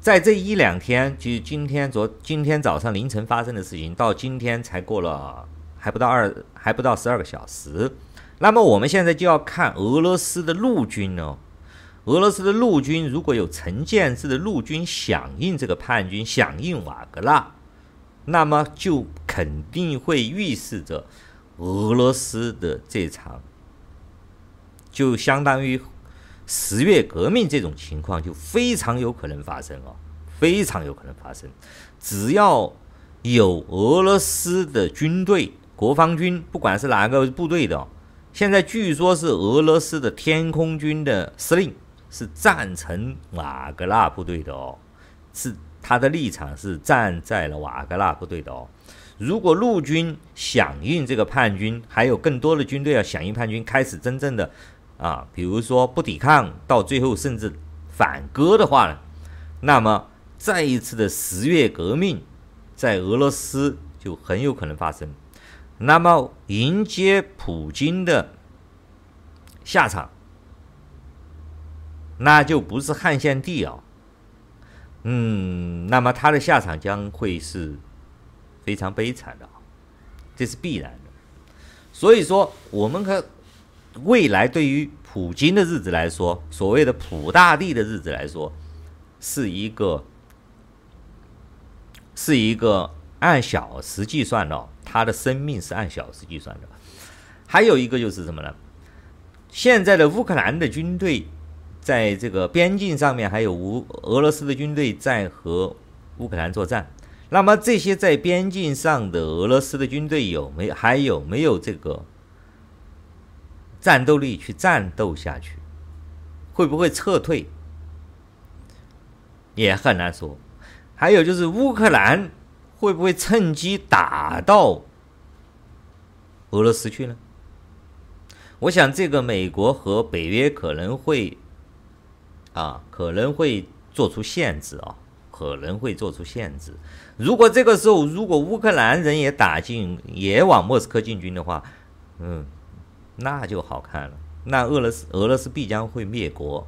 在这一两天，就今天昨今天早上凌晨发生的事情，到今天才过了还不到二还不到十二个小时。那么我们现在就要看俄罗斯的陆军呢。俄罗斯的陆军如果有成建制的陆军响应这个叛军，响应瓦格纳，那么就肯定会预示着俄罗斯的这场就相当于十月革命这种情况就非常有可能发生哦，非常有可能发生。只要有俄罗斯的军队、国防军，不管是哪个部队的，现在据说是俄罗斯的天空军的司令。是赞成瓦格纳部队的哦，是他的立场是站在了瓦格纳部队的哦。如果陆军响应这个叛军，还有更多的军队要响应叛军，开始真正的啊，比如说不抵抗，到最后甚至反戈的话呢，那么再一次的十月革命在俄罗斯就很有可能发生。那么迎接普京的下场。那就不是汉献帝啊，嗯，那么他的下场将会是非常悲惨的，这是必然的。所以说，我们和未来对于普京的日子来说，所谓的普大帝的日子来说，是一个是一个按小时计算的，他的生命是按小时计算的。还有一个就是什么呢？现在的乌克兰的军队。在这个边境上面，还有乌俄罗斯的军队在和乌克兰作战。那么这些在边境上的俄罗斯的军队有没还有没有这个战斗力去战斗下去？会不会撤退？也很难说。还有就是乌克兰会不会趁机打到俄罗斯去呢？我想这个美国和北约可能会。啊，可能会做出限制啊，可能会做出限制。如果这个时候，如果乌克兰人也打进，也往莫斯科进军的话，嗯，那就好看了。那俄罗斯，俄罗斯必将会灭国，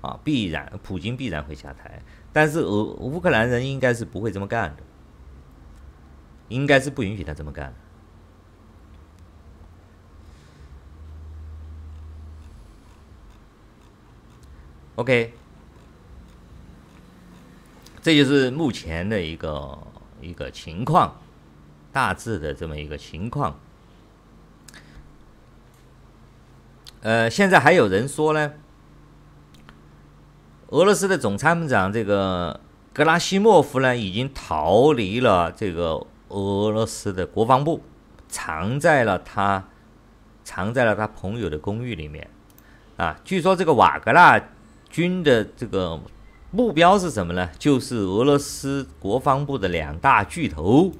啊，必然，普京必然会下台。但是俄乌克兰人应该是不会这么干的，应该是不允许他这么干的。OK，这就是目前的一个一个情况，大致的这么一个情况。呃，现在还有人说呢，俄罗斯的总参谋长这个格拉西莫夫呢，已经逃离了这个俄罗斯的国防部，藏在了他藏在了他朋友的公寓里面。啊，据说这个瓦格纳军的这个目标是什么呢？就是俄罗斯国防部的两大巨头，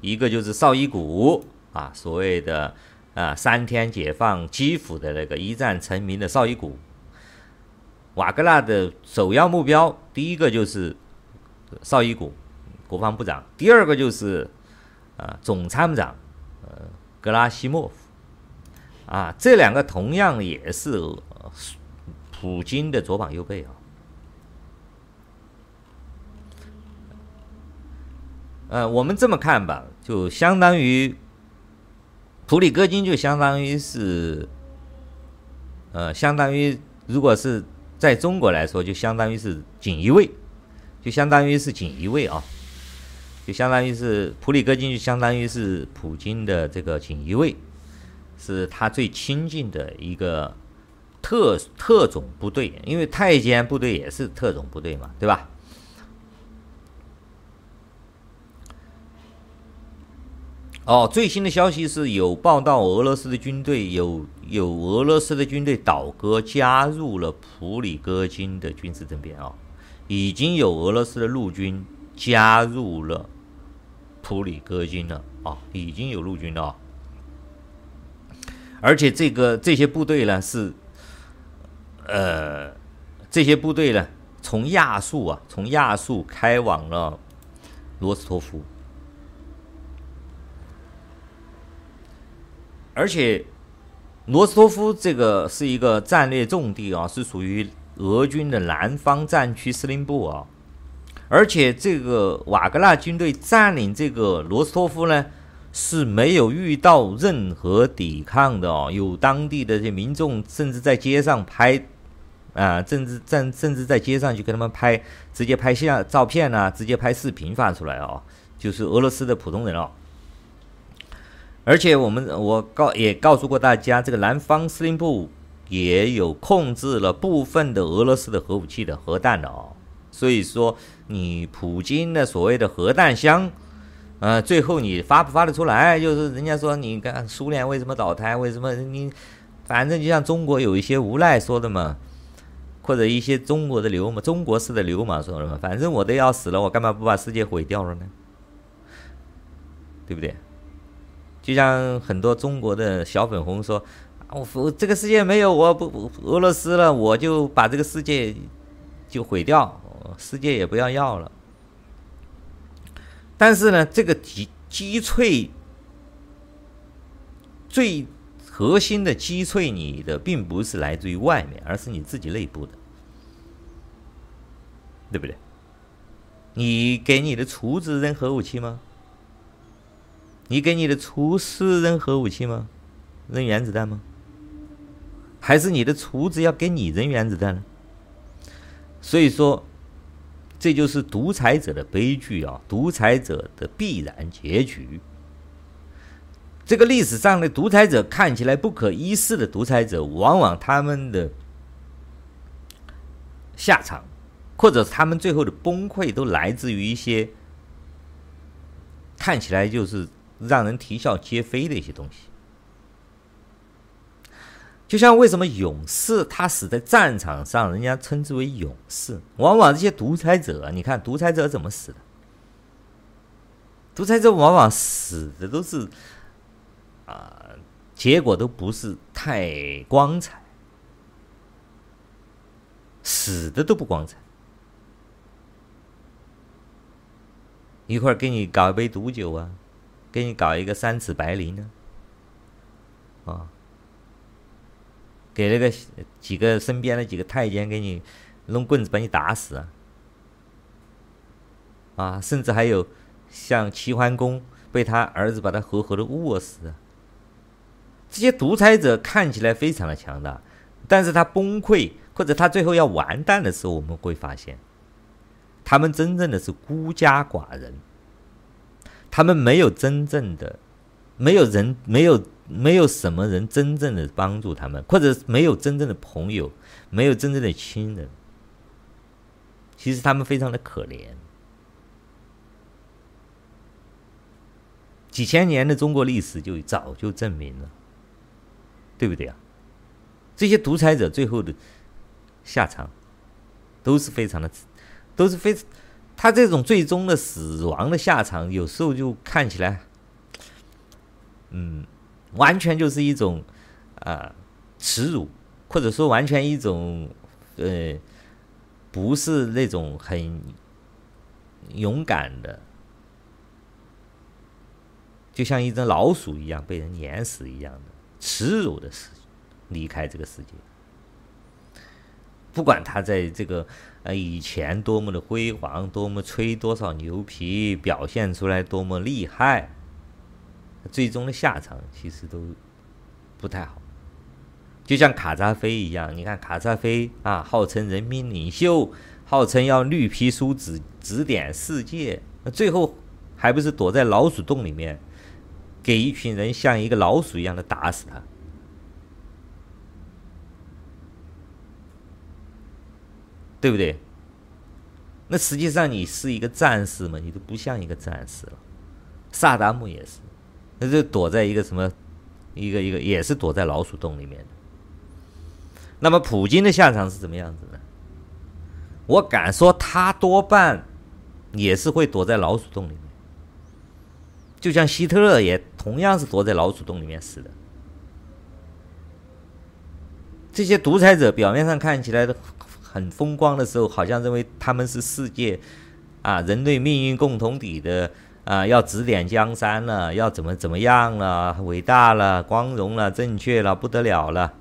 一个就是绍伊古啊，所谓的啊三天解放基辅的那个一战成名的绍伊古。瓦格纳的首要目标，第一个就是绍伊古国防部长，第二个就是啊总参谋长呃格拉西莫夫啊，这两个同样也是呃普京的左膀右臂啊。呃，我们这么看吧，就相当于普里戈金，就相当于是呃，相当于如果是。在中国来说，就相当于是锦衣卫，就相当于是锦衣卫啊，就相当于是普里戈金，就相当于是普京的这个锦衣卫，是他最亲近的一个特特种部队，因为太监部队也是特种部队嘛，对吧？哦，最新的消息是有报道，俄罗斯的军队有有俄罗斯的军队倒戈，加入了普里戈金的军事政变啊，已经有俄罗斯的陆军加入了普里戈金了啊，已经有陆军了，而且这个这些部队呢是，呃，这些部队呢从亚速啊，从亚速开往了罗斯托夫。而且，罗斯托夫这个是一个战略重地啊，是属于俄军的南方战区司令部啊。而且，这个瓦格纳军队占领这个罗斯托夫呢，是没有遇到任何抵抗的哦。有当地的这民众甚至在街上拍啊，甚至甚甚至在街上去跟他们拍，直接拍下照片啊，直接拍视频发出来哦，就是俄罗斯的普通人哦。而且我们我告也告诉过大家，这个南方司令部也有控制了部分的俄罗斯的核武器的核弹的哦。所以说，你普京的所谓的核弹箱，呃，最后你发不发得出来？就是人家说你看苏联为什么倒台？为什么你反正就像中国有一些无赖说的嘛，或者一些中国的流氓、中国式的流氓说什么，反正我都要死了，我干嘛不把世界毁掉了呢？对不对？就像很多中国的小粉红说：“我我这个世界没有我不俄罗斯了，我就把这个世界就毁掉，世界也不要要了。”但是呢，这个击击坠最核心的击碎你的，并不是来自于外面，而是你自己内部的，对不对？你给你的厨子扔核武器吗？你给你的厨师扔核武器吗？扔原子弹吗？还是你的厨子要给你扔原子弹呢？所以说，这就是独裁者的悲剧啊！独裁者的必然结局。这个历史上的独裁者看起来不可一世的独裁者，往往他们的下场，或者他们最后的崩溃，都来自于一些看起来就是。让人啼笑皆非的一些东西，就像为什么勇士他死在战场上，人家称之为勇士。往往这些独裁者，你看独裁者怎么死的？独裁者往往死的都是啊、结果都不是太光彩，死的都不光彩。一会儿给你搞一杯毒酒啊。给你搞一个三尺白绫呢，啊，给那个几个身边的几个太监给你弄棍子把你打死啊，啊，甚至还有像齐桓公被他儿子把他活活的饿死。这些独裁者看起来非常的强大，但是他崩溃或者他最后要完蛋的时候，我们会发现，他们真正的是孤家寡人。他们没有真正的，没有人，没有没有什么人真正的帮助他们，或者没有真正的朋友，没有真正的亲人。其实他们非常的可怜。几千年的中国历史就早就证明了，对不对啊？这些独裁者最后的下场都是非常的，都是非他这种最终的死亡的下场，有时候就看起来，嗯，完全就是一种啊耻辱，或者说完全一种呃，不是那种很勇敢的。就像一只老鼠一样被人碾死一样的耻辱的事情，离开这个世界。不管他在这个呃以前多么的辉煌，多么吹多少牛皮，表现出来多么厉害，最终的下场其实都不太好。就像卡扎菲一样，你看卡扎菲啊，号称人民领袖，号称要绿皮书指指点世界，那最后还不是躲在老鼠洞里面？给一群人像一个老鼠一样的打死他，对不对？那实际上你是一个战士嘛？你都不像一个战士了。萨达姆也是，那就躲在一个什么，一个一个也是躲在老鼠洞里面的。那么普京的下场是怎么样子呢？我敢说他多半也是会躲在老鼠洞里面。就像希特勒也同样是躲在老鼠洞里面死的。这些独裁者表面上看起来很风光的时候，好像认为他们是世界啊人类命运共同体的啊，要指点江山了，要怎么怎么样了，伟大了，光荣了，正确了，不得了了，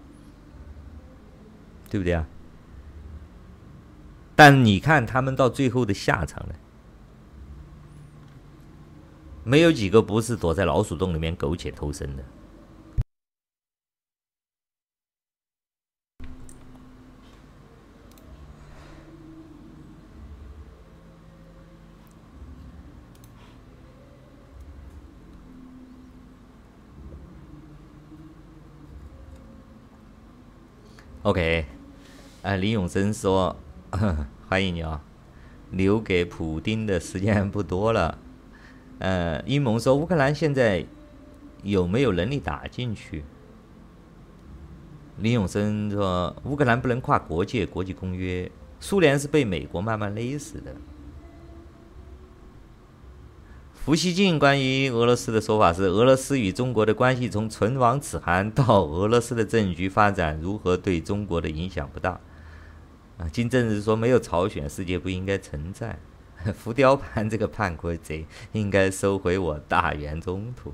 对不对啊？但你看他们到最后的下场呢？没有几个不是躲在老鼠洞里面苟且偷生的。OK，啊，李永生说：“ 欢迎你啊，留给普丁的时间不多了。”呃，英盟说乌克兰现在有没有能力打进去？林永生说乌克兰不能跨国界、国际公约，苏联是被美国慢慢勒死的。胡锡进关于俄罗斯的说法是：俄罗斯与中国的关系从唇亡齿寒到俄罗斯的政局发展如何对中国的影响不大。啊，金正日说没有朝鲜，世界不应该存在。浮雕盘这个叛国贼应该收回我大元中土。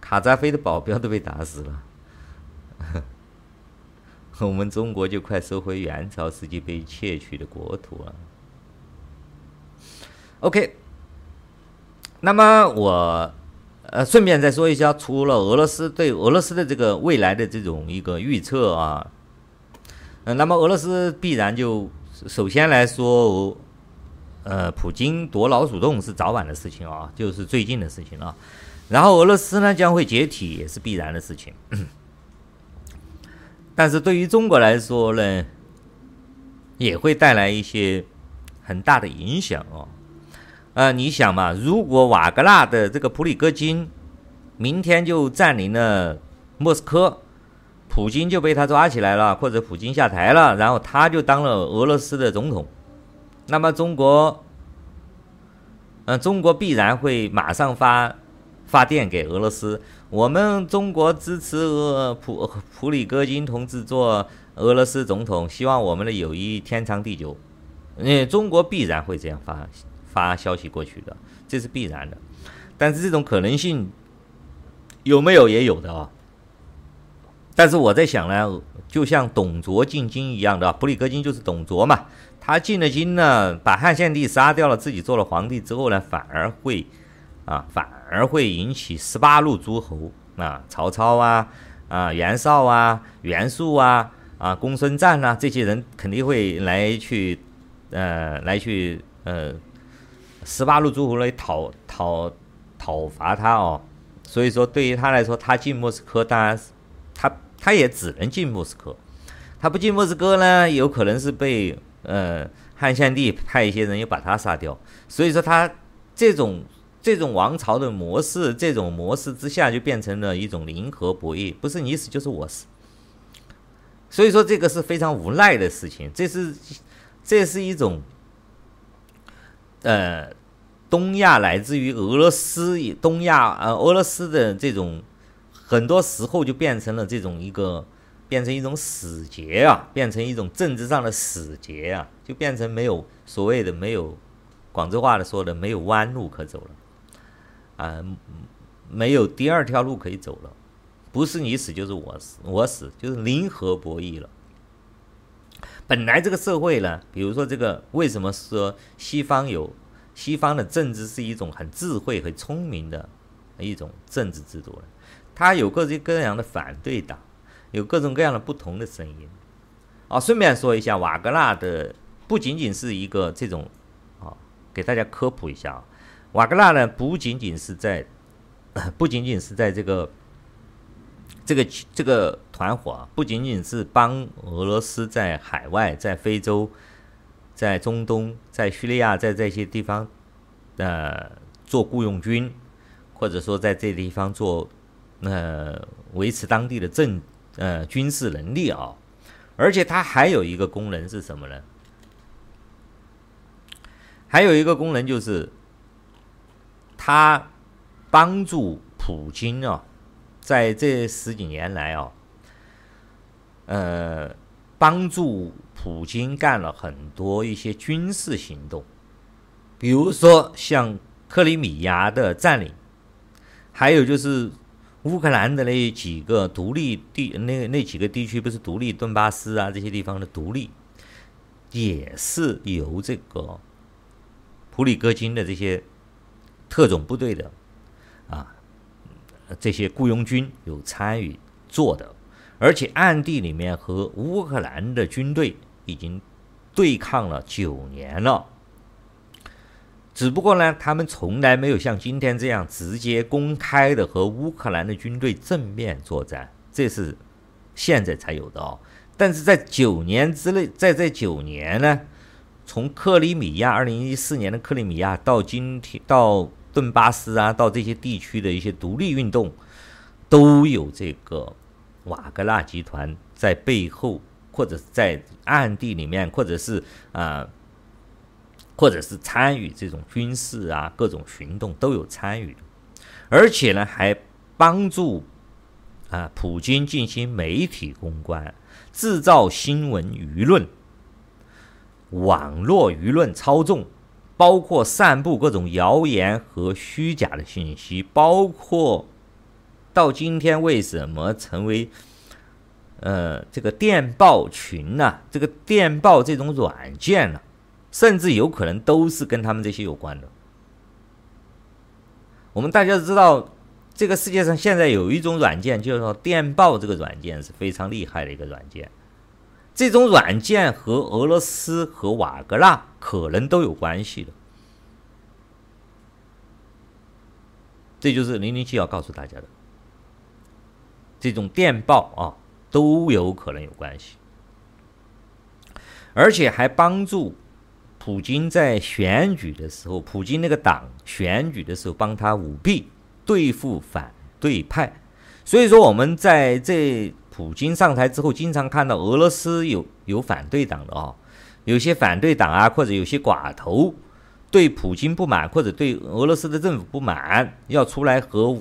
卡扎菲的保镖都被打死了，我们中国就快收回元朝时期被窃取的国土了。OK，那么我呃顺便再说一下，除了俄罗斯对俄罗斯的这个未来的这种一个预测啊，嗯，那么俄罗斯必然就首先来说。呃，普京躲老鼠洞是早晚的事情啊，就是最近的事情啊。然后俄罗斯呢将会解体也是必然的事情。但是对于中国来说呢，也会带来一些很大的影响哦。呃，你想嘛，如果瓦格纳的这个普里戈金明天就占领了莫斯科，普京就被他抓起来了，或者普京下台了，然后他就当了俄罗斯的总统。那么中国，嗯，中国必然会马上发发电给俄罗斯。我们中国支持俄普普里戈金同志做俄罗斯总统，希望我们的友谊天长地久。嗯，中国必然会这样发发消息过去的，这是必然的。但是这种可能性有没有也有的啊？但是我在想呢，就像董卓进京一样的，普里戈金就是董卓嘛。他进了京呢，把汉献帝杀掉了，自己做了皇帝之后呢，反而会，啊，反而会引起十八路诸侯啊，曹操啊，啊，袁绍啊，袁术啊，啊，公孙瓒啊，这些人肯定会来去，呃，来去，呃，十八路诸侯来讨讨讨伐他哦。所以说，对于他来说，他进莫斯科，当然，他他也只能进莫斯科，他不进莫斯科呢，有可能是被。呃，汉献帝派一些人又把他杀掉，所以说他这种这种王朝的模式，这种模式之下就变成了一种零和博弈，不是你死就是我死。所以说这个是非常无奈的事情，这是这是一种，呃，东亚来自于俄罗斯，东亚呃俄罗斯的这种，很多时候就变成了这种一个，变成一种死结啊，变成一种政治上的死结啊，就变成没有所谓的没有，广州话的说的没有弯路可走了，啊、没有第二条路可以走了。不是你死就是我死，我死就是零和博弈了。本来这个社会呢，比如说这个，为什么说西方有西方的政治是一种很智慧、很聪明的一种政治制度呢？他有各种各样的反对党，有各种各样的不同的声音。啊，顺便说一下，瓦格纳的不仅仅是一个这种啊，给大家科普一下啊，瓦格纳呢不仅仅是在，不仅仅是在这个。这个这个团伙啊不仅仅是帮俄罗斯在海外、在非洲、在中东、在叙利亚，在这些地方，呃，做雇佣军，或者说在这地方做，呃，维持当地的政呃军事能力啊，而且它还有一个功能是什么呢？还有一个功能就是，它帮助普京啊。在这十几年来啊，呃，帮助普京干了很多一些军事行动，比如说像克里米亚的占领，还有就是乌克兰的那几个独立地，那那几个地区不是独立，顿巴斯啊这些地方的独立，也是由这个普里戈金的这些特种部队的啊。这些雇佣军有参与做的，而且暗地里面和乌克兰的军队已经对抗了九年了。只不过呢，他们从来没有像今天这样直接公开的和乌克兰的军队正面作战，这是现在才有的哦。但是在九年之内，在这九年呢，从克里米亚二零一四年的克里米亚到今天到。顿巴斯啊，到这些地区的一些独立运动，都有这个瓦格纳集团在背后，或者在暗地里面，或者是啊、或者是参与这种军事啊，各种行动都有参与，而且呢，还帮助啊普京进行媒体公关，制造新闻舆论，网络舆论操纵。包括散布各种谣言和虚假的信息，包括到今天为什么成为呃这个电报群呐、啊，这个电报这种软件呢、甚至有可能都是跟他们这些有关的。我们大家知道，这个世界上现在有一种软件，就是说电报这个软件是非常厉害的一个软件。这种软件和俄罗斯和瓦格纳可能都有关系的，这就是零零七要告诉大家的。这种电报啊都有可能有关系，而且还帮助普京在选举的时候，普京那个党选举的时候帮他舞弊，对付反对派。所以说我们在这。普京上台之后，经常看到俄罗斯有有反对党的哦，有些反对党啊，或者有些寡头对普京不满，或者对俄罗斯的政府不满，要出来和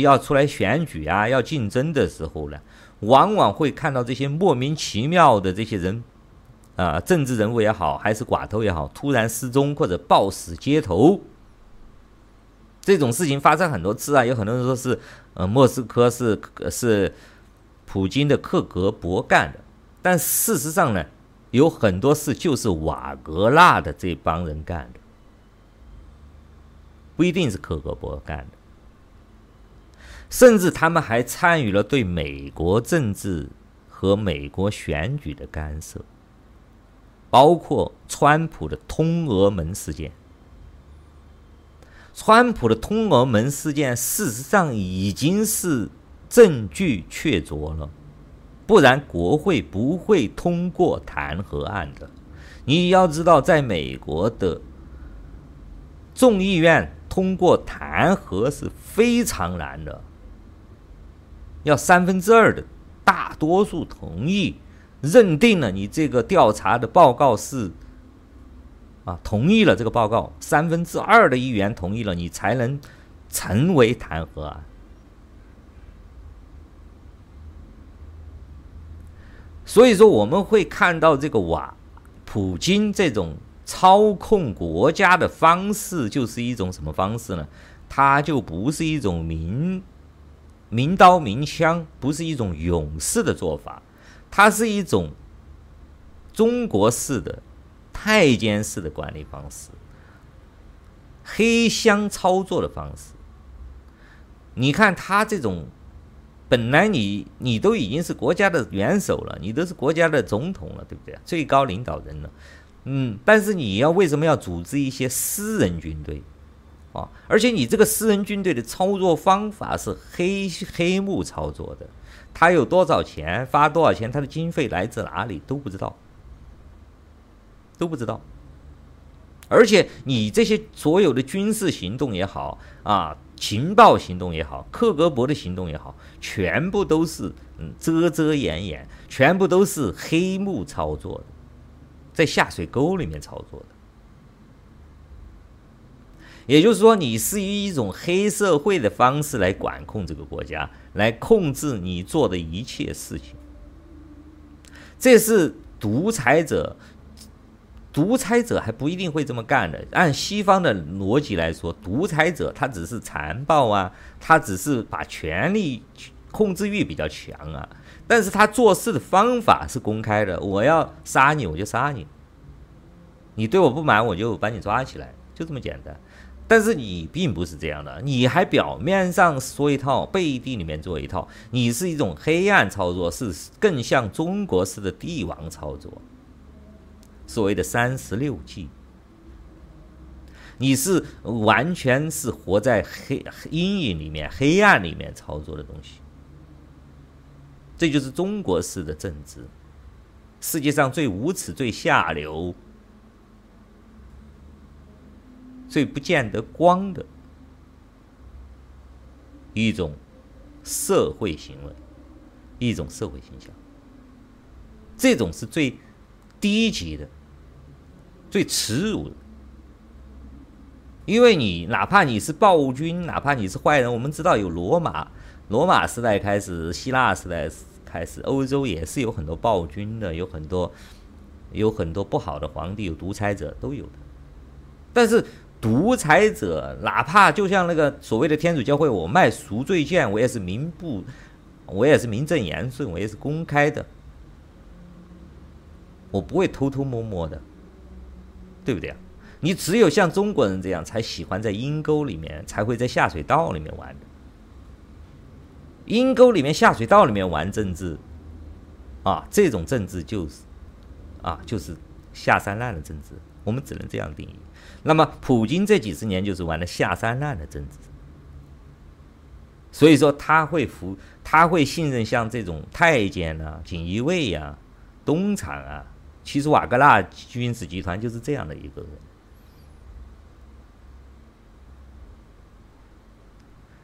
要出来选举啊，要竞争的时候呢，往往会看到这些莫名其妙的这些人啊，政治人物也好，还是寡头也好，突然失踪或者暴死街头，这种事情发生很多次啊，有很多人说是呃，莫斯科是是。普京的克格勃干的，但事实上呢，有很多事就是瓦格纳的这帮人干的，不一定是克格勃干的，甚至他们还参与了对美国政治和美国选举的干涉，包括川普的通俄门事件。川普的通俄门事件，事实上已经是。证据确凿了，不然国会不会通过弹劾案的。你要知道，在美国的众议院通过弹劾是非常难的，要三分之二的大多数同意，认定了你这个调查的报告是啊，同意了这个报告，三分之二的议员同意了，你才能成为弹劾啊。所以说，我们会看到这个瓦普京这种操控国家的方式，就是一种什么方式呢？他就不是一种明明刀明枪，不是一种勇士的做法，它是一种中国式的太监式的管理方式，黑箱操作的方式。你看他这种。本来你你都已经是国家的元首了，你都是国家的总统了，对不对？最高领导人了，嗯，但是你要为什么要组织一些私人军队啊？而且你这个私人军队的操作方法是黑黑幕操作的，他有多少钱，发多少钱，他的经费来自哪里都不知道，都不知道。而且你这些所有的军事行动也好啊。情报行动也好，克格勃的行动也好，全部都是嗯遮遮掩掩，全部都是黑幕操作的，在下水沟里面操作的。也就是说，你是以一种黑社会的方式来管控这个国家，来控制你做的一切事情。这是独裁者。独裁者还不一定会这么干的。按西方的逻辑来说，独裁者他只是残暴啊，他只是把权力控制欲比较强啊。但是他做事的方法是公开的，我要杀你我就杀你，你对我不满我就把你抓起来，就这么简单。但是你并不是这样的，你还表面上说一套，背地里面做一套，你是一种黑暗操作，是更像中国式的帝王操作。所谓的三十六计，你是完全是活在黑阴影里面、黑暗里面操作的东西。这就是中国式的政治，世界上最无耻、最下流、最不见得光的一种社会行为，一种社会形象。这种是最低级的。最耻辱的，因为你哪怕你是暴君，哪怕你是坏人，我们知道有罗马，罗马时代开始，希腊时代开始，欧洲也是有很多暴君的，有很多有很多不好的皇帝，有独裁者都有的。但是独裁者，哪怕就像那个所谓的天主教会，我卖赎罪券，我也是名不，我也是名正言顺，我也是公开的，我不会偷偷摸摸的。对不对啊？你只有像中国人这样，才喜欢在阴沟里面，才会在下水道里面玩的。阴沟里面、下水道里面玩政治，啊，这种政治就是，啊，就是下三滥的政治。我们只能这样定义。那么，普京这几十年就是玩的下三滥的政治。所以说，他会服，他会信任像这种太监啊、锦衣卫呀、东厂啊。其实瓦格纳军事集团就是这样的一个人。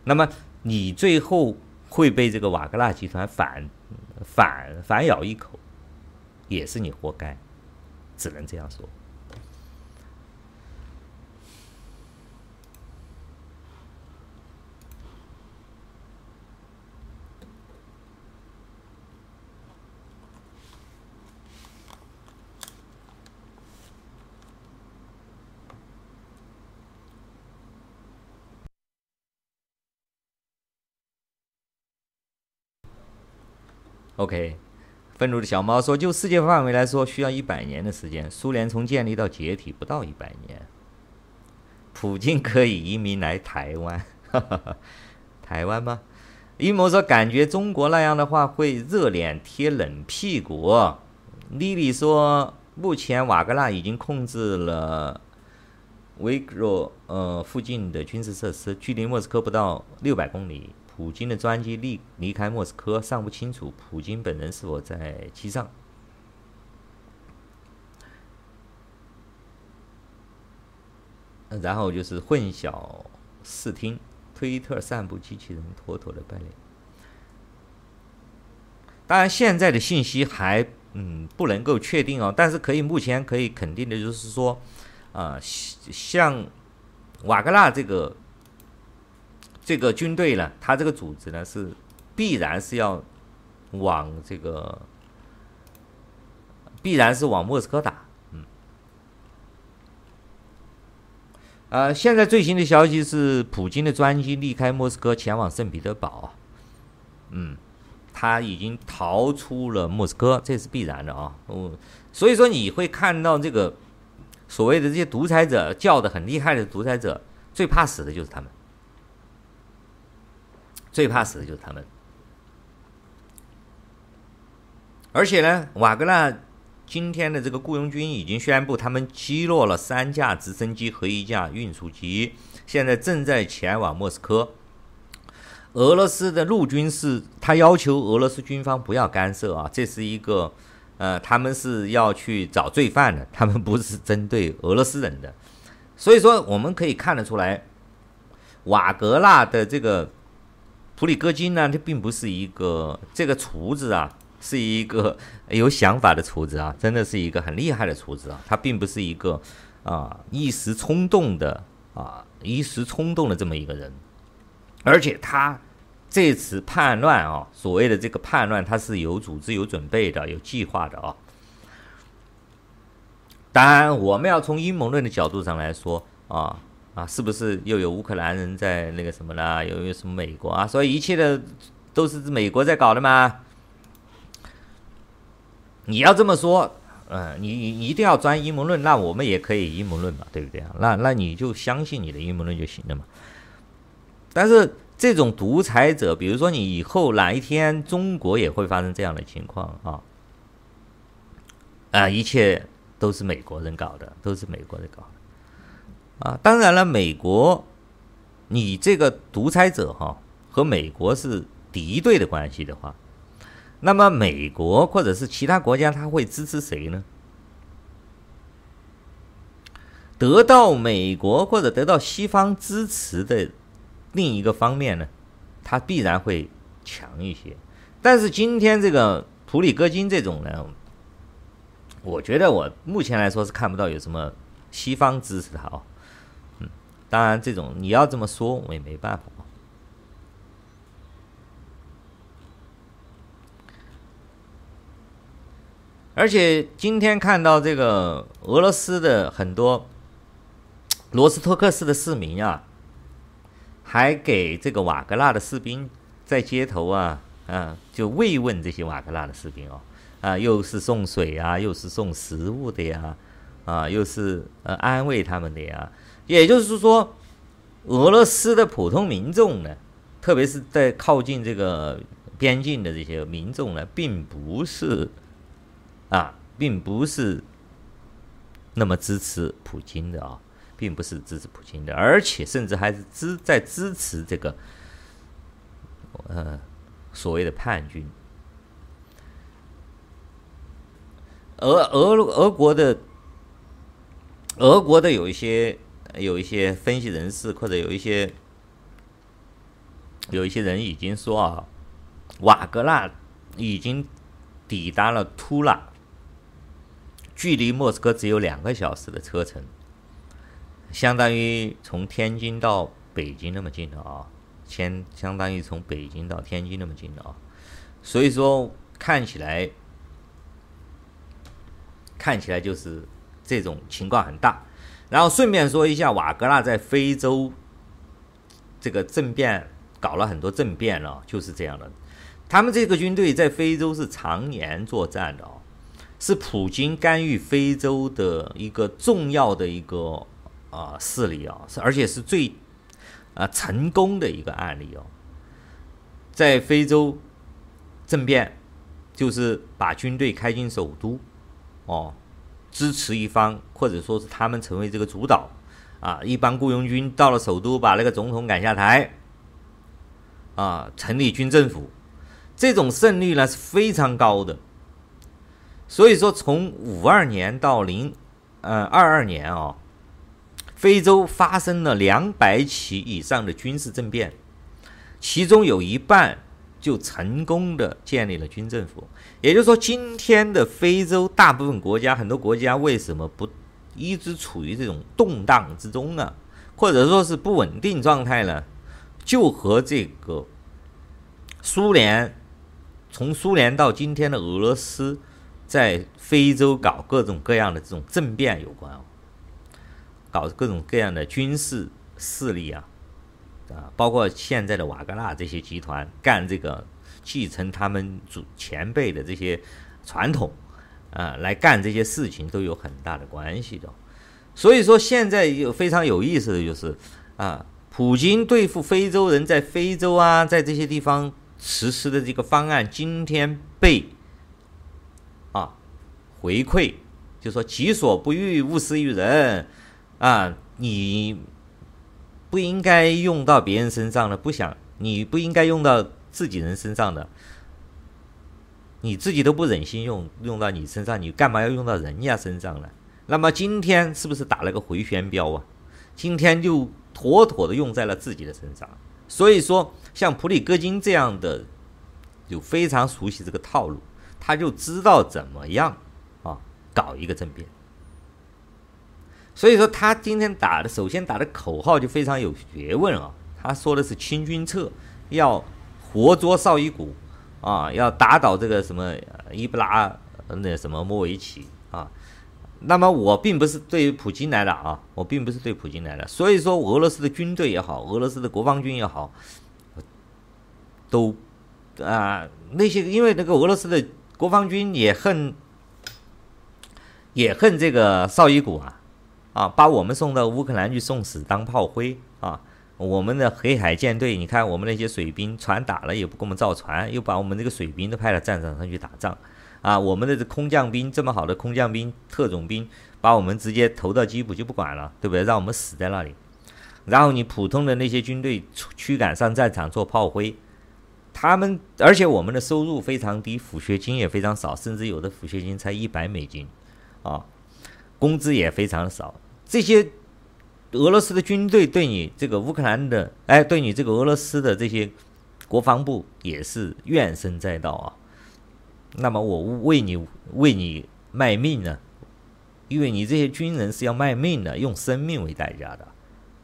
那么你最后会被这个瓦格纳集团反反反咬一口，也是你活该，只能这样说。OK，愤怒的小猫说：“就世界范围来说，需要一百年的时间。苏联从建立到解体不到一百年。普京可以移民来台湾，台湾吗？”阴谋说：“感觉中国那样的话会热脸贴冷屁股。”莉莉说：“目前瓦格纳已经控制了维格罗呃附近的军事设施，距离莫斯科不到六百公里。”普京的专机离离开莫斯科尚不清楚，普京本人是否在机上？然后就是混淆视听，推特散布机器人妥妥的败类。当然，现在的信息还嗯不能够确定哦，但是可以目前可以肯定的就是说，啊、呃，像瓦格纳这个这个军队呢，它这个组织呢是必然是要往这个必然是往莫斯科打，嗯，呃，现在最新的消息是，普京的专机离开莫斯科前往圣彼得堡，嗯。他已经逃出了莫斯科，这是必然的啊。嗯，所以说你会看到这个所谓的这些独裁者叫的很厉害的独裁者，最怕死的就是他们，最怕死的就是他们。而且呢，瓦格纳今天的这个雇佣军已经宣布，他们击落了三架直升机和一架运输机，现在正在前往莫斯科。俄罗斯的陆军是，他要求俄罗斯军方不要干涉啊，这是一个，呃，他们是要去找罪犯的，他们不是针对俄罗斯人的，所以说我们可以看得出来，瓦格纳的这个普里戈金呢，他并不是一个这个厨子啊，是一个 有想法的厨子啊，真的是一个很厉害的厨子啊，他并不是一个啊一时冲动的啊一时冲动的这么一个人。而且他这次叛乱啊，所谓的这个叛乱，他是有组织、有准备的、有计划的啊。当然，我们要从阴谋论的角度上来说啊啊，是不是又有乌克兰人在那个什么呢？有有什么美国啊？所以一切的都是美国在搞的吗？你要这么说，嗯，你你一定要钻阴谋论，那我们也可以阴谋论嘛，对不对啊？那那你就相信你的阴谋论就行了嘛。但是这种独裁者，比如说你以后哪一天中国也会发生这样的情况啊？啊，一切都是美国人搞的，都是美国人搞啊！当然了，美国，你这个独裁者哈和美国是敌对的关系的话，那么美国或者是其他国家他会支持谁呢？得到美国或者得到西方支持的。另一个方面呢，它必然会强一些。但是今天这个普里戈金这种呢，我觉得我目前来说是看不到有什么西方支持他哦。当然这种你要这么说，我也没办法。而且今天看到这个俄罗斯的很多罗斯托克市的市民啊。还给这个瓦格纳的士兵在街头啊，啊，就慰问这些瓦格纳的士兵哦，啊，又是送水啊，又是送食物的呀，啊，又是呃安慰他们的呀。也就是说，俄罗斯的普通民众呢，特别是在靠近这个边境的这些民众呢，并不是啊，并不是那么支持普京的啊。并不是支持普京的，而且甚至还是支在支持这个，呃，所谓的叛军。俄俄俄国的俄国的有一些有一些分析人士，或者有一些有一些人已经说啊，瓦格纳已经抵达了图拉，距离莫斯科只有两个小时的车程。相当于从天津到北京那么近的啊，相相当于从北京到天津那么近的啊，所以说看起来看起来就是这种情况很大。然后顺便说一下，瓦格纳在非洲这个政变搞了很多政变了，就是这样的。他们这个军队在非洲是常年作战的哦，是普京干预非洲的一个重要的一个。啊，势力啊，是而且是最啊成功的一个案例哦，在非洲政变，就是把军队开进首都，哦，支持一方或者说是他们成为这个主导，啊，一帮雇佣军到了首都，把那个总统赶下台，啊，成立军政府，这种胜率呢是非常高的，所以说从五二年到零呃二二年啊。非洲发生了两百起以上的军事政变，其中有一半就成功的建立了军政府。也就是说，今天的非洲大部分国家，很多国家为什么不一直处于这种动荡之中呢？或者说是不稳定状态呢？就和这个苏联，从苏联到今天的俄罗斯，在非洲搞各种各样的这种政变有关哦。搞各种各样的军事势力啊，啊，包括现在的瓦格纳这些集团干这个继承他们祖前辈的这些传统啊，来干这些事情都有很大的关系的。所以说，现在有非常有意思的就是啊，普京对付非洲人在非洲啊，在这些地方实施的这个方案，今天被啊回馈，就说己所不欲，勿施于人。啊，你不应该用到别人身上的，不想你不应该用到自己人身上的，你自己都不忍心用用到你身上，你干嘛要用到人家身上呢？那么今天是不是打了个回旋镖啊？今天就妥妥的用在了自己的身上。所以说，像普里戈金这样的，就非常熟悉这个套路，他就知道怎么样啊搞一个政变。所以说，他今天打的首先打的口号就非常有学问啊！他说的是清君侧，要活捉绍伊古，啊，要打倒这个什么伊布拉那什么莫维奇啊。那么我并不是对普京来的啊，我并不是对普京来的。所以说，俄罗斯的军队也好，俄罗斯的国防军也好，都啊那些因为那个俄罗斯的国防军也恨也恨这个绍伊古啊。啊，把我们送到乌克兰去送死当炮灰啊！我们的黑海舰队，你看我们那些水兵，船打了也不给我们造船，又把我们这个水兵都派到战场上去打仗，啊，我们的空降兵这么好的空降兵、特种兵，把我们直接投到基辅就不管了，对不对？让我们死在那里。然后你普通的那些军队驱赶上战场做炮灰，他们而且我们的收入非常低，抚恤金也非常少，甚至有的抚恤金才一百美金，啊。工资也非常少，这些俄罗斯的军队对你这个乌克兰的，哎，对你这个俄罗斯的这些国防部也是怨声载道啊。那么我为你为你卖命呢，因为你这些军人是要卖命的，用生命为代价的，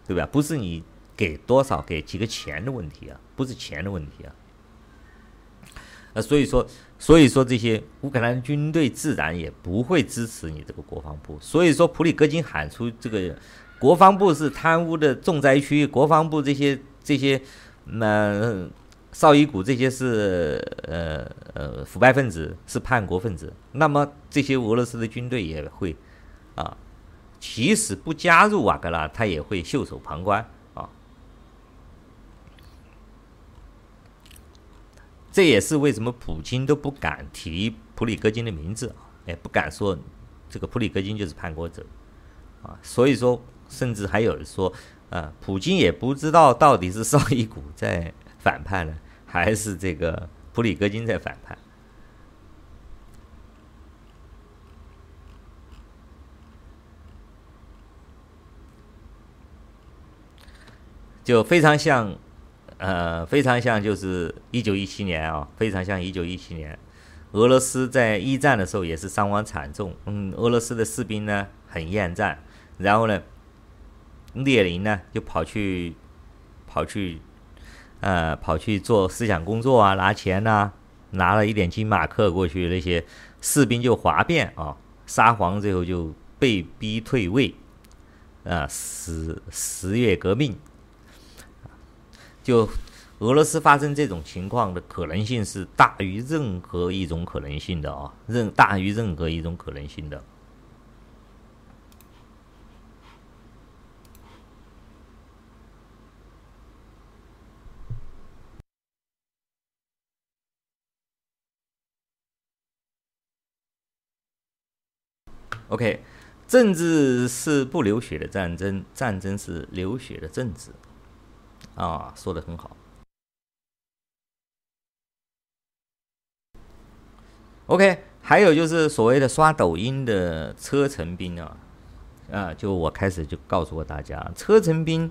对吧？不是你给多少给几个钱的问题啊，不是钱的问题啊。呃，所以说。所以说，这些乌克兰军队自然也不会支持你这个国防部。所以说，普里戈金喊出这个国防部是贪污的重灾区，国防部这些这些，呃，绍伊古这些是呃呃腐败分子，是叛国分子。那么这些俄罗斯的军队也会啊，即使不加入瓦格纳，他也会袖手旁观啊。这也是为什么普京都不敢提普里戈金的名字啊，也不敢说这个普里戈金就是叛国者啊。所以说，甚至还有人说，啊，普京也不知道到底是绍伊古在反叛呢，还是这个普里戈金在反叛，就非常像。呃，非常像就是一九一七年啊，非常像一九一七年，俄罗斯在一战的时候也是伤亡惨重，嗯，俄罗斯的士兵呢很厌战，然后呢，列宁呢就跑去跑去呃跑去做思想工作啊，拿钱呐、啊，拿了一点金马克过去，那些士兵就哗变啊，沙皇最后就被逼退位，啊，十十月革命。就俄罗斯发生这种情况的可能性是大于任何一种可能性的啊，任大于任何一种可能性的。OK，政治是不流血的战争，战争是流血的政治。啊，说的很好。OK，还有就是所谓的刷抖音的车臣兵啊，啊，就我开始就告诉过大家，车臣兵，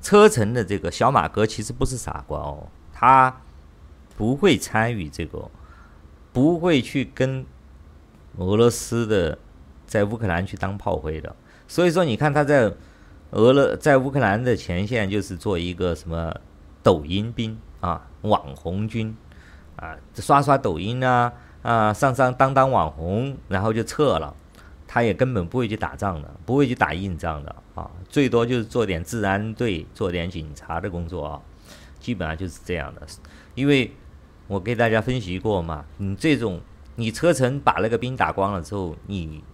车臣的这个小马哥其实不是傻瓜哦，他不会参与这个，不会去跟俄罗斯的在乌克兰去当炮灰的。所以说，你看他在俄勒在乌克兰的前线，就是做一个什么抖音兵啊，网红军啊，刷刷抖音啊，啊，上上当当网红，然后就撤了。他也根本不会去打仗的，不会去打硬仗的啊，最多就是做点治安队，做点警察的工作啊，基本上就是这样的。因为我给大家分析过嘛，你这种你车臣把那个兵打光了之后，你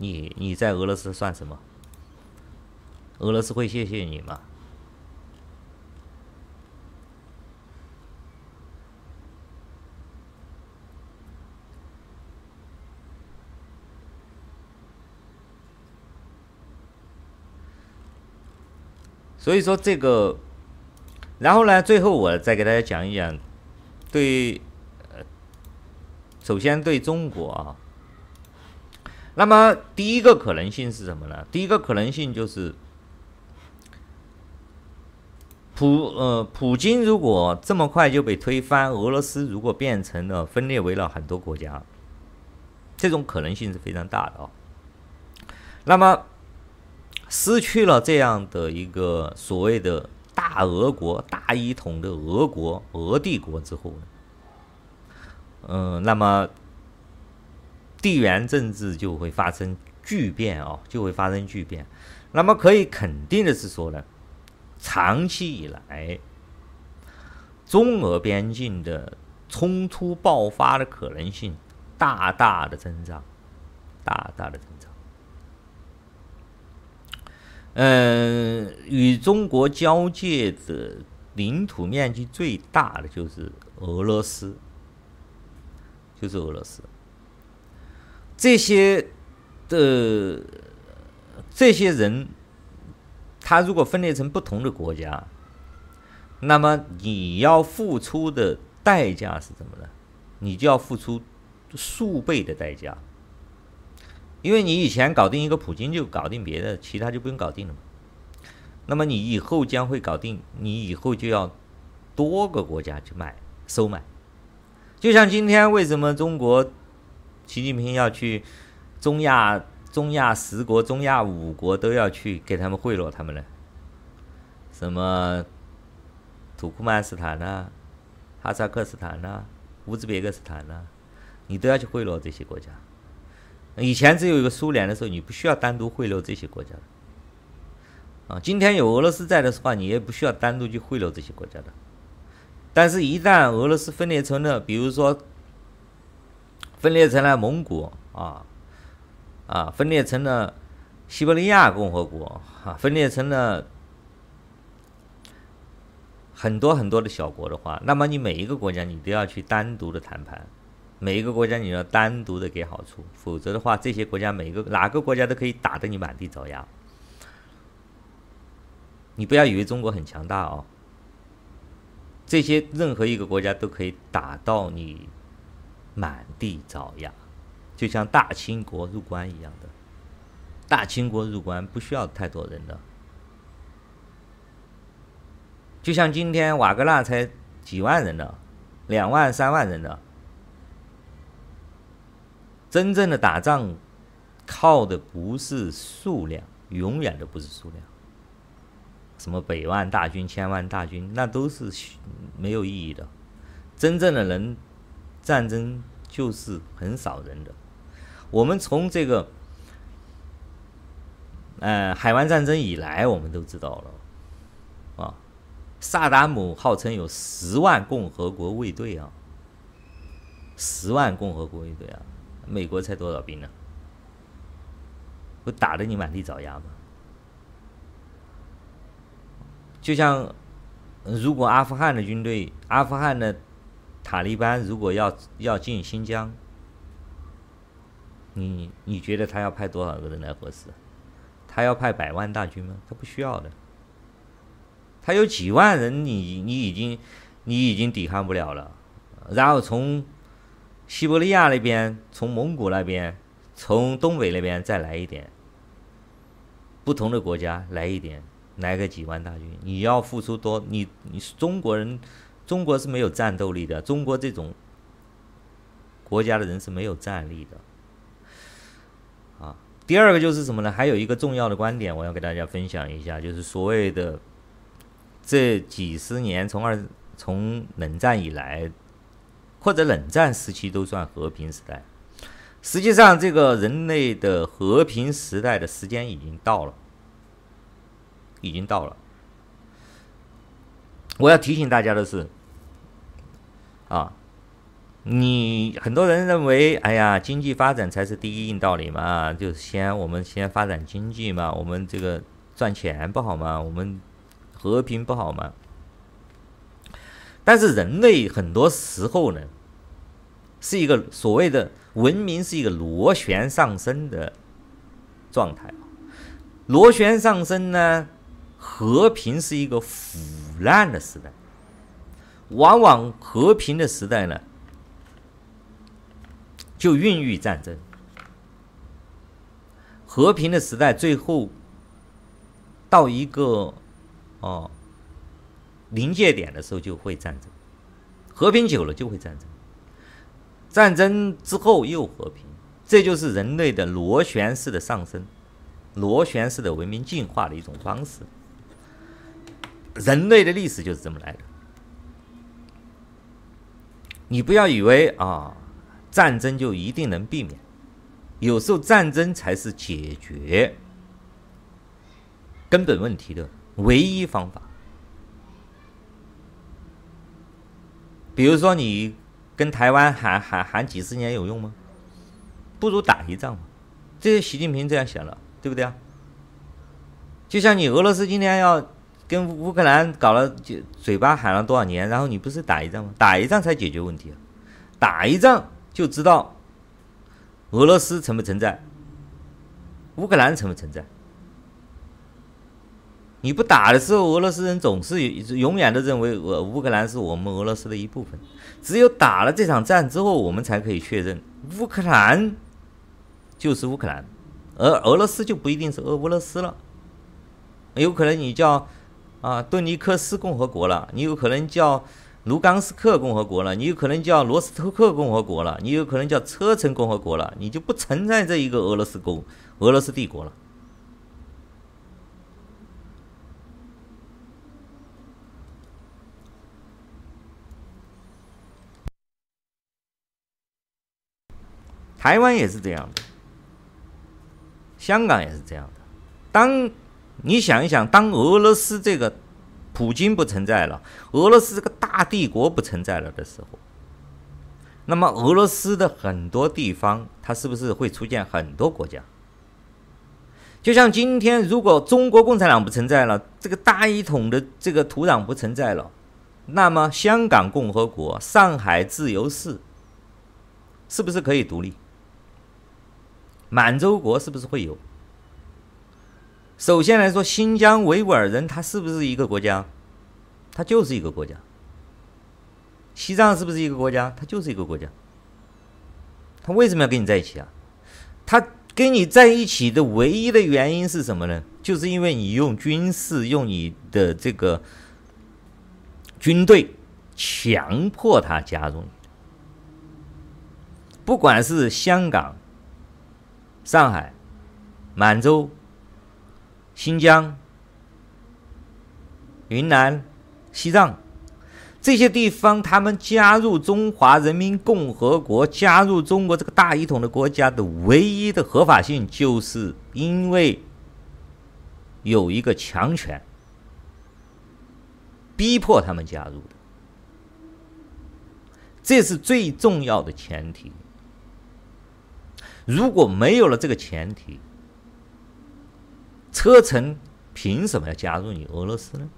你你在俄罗斯算什么？俄罗斯会谢谢你吗？所以说这个，然后呢，最后我再给大家讲一讲，对，首先对中国啊，那么第一个可能性是什么呢？第一个可能性就是，普呃普京如果这么快就被推翻，俄罗斯如果变成了分裂为了很多国家，这种可能性是非常大的啊。那么。失去了这样的一个所谓的大俄国、大一统的俄国、俄帝国之后呢，嗯，那么地缘政治就会发生巨变啊，就会发生巨变。那么可以肯定的是说呢，长期以来，中俄边境的冲突爆发的可能性大大的增长，大大的增长。嗯，与中国交界的领土面积最大的就是俄罗斯，就是俄罗斯。这些的这些人，他如果分裂成不同的国家，那么你要付出的代价是什么呢？你就要付出数倍的代价。因为你以前搞定一个普京就搞定别的，其他就不用搞定了嘛。那么你以后将会搞定，你以后就要多个国家去买收买。就像今天为什么中国习近平要去中亚、中亚十国、中亚五国都要去给他们贿赂他们呢？什么土库曼斯坦呐、哈萨克斯坦呐、乌兹别克斯坦呐、你都要去贿赂这些国家。以前只有一个苏联的时候，你不需要单独贿赂这些国家的，啊，今天有俄罗斯在的话，你也不需要单独去贿赂这些国家的。但是，一旦俄罗斯分裂成了，比如说分裂成了蒙古啊，啊，分裂成了西伯利亚共和国啊，分裂成了很多很多的小国的话，那么你每一个国家你都要去单独的谈判。每一个国家你要单独的给好处，否则的话，这些国家每个哪个国家都可以打得你满地找牙。你不要以为中国很强大哦，这些任何一个国家都可以打到你满地找牙，就像大清国入关一样的。大清国入关不需要太多人的，就像今天瓦格纳才几万人的，两万三万人的。真正的打仗，靠的不是数量，永远都不是数量。什么百万大军、千万大军，那都是没有意义的。真正的人，战争就是很少人的。我们从这个，呃，海湾战争以来，我们都知道了，啊，萨达姆号称有十万共和国卫队啊，十万共和国卫队啊。美国才多少兵呢？不打得你满地找牙吗？就像，如果阿富汗的军队，阿富汗的塔利班如果要要进新疆，你你觉得他要派多少个人来合适？他要派百万大军吗？他不需要的。他有几万人你，你已经你已经抵抗不了了。然后从。西伯利亚那边，从蒙古那边，从东北那边再来一点，不同的国家来一点，来个几万大军，你要付出多？你你是中国人，中国是没有战斗力的，中国这种国家的人是没有战力的。啊，第二个就是什么呢？还有一个重要的观点，我要给大家分享一下，就是所谓的这几十年，从二从冷战以来，或者冷战时期都算和平时代。实际上，这个人类的和平时代的时间已经到了，已经到了。我要提醒大家的是，啊，你很多人认为，哎呀，经济发展才是第一硬道理嘛，就是先我们先发展经济嘛，我们这个赚钱不好吗？我们和平不好吗？但是人类很多时候呢，是一个所谓的。文明是一个螺旋上升的状态，螺旋上升呢，和平是一个腐烂的时代，往往和平的时代呢，就孕育战争，和平的时代最后到一个哦临界点的时候就会战争，和平久了就会战争。战争之后又和平，这就是人类的螺旋式的上升，螺旋式的文明进化的一种方式。人类的历史就是这么来的。你不要以为啊，战争就一定能避免，有时候战争才是解决根本问题的唯一方法。比如说你。跟台湾喊喊喊几十年有用吗？不如打一仗嘛。这些习近平这样想了，对不对啊？就像你俄罗斯今天要跟乌克兰搞了，就嘴巴喊了多少年，然后你不是打一仗吗？打一仗才解决问题啊！打一仗就知道俄罗斯存不存在，乌克兰存不存在。你不打的时候，俄罗斯人总是永远都认为俄乌克兰是我们俄罗斯的一部分。只有打了这场战之后，我们才可以确认乌克兰就是乌克兰，而俄罗斯就不一定是俄乌罗斯了。有可能你叫啊顿尼克斯共和国了，你有可能叫卢甘斯克共和国了，你有可能叫罗斯托克共和国了，你有可能叫车臣共和国了，你就不存在这一个俄罗斯共俄罗斯帝国了。台湾也是这样的，香港也是这样的。当你想一想，当俄罗斯这个普京不存在了，俄罗斯这个大帝国不存在了的时候，那么俄罗斯的很多地方，它是不是会出现很多国家？就像今天，如果中国共产党不存在了，这个大一统的这个土壤不存在了，那么香港共和国、上海自由市，是不是可以独立？满洲国是不是会有？首先来说，新疆维吾尔人他是不是一个国家？他就是一个国家。西藏是不是一个国家？他就是一个国家。他为什么要跟你在一起啊？他跟你在一起的唯一的原因是什么呢？就是因为你用军事、用你的这个军队强迫他加入你。不管是香港。上海、满洲、新疆、云南、西藏这些地方，他们加入中华人民共和国，加入中国这个大一统的国家的唯一的合法性，就是因为有一个强权逼迫他们加入的，这是最重要的前提。如果没有了这个前提，车臣凭什么要加入你俄罗斯呢？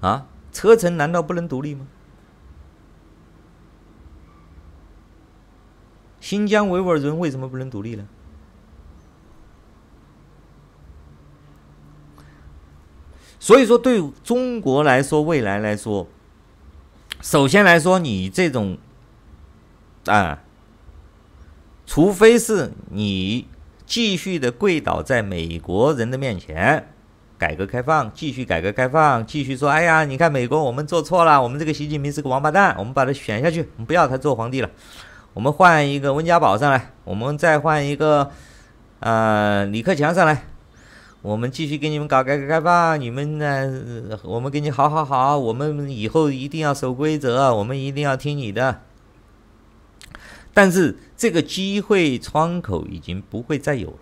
啊，车臣难道不能独立吗？新疆维吾尔人为什么不能独立呢？所以说，对中国来说，未来来说，首先来说，你这种。啊，除非是你继续的跪倒在美国人的面前，改革开放，继续改革开放，继续说，哎呀，你看美国，我们做错了，我们这个习近平是个王八蛋，我们把他选下去，我们不要他做皇帝了，我们换一个温家宝上来，我们再换一个，呃，李克强上来。我们继续给你们搞改革开放，你们呢？我们给你好好好，我们以后一定要守规则，我们一定要听你的。但是这个机会窗口已经不会再有了。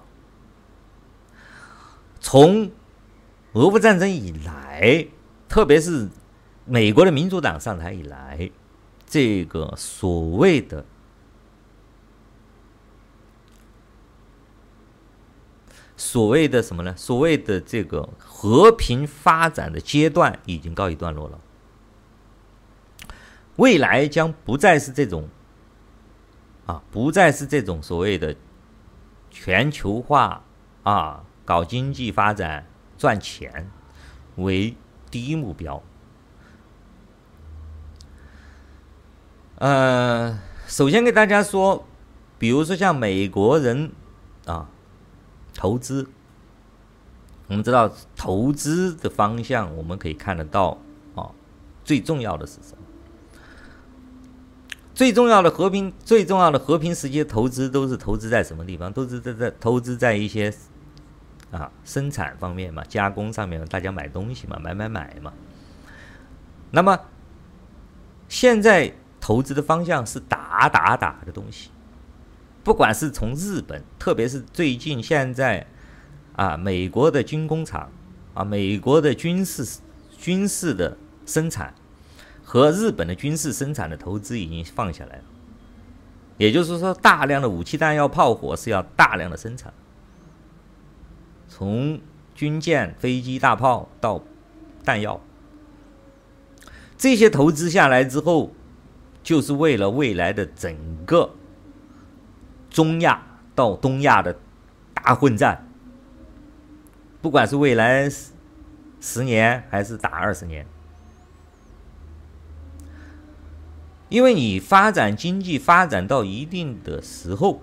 从俄乌战争以来，特别是美国的民主党上台以来，这个所谓的。所谓的什么呢？所谓的这个和平发展的阶段已经告一段落了，未来将不再是这种，啊，不再是这种所谓的全球化啊，搞经济发展赚钱为第一目标。呃，首先给大家说，比如说像美国人啊。投资，我们知道投资的方向，我们可以看得到啊。最重要的是什么？最重要的和平，最重要的和平时期投资都是投资在什么地方？都是在在投资在一些啊生产方面嘛，加工上面，大家买东西嘛，买买买嘛。那么现在投资的方向是打打打的东西。不管是从日本，特别是最近现在，啊，美国的军工厂，啊，美国的军事军事的生产和日本的军事生产的投资已经放下来了，也就是说，大量的武器弹药炮火是要大量的生产，从军舰、飞机、大炮到弹药，这些投资下来之后，就是为了未来的整个。中亚到东亚的大混战，不管是未来十年还是打二十年，因为你发展经济发展到一定的时候，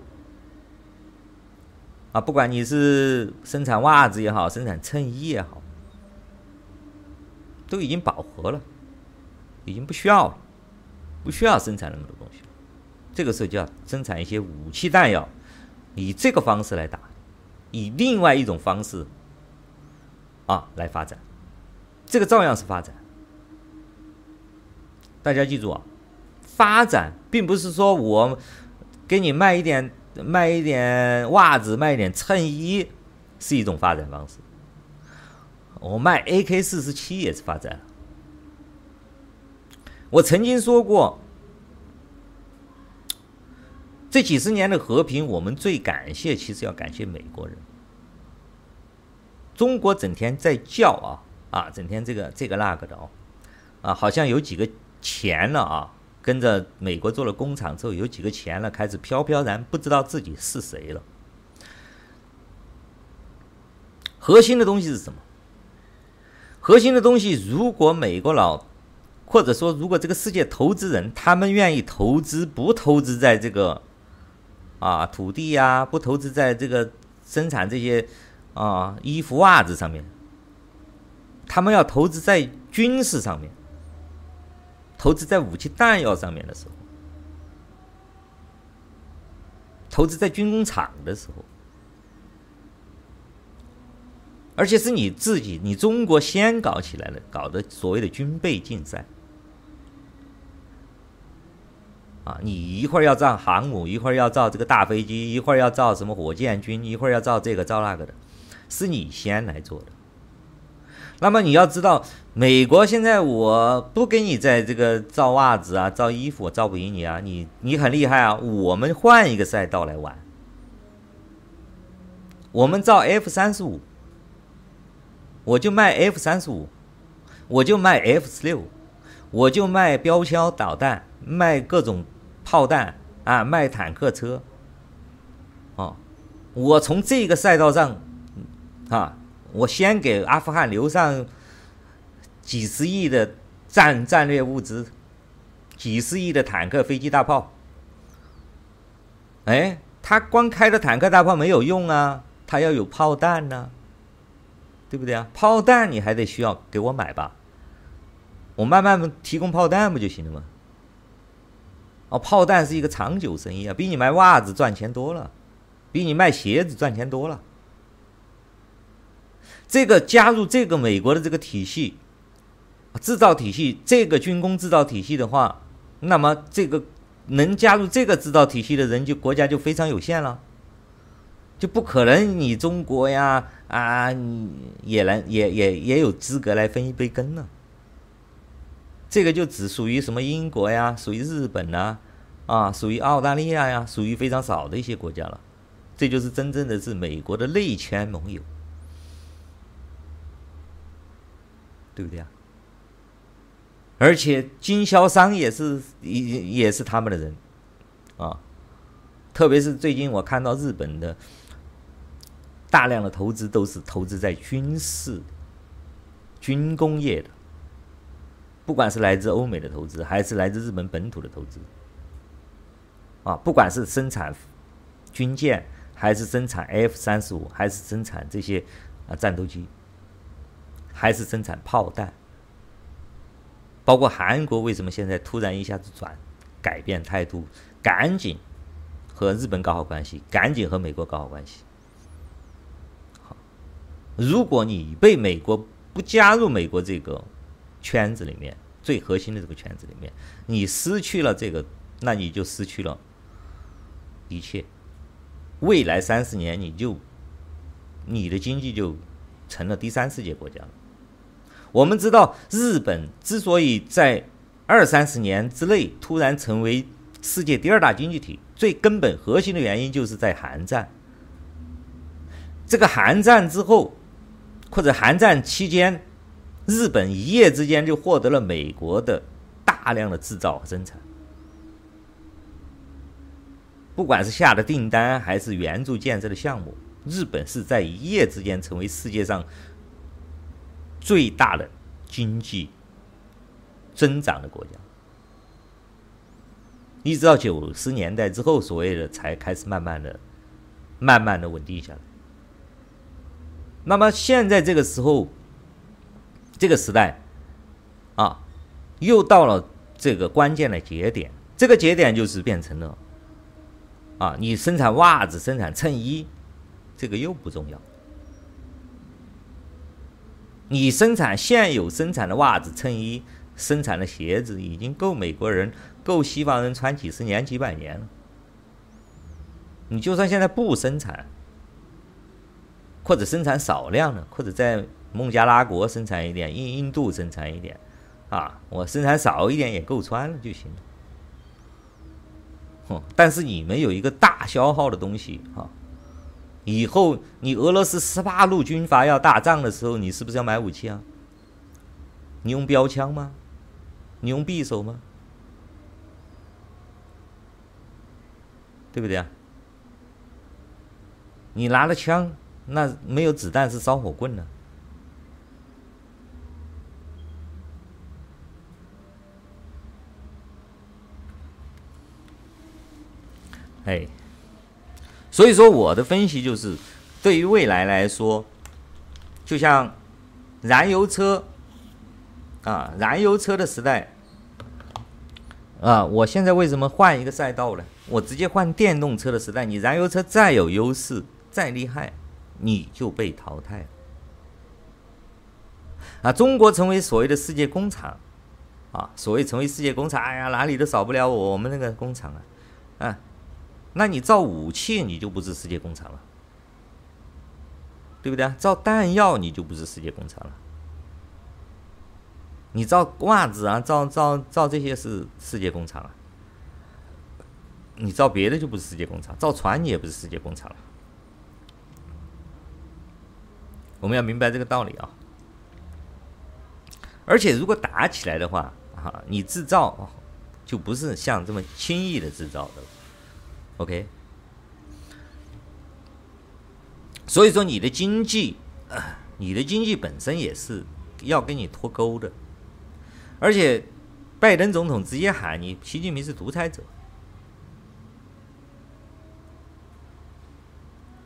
啊，不管你是生产袜子也好，生产衬衣也好，都已经饱和了，已经不需要了，不需要生产那么多东西。这个时候就要生产一些武器弹药，以这个方式来打，以另外一种方式啊来发展，这个照样是发展。大家记住啊，发展并不是说我给你卖一点卖一点袜子，卖一点衬衣是一种发展方式。我卖 AK 四十七也是发展。我曾经说过。这几十年的和平，我们最感谢，其实要感谢美国人。中国整天在叫啊啊，整天这个这个那个的哦，啊，好像有几个钱了啊，跟着美国做了工厂之后，有几个钱了，开始飘飘然不知道自己是谁了。核心的东西是什么？核心的东西，如果美国佬，或者说如果这个世界投资人，他们愿意投资，不投资在这个。啊，土地呀、不投资在这个生产这些啊衣服袜子上面，他们要投资在军事上面，投资在武器弹药上面的时候，投资在军工厂的时候，而且是你自己，你中国先搞起来了，搞的所谓的军备竞赛。啊，你一会儿要造航母，一会儿要造这个大飞机，一会儿要造什么火箭军，一会儿要造这个造那个的，是你先来做的。那么你要知道，美国现在我不跟你在这个造袜子啊、造衣服，我造不赢你啊，你你很厉害啊，我们换一个赛道来玩，我们造 F 三十五，我就卖 F 三十五，我就卖 F 十六，我就卖标枪导弹，卖各种。炮弹啊，卖坦克车，哦，我从这个赛道上，啊，我先给阿富汗留上几十亿的战战略物资，几十亿的坦克、飞机、大炮，哎，他光开着坦克大炮没有用啊，他要有炮弹呢、对不对啊？炮弹你还得需要给我买吧，我慢慢提供炮弹不就行了吗？哦，炮弹是一个长久生意啊，比你卖袜子赚钱多了，比你卖鞋子赚钱多了。这个加入这个美国的这个体系，制造体系，这个军工制造体系的话，那么这个能加入这个制造体系的人，就国家就非常有限了，就不可能你中国呀啊，你也能也也也有资格来分一杯羹呢。这个就只属于什么英国呀，属于日本呐，啊，属于澳大利亚呀，属于非常少的一些国家了。这就是真正的是美国的内圈盟友，对不对啊？而且经销商也是也也是他们的人，啊，特别是最近我看到日本的大量的投资都是投资在军事、军工业的。不管是来自欧美的投资，还是来自日本本土的投资，啊，不管是生产军舰，还是生产 F 三十五，还是生产这些啊战斗机，还是生产炮弹，包括韩国为什么现在突然一下子转改变态度，赶紧和日本搞好关系，赶紧和美国搞好关系。好，如果你被美国不加入美国这个。圈子里面最核心的这个圈子里面，你失去了这个，那你就失去了一切。未来三十年，你就你的经济就成了第三世界国家了。我们知道，日本之所以在二三十年之内突然成为世界第二大经济体，最根本核心的原因就是在韩战。这个韩战之后，或者韩战期间。日本一夜之间就获得了美国的大量的制造和生产，不管是下的订单还是援助建设的项目，日本是在一夜之间成为世界上最大的经济增长的国家。一直到九十年代之后，所谓的才开始慢慢的、慢慢的稳定下来。那么现在这个时候。这个时代，啊，又到了这个关键的节点。这个节点就是变成了，啊，你生产袜子、生产衬衣，这个又不重要。你生产现有生产的袜子、衬衣、生产的鞋子，已经够美国人、够西方人穿几十年、几百年了。你就算现在不生产，或者生产少量的，或者在。孟加拉国生产一点，印印度生产一点，啊，我生产少一点也够穿了就行了。哼，但是你们有一个大消耗的东西啊，以后你俄罗斯十八路军阀要打仗的时候，你是不是要买武器啊？你用标枪吗？你用匕首吗？对不对啊？你拿了枪，那没有子弹是烧火棍呢？哎，所以说我的分析就是，对于未来来说，就像燃油车啊，燃油车的时代啊，我现在为什么换一个赛道呢？我直接换电动车的时代，你燃油车再有优势，再厉害，你就被淘汰了。啊，中国成为所谓的世界工厂，啊，所谓成为世界工厂，哎呀，哪里都少不了我们那个工厂啊，啊。那你造武器，你就不是世界工厂了，对不对啊？造弹药，你就不是世界工厂了。你造袜子啊，造造造这些是世界工厂啊。你造别的就不是世界工厂，造船你也不是世界工厂了。我们要明白这个道理啊。而且如果打起来的话，哈，你制造就不是像这么轻易的制造的。OK，所以说你的经济，你的经济本身也是要跟你脱钩的，而且拜登总统直接喊你习近平是独裁者，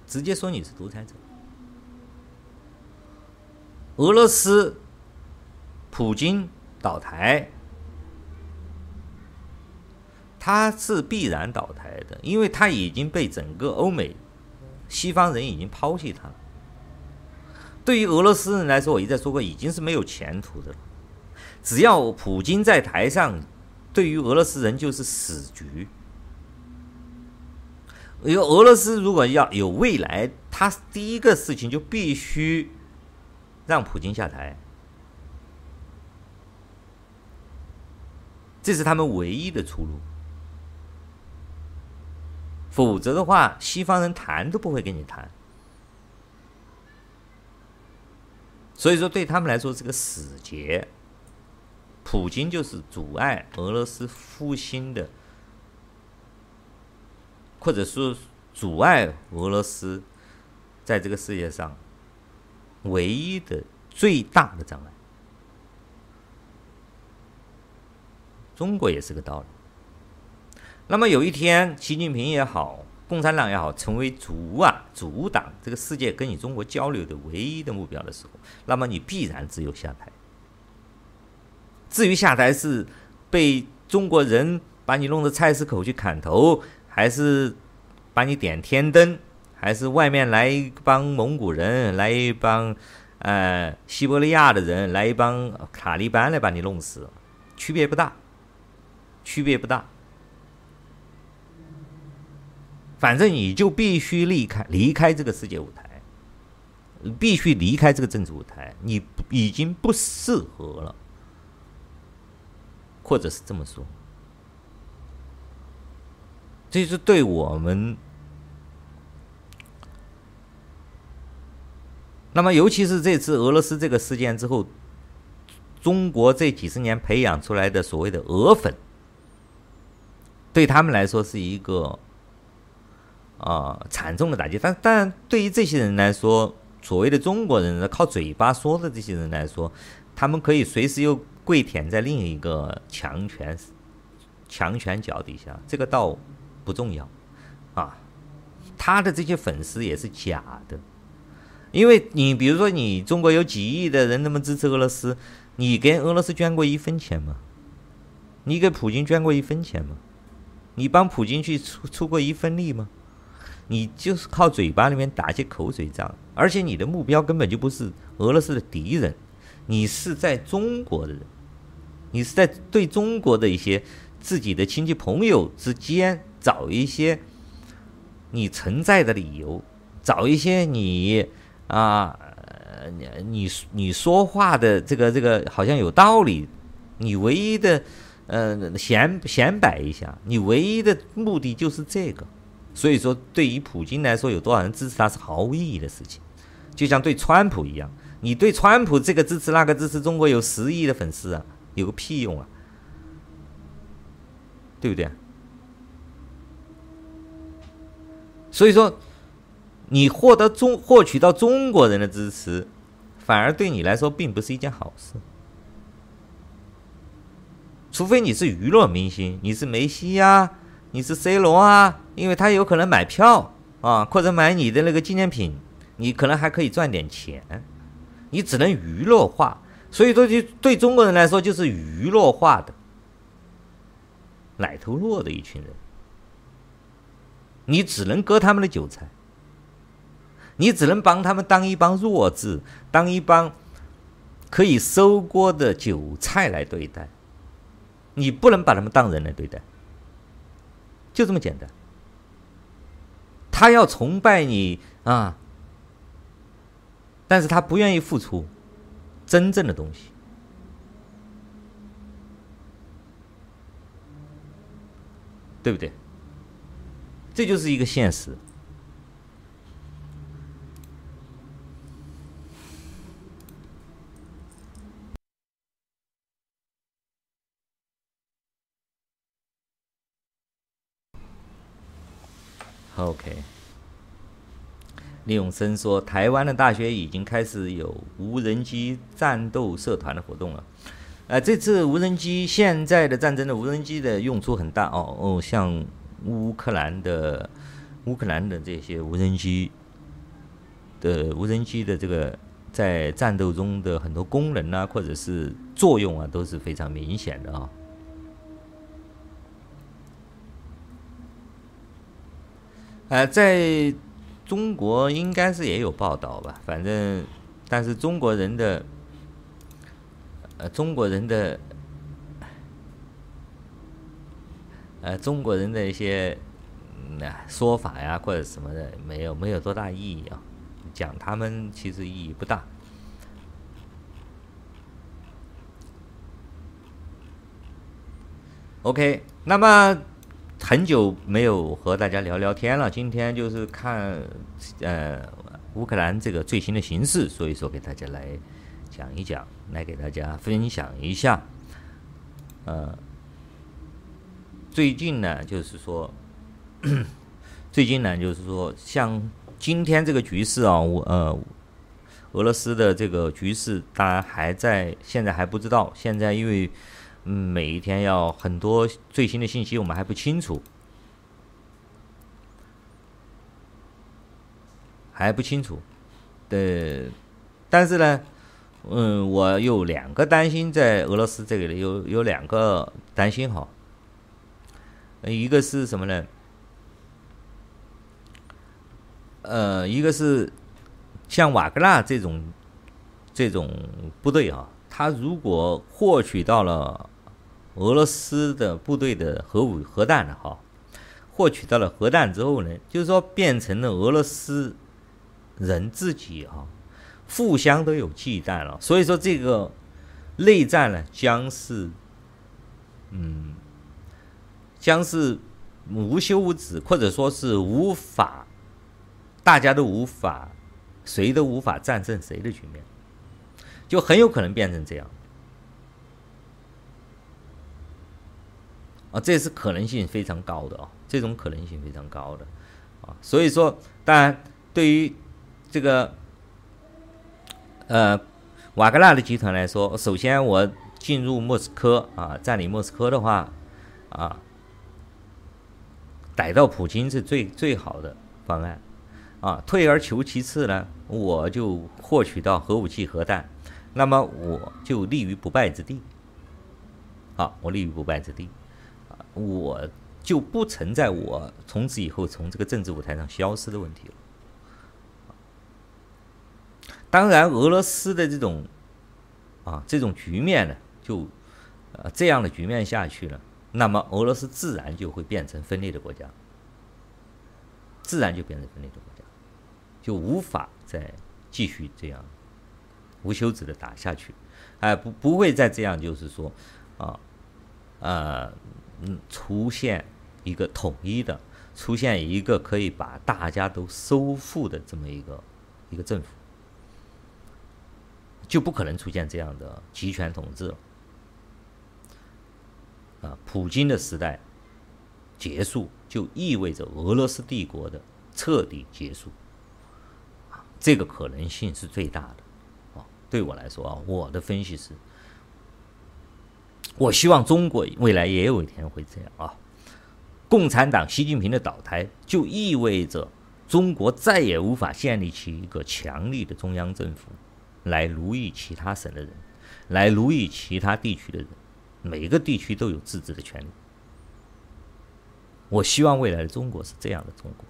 直接说你是独裁者。俄罗斯普京倒台，他是必然倒台的，因为他已经被整个欧美西方人已经抛弃他了。对于俄罗斯人来说，我一再说过，已经是没有前途的了。只要普京在台上，对于俄罗斯人就是死局。因为俄罗斯如果要有未来，他第一个事情就必须让普京下台，这是他们唯一的出路。否则的话，西方人谈都不会跟你谈。所以说，对他们来说是个死结。普京就是阻碍俄罗斯复兴的，或者说阻碍俄罗斯在这个世界上唯一的最大的障碍。中国也是个道理。那么有一天，习近平也好。共产党也好，成为阻啊阻挡这个世界跟你中国交流的唯一的目标的时候，那么你必然只有下台。至于下台是被中国人把你弄到菜市口去砍头，还是把你点天灯，还是外面来一帮蒙古人，来一帮呃西伯利亚的人，来一帮塔利班来把你弄死，区别不大，区别不大。反正你就必须离开离开这个世界舞台，必须离开这个政治舞台，你已经不适合了，或者是这么说，这是对我们。那么，尤其是这次俄罗斯这个事件之后，中国这几十年培养出来的所谓的“俄粉”，对他们来说是一个。啊，惨重的打击。但当然，对于这些人来说，所谓的中国人靠嘴巴说的这些人来说，他们可以随时又跪舔在另一个强权强权脚底下，这个倒不重要啊。他的这些粉丝也是假的，因为你比如说，你中国有几亿的人那么支持俄罗斯，你给俄罗斯捐过一分钱吗？你给普京捐过一分钱吗？你帮普京去出出过一分力吗？你就是靠嘴巴里面打些口水仗，而且你的目标根本就不是俄罗斯的敌人，你是在中国的人，你是在对中国的一些自己的亲戚朋友之间找一些你存在的理由，找一些你啊，你你你说话的这个这个好像有道理，你唯一的呃显显摆一下，你唯一的目的就是这个。所以说，对于普京来说，有多少人支持他是毫无意义的事情，就像对川普一样，你对川普这个支持那个支持，中国有十亿的粉丝啊，有个屁用啊，对不对？所以说，你获得中获取到中国人的支持，反而对你来说并不是一件好事，除非你是娱乐明星，你是梅西呀。你是 C 罗啊，因为他有可能买票啊，或者买你的那个纪念品，你可能还可以赚点钱。你只能娱乐化，所以说，就对中国人来说，就是娱乐化的奶头弱的一群人。你只能割他们的韭菜，你只能帮他们当一帮弱智，当一帮可以收割的韭菜来对待。你不能把他们当人来对待。就这么简单，他要崇拜你啊，但是他不愿意付出真正的东西，对不对？这就是一个现实。OK，李永生说，台湾的大学已经开始有无人机战斗社团的活动了。呃，这次无人机现在的战争的无人机的用处很大哦哦，像乌克兰的乌克兰的这些无人机的无人机的这个在战斗中的很多功能啊，或者是作用啊，都是非常明显的啊。呃，在中国应该是也有报道吧，反正，但是中国人的，呃，中国人的，呃，中国人的一些说法呀，或者什么的，没有没有多大意义啊，讲他们其实意义不大。OK，那么。很久没有和大家聊聊天了，今天就是看呃乌克兰这个最新的形势，所以说给大家来讲一讲，来给大家分享一下。呃，最近呢，就是说，最近呢，就是说，像今天这个局势啊，我呃俄罗斯的这个局势，当然还在，现在还不知道，现在因为。嗯，每一天要很多最新的信息，我们还不清楚，还不清楚。对，但是呢，嗯，我有两个担心，在俄罗斯这里有有两个担心哈。一个是什么呢？呃，一个是像瓦格纳这种这种部队啊，他如果获取到了。俄罗斯的部队的核武核弹了哈，获取到了核弹之后呢，就是说变成了俄罗斯人自己哈，互相都有忌惮了。所以说这个内战呢，将是嗯，将是无休无止，或者说是无法，大家都无法，谁都无法战胜谁的局面，就很有可能变成这样。啊，这是可能性非常高的啊，这种可能性非常高的啊，所以说，当然对于这个呃瓦格纳的集团来说，首先我进入莫斯科啊，占领莫斯科的话啊，逮到普京是最最好的方案啊，退而求其次呢，我就获取到核武器核弹，那么我就立于不败之地，啊，我立于不败之地。我就不存在我从此以后从这个政治舞台上消失的问题了。当然，俄罗斯的这种啊这种局面呢，就呃这样的局面下去了，那么俄罗斯自然就会变成分裂的国家，自然就变成分裂的国家，就无法再继续这样无休止的打下去，哎，不不会再这样，就是说啊呃。嗯，出现一个统一的，出现一个可以把大家都收复的这么一个一个政府，就不可能出现这样的集权统治了。啊，普京的时代结束，就意味着俄罗斯帝国的彻底结束。这个可能性是最大的。啊，对我来说啊，我的分析是。我希望中国未来也有一天会这样啊！共产党习近平的倒台，就意味着中国再也无法建立起一个强力的中央政府，来奴役其他省的人，来奴役其他地区的人。每个地区都有自治的权利。我希望未来的中国是这样的中国，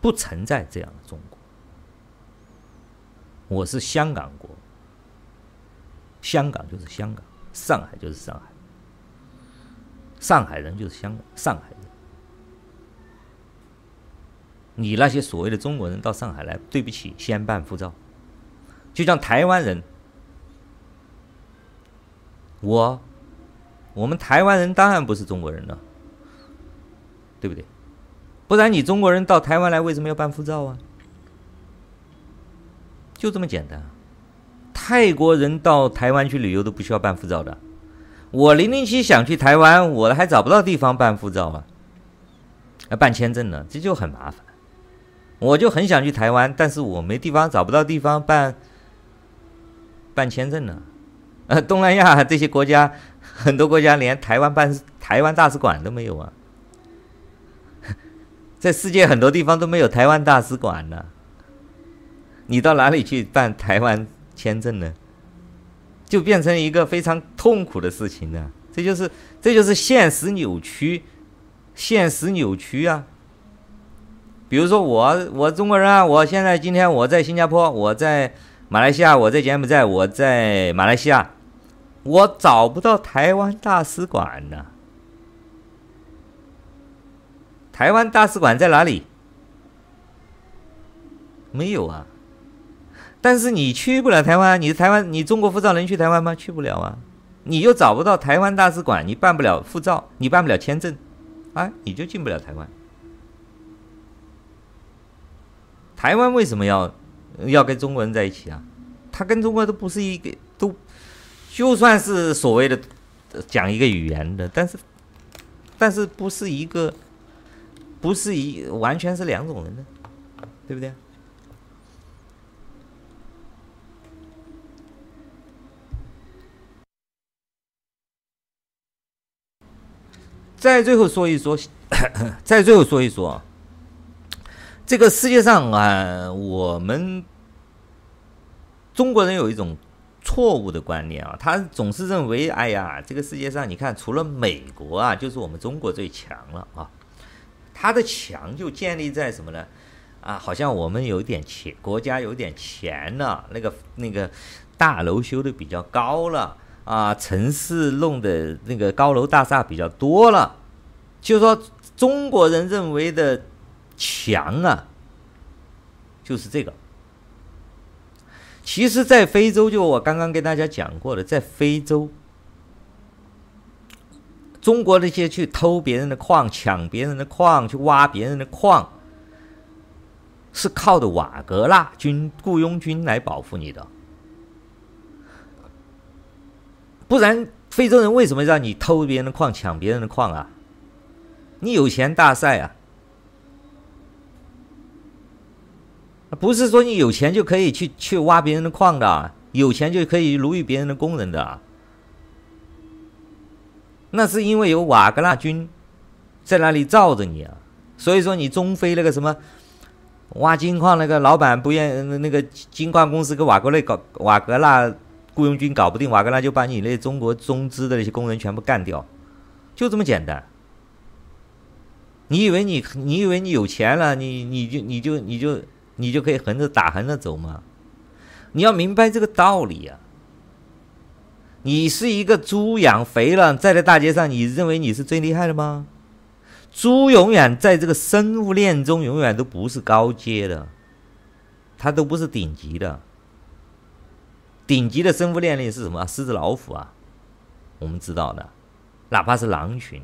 不存在这样的中国。我是香港国，香港就是香港。上海就是上海，上海人就是香港上海人。你那些所谓的中国人到上海来，对不起，先办护照。就像台湾人，我，我们台湾人当然不是中国人了，对不对？不然你中国人到台湾来，为什么要办护照啊？就这么简单。泰国人到台湾去旅游都不需要办护照的，我零零七想去台湾，我还找不到地方办护照啊，要办签证呢，这就很麻烦。我就很想去台湾，但是我没地方，找不到地方办办签证呢。呃，东南亚这些国家，很多国家连台湾办台湾大使馆都没有啊，在世界很多地方都没有台湾大使馆呢。你到哪里去办台湾签证呢？就变成一个非常痛苦的事情了。这就是这就是现实扭曲，现实扭曲啊！比如说我我中国人啊，我现在今天我在新加坡，我在马来西亚，我在柬埔寨，我在马来西亚，我找不到台湾大使馆呢。台湾大使馆在哪里？没有啊。但是你去不了台湾，你台湾，你中国护照能去台湾吗？去不了啊。你又找不到台湾大使馆，你办不了护照，你办不了签证，啊，你就进不了台湾。台湾为什么要要跟中国人在一起啊？他跟中国都不是一个，都就算是所谓的讲一个语言的，但是但是不是一个，不是一完全是两种人呢，对不对？再最后说一说，再最后说一说。这个世界上啊，我们中国人有一种错误的观念啊，他总是认为，哎呀，这个世界上你看，除了美国啊，就是我们中国最强了啊。他的强就建立在什么呢？啊，好像我们有点钱，国家有点钱了，那个那个大楼修的比较高了啊，城市弄的那个高楼大厦比较多了，就是说中国人认为的。强啊，就是这个。其实，在非洲，就我刚刚跟大家讲过的，在非洲，中国那些去偷别人的矿、抢别人的矿、去挖别人的矿，是靠的瓦格纳军雇佣军来保护你的。不然，非洲人为什么让你偷别人的矿、抢别人的矿啊？你有钱大赛啊！不是说你有钱就可以去去挖别人的矿的，有钱就可以奴役别人的工人的。那是因为有瓦格纳军在那里罩着你啊。所以说你中非那个什么挖金矿那个老板不愿，那个金矿公司跟瓦格内搞瓦格纳雇佣军搞不定，瓦格纳就把你那中国中资的那些工人全部干掉，就这么简单。你以为你你以为你有钱了，你你就你就你就。你就可以横着打横着走吗？你要明白这个道理啊！你是一个猪养肥了，在这大街上，你认为你是最厉害的吗？猪永远在这个生物链中永远都不是高阶的，它都不是顶级的。顶级的生物链里是什么？狮子、老虎啊，我们知道的，哪怕是狼群。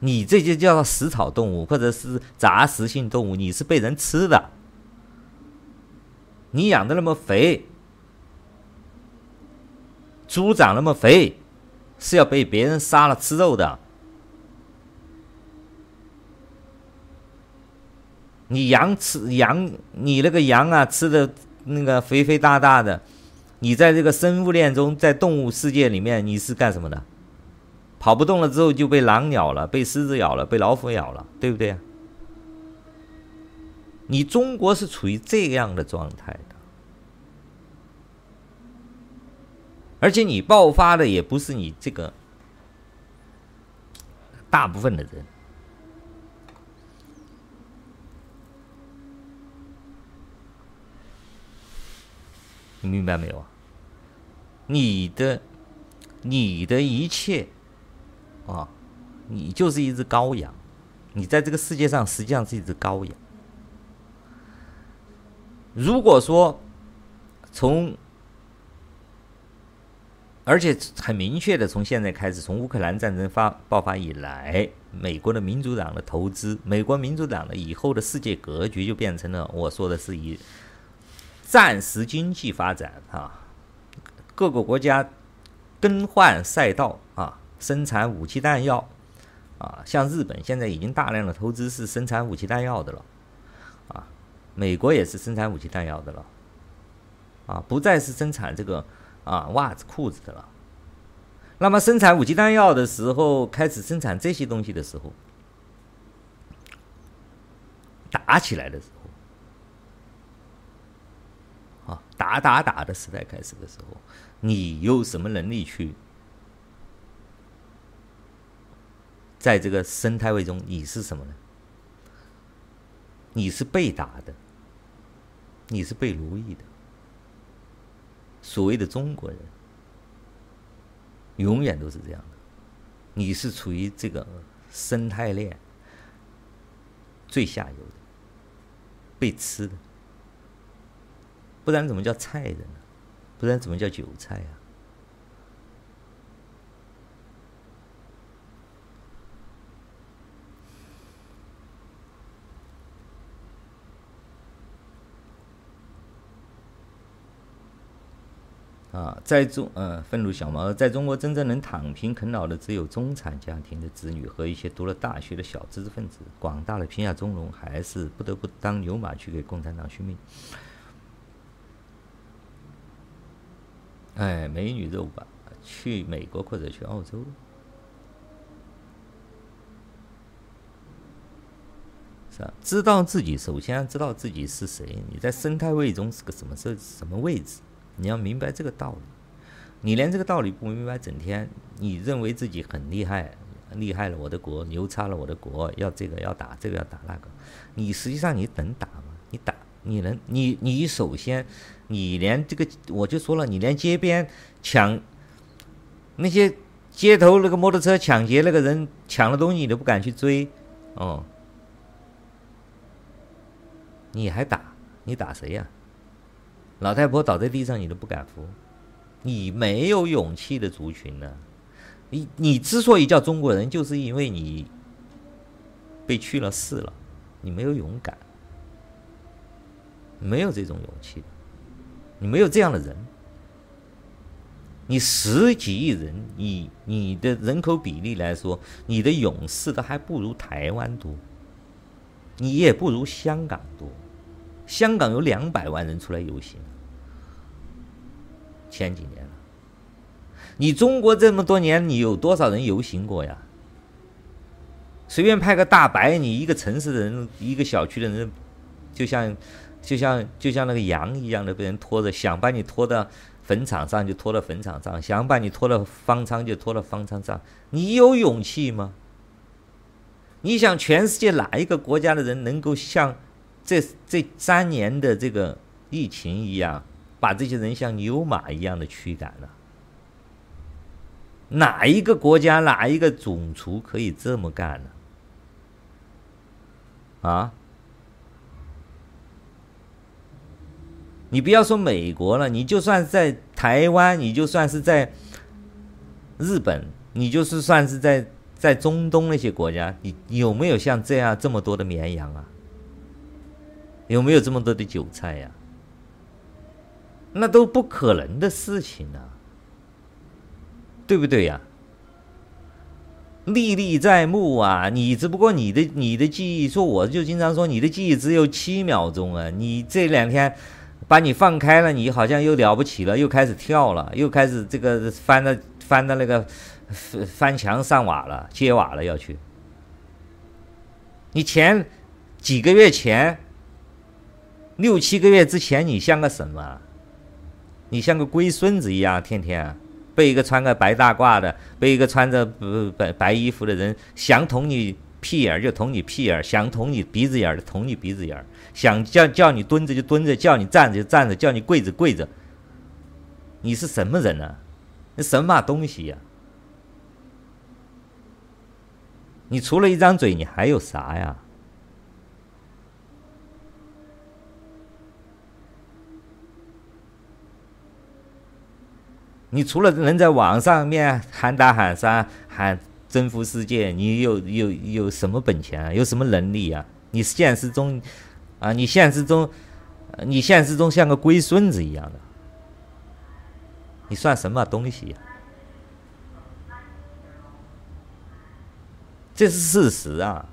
你这就叫食草动物，或者是杂食性动物，你是被人吃的。你养的那么肥，猪长那么肥，是要被别人杀了吃肉的。你羊吃羊，你那个羊啊，吃的那个肥肥大大的，你在这个生物链中，在动物世界里面，你是干什么的？跑不动了之后就被狼咬了，被狮子咬了，被老虎咬了，对不对？你中国是处于这样的状态的，而且你爆发的也不是你这个大部分的人，你明白没有啊？你的，你的一切。啊，你就是一只羔羊，你在这个世界上实际上是一只羔羊。如果说从，而且很明确的从现在开始，从乌克兰战争发爆发以来，美国的民主党的投资，美国民主党的以后的世界格局就变成了我说的是以战时经济发展啊，各个国家更换赛道啊。生产武器弹药，啊，像日本现在已经大量的投资是生产武器弹药的了，啊，美国也是生产武器弹药的了，啊，不再是生产这个啊袜子裤子的了。那么生产武器弹药的时候，开始生产这些东西的时候，打起来的时候，打打打的时代开始的时候，你有什么能力去在这个生态位中？你是什么呢？你是被打的，你是被奴役的。所谓的中国人，永远都是这样的。你是处于这个生态链最下游的，被吃的。不然怎么叫菜的呢？不然怎么叫韭菜啊？啊，在中呃，愤怒小毛，在中国真正能躺平啃老的只有中产家庭的子女和一些读了大学的小知识分子，广大的贫下中农还是不得不当牛马去给共产党续命。哎，美女肉吧，去美国或者去澳洲，是吧？知道自己，首先要知道自己是谁，你在生态位中是个什么什什么位置，你要明白这个道理。你连这个道理不明白，整天你认为自己很厉害，厉害了我的国，牛叉了我的国，要这个要打这个要打那个，你实际上你能打吗？你打，你能？你你首先。你连这个，我就说了，你连街边抢那些街头那个摩托车抢劫那个人抢了东西，你都不敢去追，哦，你还打？你打谁呀？老太婆倒在地上，你都不敢扶，你没有勇气的族群呢？你你之所以叫中国人，就是因为你被去了势了，你没有勇敢，没有这种勇气。你没有这样的人，你十几亿人，你你的人口比例来说，你的勇士都还不如台湾多，你也不如香港多。香港有两百万人出来游行，前几年了。你中国这么多年，你有多少人游行过呀？随便派个大白，你一个城市的人，一个小区的人，就像。就像就像那个羊一样的被人拖着，想把你拖到坟场上就拖到坟场上，想把你拖到方舱就拖到方舱上。你有勇气吗？你想全世界哪一个国家的人能够像这这三年的这个疫情一样，把这些人像牛马一样的驱赶了？哪一个国家哪一个种族可以这么干呢？啊？你不要说美国了，你就算在台湾，你就算是在日本，你就是算是在在中东那些国家，你有没有像这样这么多的绵羊啊？有没有这么多的韭菜呀？那都不可能的事情啊，对不对呀？历历在目啊！你只不过你的你的记忆，说我就经常说你的记忆只有七秒钟啊！你这两天。把你放开了，你好像又了不起了，又开始跳了，又开始这个翻的翻的那个翻墙上瓦了，揭瓦了要去。你前几个月前，六七个月之前，你像个什么？你像个龟孙子一样，天天被一个穿个白大褂的，被一个穿着白白衣服的人想捅你屁眼就捅你屁眼，想捅你鼻子眼就捅你鼻子眼。想叫叫你蹲着就蹲着，叫你站着就站着，叫你跪着跪着。你是什么人呢？你什么东西呀？你除了一张嘴，你还有啥呀？你除了能在网上面喊打喊杀、喊征服世界，你有有有什么本钱啊？有什么能力啊？你现实中。啊！你现实中，你现实中像个龟孙子一样的，你算什么东西？这是事实啊，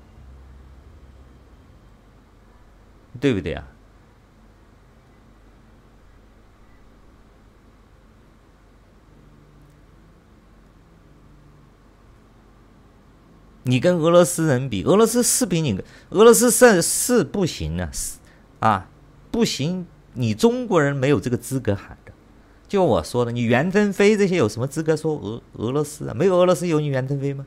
对不对啊？你跟俄罗斯人比，俄罗斯是比你，俄罗斯是是不行啊，是啊，不行，你中国人没有这个资格喊的。就我说的，你袁腾飞这些有什么资格说俄俄罗斯啊？没有俄罗斯有你袁腾飞吗？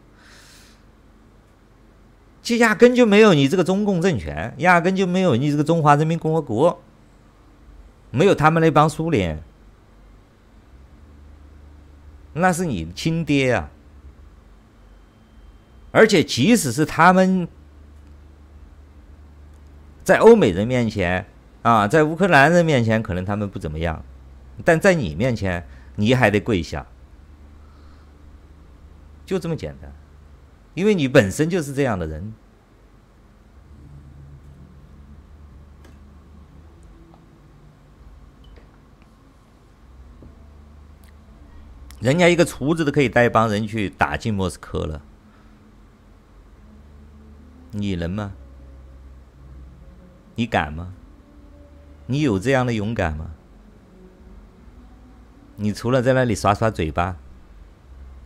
就压根就没有你这个中共政权，压根就没有你这个中华人民共和国，没有他们那帮苏联，那是你亲爹啊！而且即使是他们在欧美人面前啊，在乌克兰人面前，可能他们不怎么样，但在你面前，你还得跪下，就这么简单。因为你本身就是这样的人，人家一个厨子都可以带一帮人去打进莫斯科了，你能吗？你敢吗？你有这样的勇敢吗？你除了在那里耍耍嘴巴、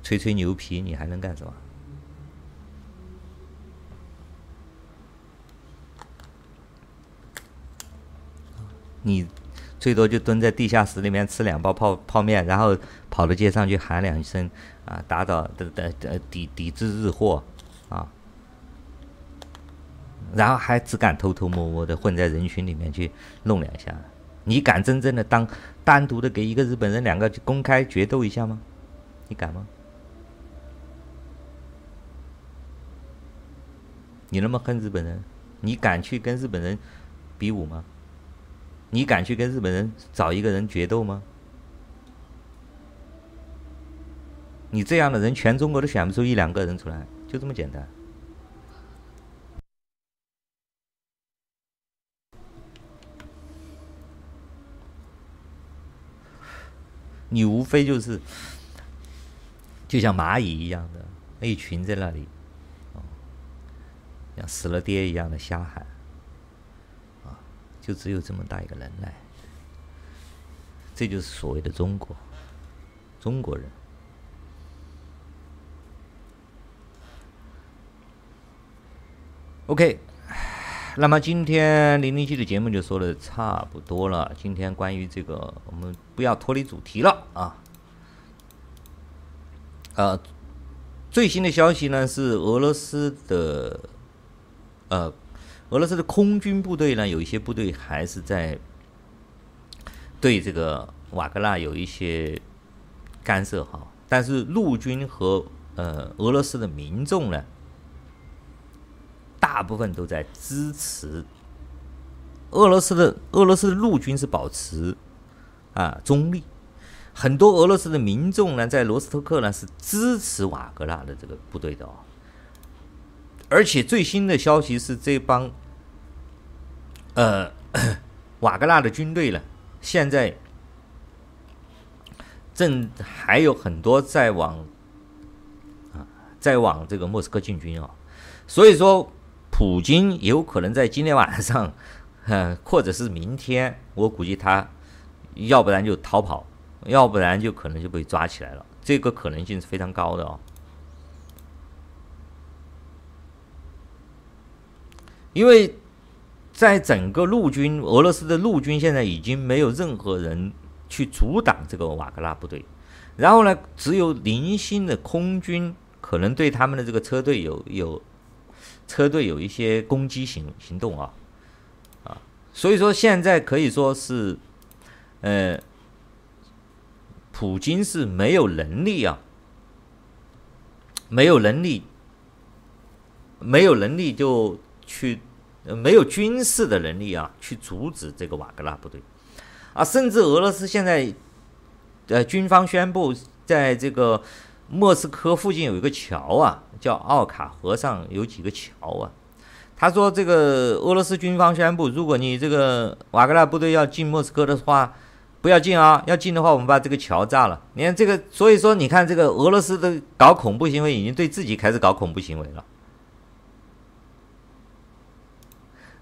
吹吹牛皮，你还能干什么？你最多就蹲在地下室里面吃两包泡泡面，然后跑到街上去喊两声啊，打倒的的的抵抵制日货啊，然后还只敢偷偷摸摸的混在人群里面去弄两下。你敢真正的当单独的给一个日本人两个公开决斗一下吗？你敢吗？你那么恨日本人，你敢去跟日本人比武吗？你敢去跟日本人找一个人决斗吗？你这样的人，全中国都选不出一两个人出来，就这么简单。你无非就是，就像蚂蚁一样的那一群在那里，像死了爹一样的瞎喊。就只有这么大一个能耐，这就是所谓的中国，中国人。OK，那么今天零零七的节目就说的差不多了。今天关于这个，我们不要脱离主题了啊。呃，最新的消息呢是俄罗斯的，呃。俄罗斯的空军部队呢，有一些部队还是在对这个瓦格纳有一些干涉哈，但是陆军和呃俄罗斯的民众呢，大部分都在支持俄罗斯的俄罗斯的陆军是保持啊中立，很多俄罗斯的民众呢，在罗斯托克呢是支持瓦格纳的这个部队的哦，而且最新的消息是这帮。呃，瓦格纳的军队呢，现在正还有很多在往啊，在往这个莫斯科进军啊，所以说，普京有可能在今天晚上，哼，或者是明天，我估计他要不然就逃跑，要不然就可能就被抓起来了，这个可能性是非常高的哦，因为。在整个陆军，俄罗斯的陆军现在已经没有任何人去阻挡这个瓦格纳部队，然后呢，只有零星的空军可能对他们的这个车队有有车队有一些攻击行行动啊啊，所以说现在可以说是，呃，普京是没有能力啊，没有能力，没有能力就去。没有军事的能力啊，去阻止这个瓦格纳部队，啊，甚至俄罗斯现在，呃，军方宣布，在这个莫斯科附近有一个桥啊，叫奥卡河上有几个桥啊。他说，这个俄罗斯军方宣布，如果你这个瓦格纳部队要进莫斯科的话，不要进啊，要进的话，我们把这个桥炸了。你看这个，所以说，你看这个俄罗斯的搞恐怖行为，已经对自己开始搞恐怖行为了。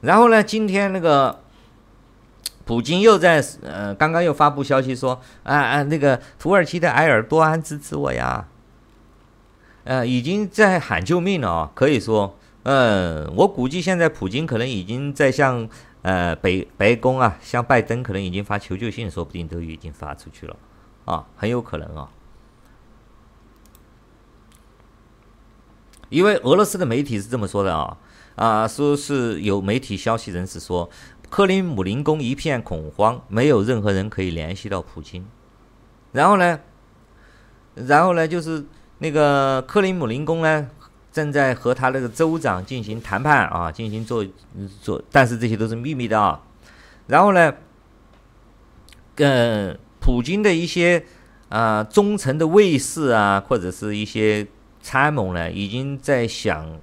然后呢，今天那个普京又在呃，刚刚又发布消息说，啊啊，那个土耳其的埃尔多安支持我呀，呃，已经在喊救命了啊！可以说，嗯，我估计现在普京可能已经在向呃北白宫啊，向拜登可能已经发求救信，说不定都已经发出去了啊，很有可能啊。因为俄罗斯的媒体是这么说的啊啊，说是有媒体消息人士说，克里姆林宫一片恐慌，没有任何人可以联系到普京。然后呢，然后呢，就是那个克里姆林宫呢。正在和他那个州长进行谈判啊，进行做做，但是这些都是秘密的啊。然后呢，呃，普京的一些啊、忠诚的卫士啊，或者是一些参谋呢，已经在想，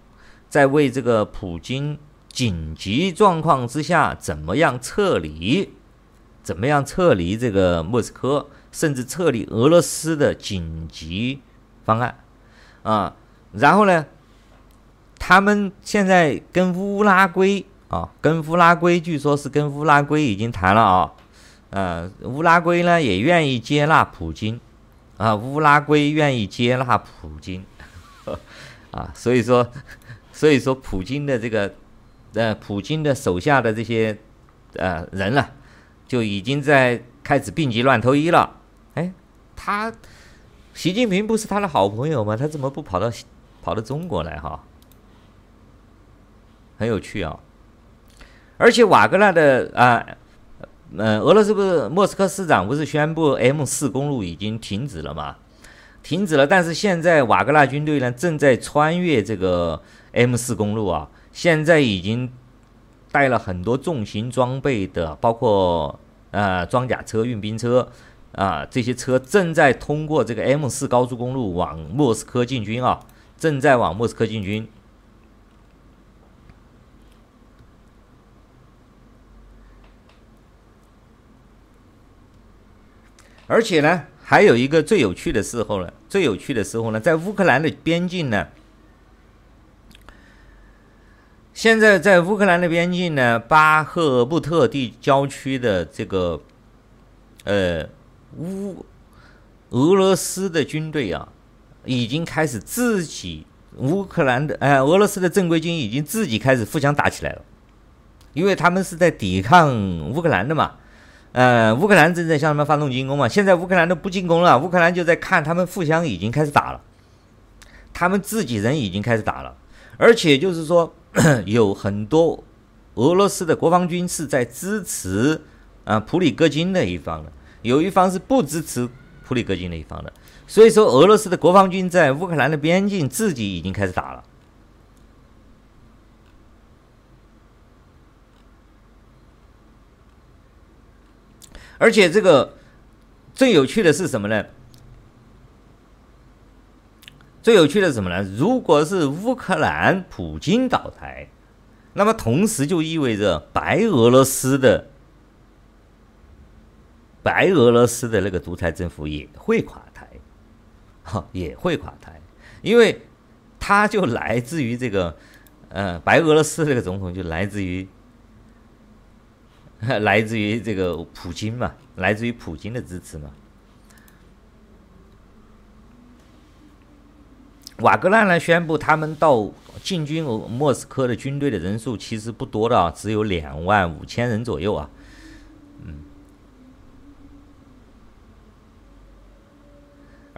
在为这个普京紧急状况之下怎么样撤离，怎么样撤离这个莫斯科，甚至撤离俄罗斯的紧急方案啊。然后呢，他们现在跟乌拉圭啊，跟乌拉圭，据说是跟乌拉圭已经谈了啊，呃，乌拉圭呢也愿意接纳普京，啊，乌拉圭愿意接纳普京，啊，所以说，所以说普京的这个，呃，普京的手下的这些呃人呢，就已经在开始病急乱投医了。哎，他，习近平不是他的好朋友吗？他怎么不跑到跑到中国来哈？很有趣啊，而且瓦格纳的啊，呃，俄罗斯不是莫斯科市长不是宣布 M 四公路已经停止了吗？停止了，但是现在瓦格纳军队呢正在穿越这个 M 四公路啊，现在已经带了很多重型装备的，包括呃装甲车、运兵车啊，这些车正在通过这个 M 四高速公路往莫斯科进军啊，正在往莫斯科进军。而且呢，还有一个最有趣的时候呢，最有趣的时候呢，在乌克兰的边境呢，现在在乌克兰的边境呢，巴赫穆特地郊区的这个，呃，乌俄罗斯的军队啊，已经开始自己乌克兰的哎，俄罗斯的正规军已经自己开始互相打起来了，因为他们是在抵抗乌克兰的嘛。呃，乌克兰正在向他们发动进攻嘛？现在乌克兰都不进攻了，乌克兰就在看，他们互相已经开始打了，他们自己人已经开始打了，而且就是说，有很多俄罗斯的国防军是在支持啊、呃、普里戈金的一方的，有一方是不支持普里戈金的一方的，所以说俄罗斯的国防军在乌克兰的边境自己已经开始打了。而且这个最有趣的是什么呢？最有趣的是什么呢？如果是乌克兰普京倒台，那么同时就意味着白俄罗斯的白俄罗斯的那个独裁政府也会垮台，哈，也会垮台，因为他就来自于这个呃，白俄罗斯这个总统就来自于。来自于这个普京嘛，来自于普京的支持嘛。瓦格纳呢宣布，他们到进军莫斯科的军队的人数其实不多的啊，只有两万五千人左右啊。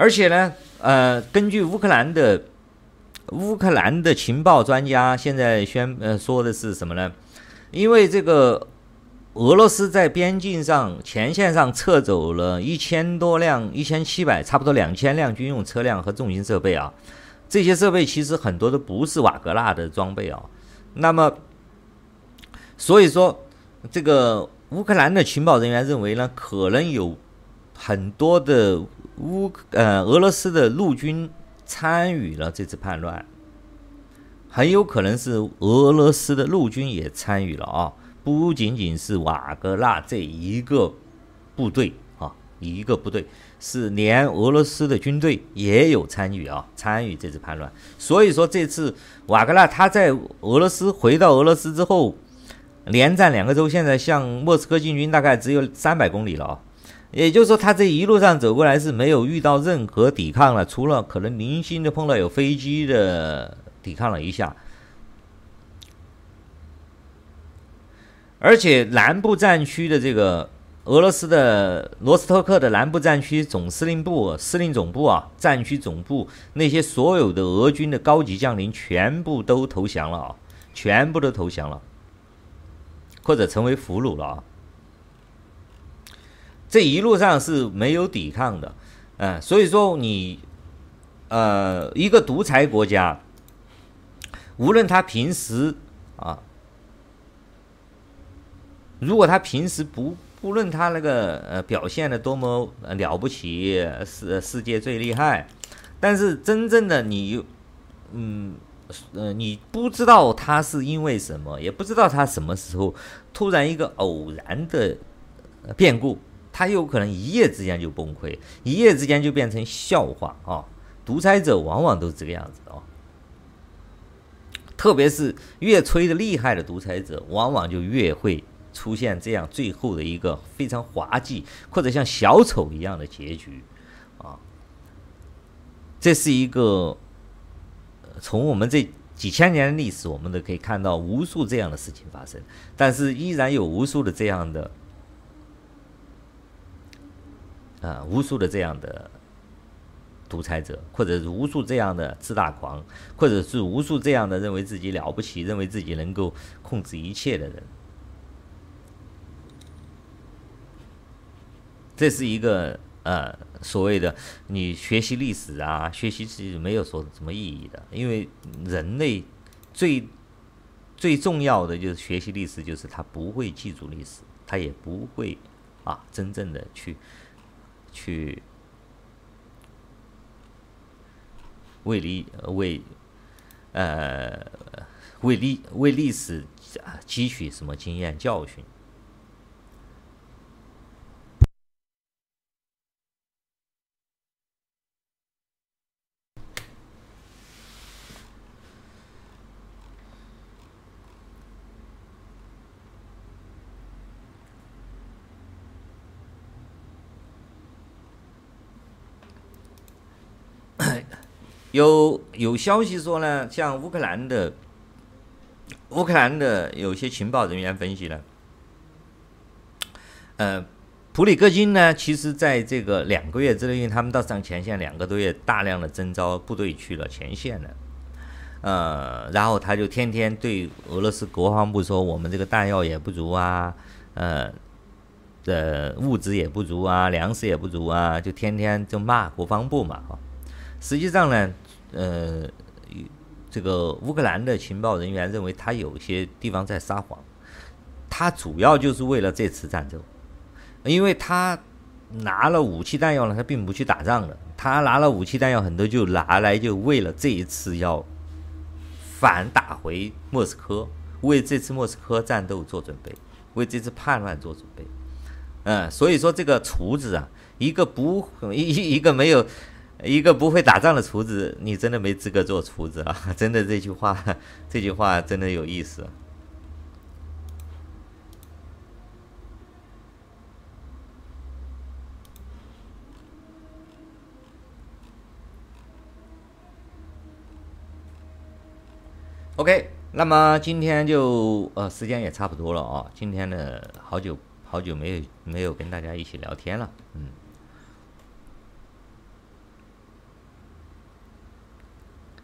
而且呢，呃，根据乌克兰的乌克兰的情报专家现在宣呃说的是什么呢？因为这个。俄罗斯在边境上前线上撤走了一千多辆、一千七百，差不多两千辆军用车辆和重型设备啊。这些设备其实很多都不是瓦格纳的装备啊。那么，所以说，这个乌克兰的情报人员认为呢，可能有很多的乌呃俄罗斯的陆军参与了这次叛乱，很有可能是俄罗斯的陆军也参与了啊。不仅仅是瓦格纳这一个部队啊，一个部队是连俄罗斯的军队也有参与啊，参与这次叛乱。所以说，这次瓦格纳他在俄罗斯回到俄罗斯之后，连战两个州，现在向莫斯科进军，大概只有三百公里了啊。也就是说他这一路上走过来是没有遇到任何抵抗了，除了可能零星的碰到有飞机的抵抗了一下。而且南部战区的这个俄罗斯的罗斯托克的南部战区总司令部，司令总部啊，战区总部，那些所有的俄军的高级将领全部都投降了啊，全部都投降了。或者成为俘虏了啊。这一路上是没有抵抗的，嗯，所以说你，呃，一个独裁国家，无论他平时啊。如果他平时不不论他那个呃表现的多么了不起，世世界最厉害，但是真正的你，嗯呃你不知道他是因为什么，也不知道他什么时候突然一个偶然的变故，他有可能一夜之间就崩溃，一夜之间就变成笑话啊！独裁者往往都是这个样子啊，特别是越吹的厉害的独裁者，往往就越会。出现这样最后的一个非常滑稽，或者像小丑一样的结局，啊，这是一个从我们这几千年的历史，我们都可以看到无数这样的事情发生，但是依然有无数的这样的，啊，无数的这样的独裁者，或者是无数这样的自大狂，或者是无数这样的认为自己了不起、认为自己能够控制一切的人。这是一个呃所谓的你学习历史啊，学习是没有说什么意义的，因为人类最最重要的就是学习历史，就是他不会记住历史，他也不会啊真正的去去为历为呃为历为历史啊汲取什么经验教训。有有消息说呢，像乌克兰的乌克兰的有些情报人员分析呢，呃，普里戈金呢，其实在这个两个月之内，因为他们到上前线两个多月，大量的征召部队去了前线了，呃，然后他就天天对俄罗斯国防部说，我们这个弹药也不足啊，呃，的物资也不足啊，粮食也不足啊，就天天就骂国防部嘛，哈。实际上呢，呃，这个乌克兰的情报人员认为他有些地方在撒谎，他主要就是为了这次战争，因为他拿了武器弹药呢，他并不去打仗了，他拿了武器弹药很多就拿来就为了这一次要反打回莫斯科，为这次莫斯科战斗做准备，为这次叛乱做准备，嗯，所以说这个厨子啊，一个不一一个没有。一个不会打仗的厨子，你真的没资格做厨子啊！真的这句话，这句话真的有意思。OK，那么今天就呃时间也差不多了啊，今天呢好久好久没有没有跟大家一起聊天了，嗯。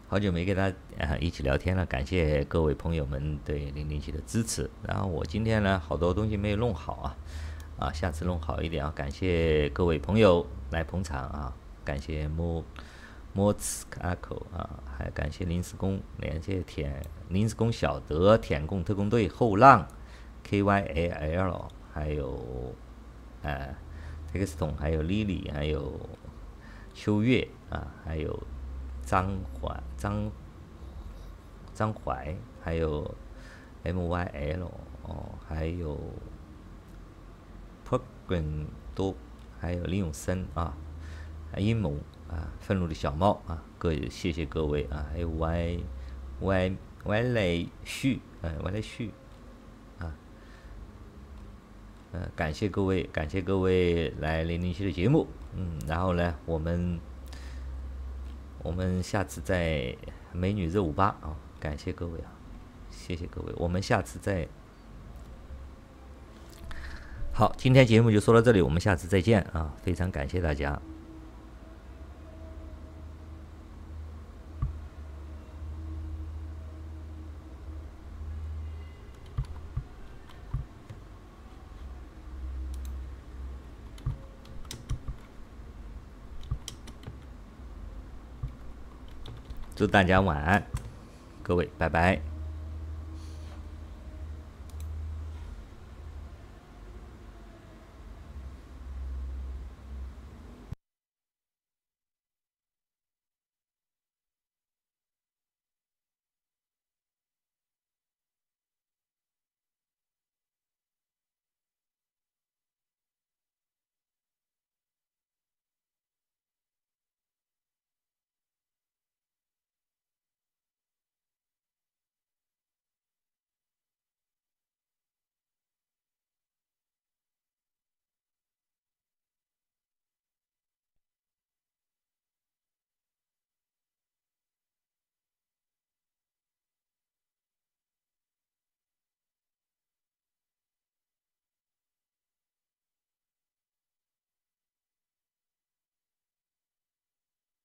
好久没跟大家一起聊天了，感谢各位朋友们对零零七的支持。然后我今天呢，好多东西没有弄好啊，啊，下次弄好一点啊。感谢各位朋友来捧场啊，感谢莫莫茨卡口啊，还感谢临时工，感谢舔临时工小德舔共特工队后浪 K Y A L，还有呃 Texton，还有 Lily，还有秋月啊，还有。张怀张张怀，还有 M Y L 哦，还有 Program 多，还有林永生啊，阴谋啊，愤怒的小猫啊，各谢谢各位啊，还有 Y Y Y 来旭，呃，Y 来旭啊，呃，感谢各位，感谢各位来零零七的节目，嗯，然后呢，我们。我们下次在美女热舞吧啊！感谢各位啊，谢谢各位，我们下次再好。今天节目就说到这里，我们下次再见啊！非常感谢大家。祝大家晚安，各位，拜拜。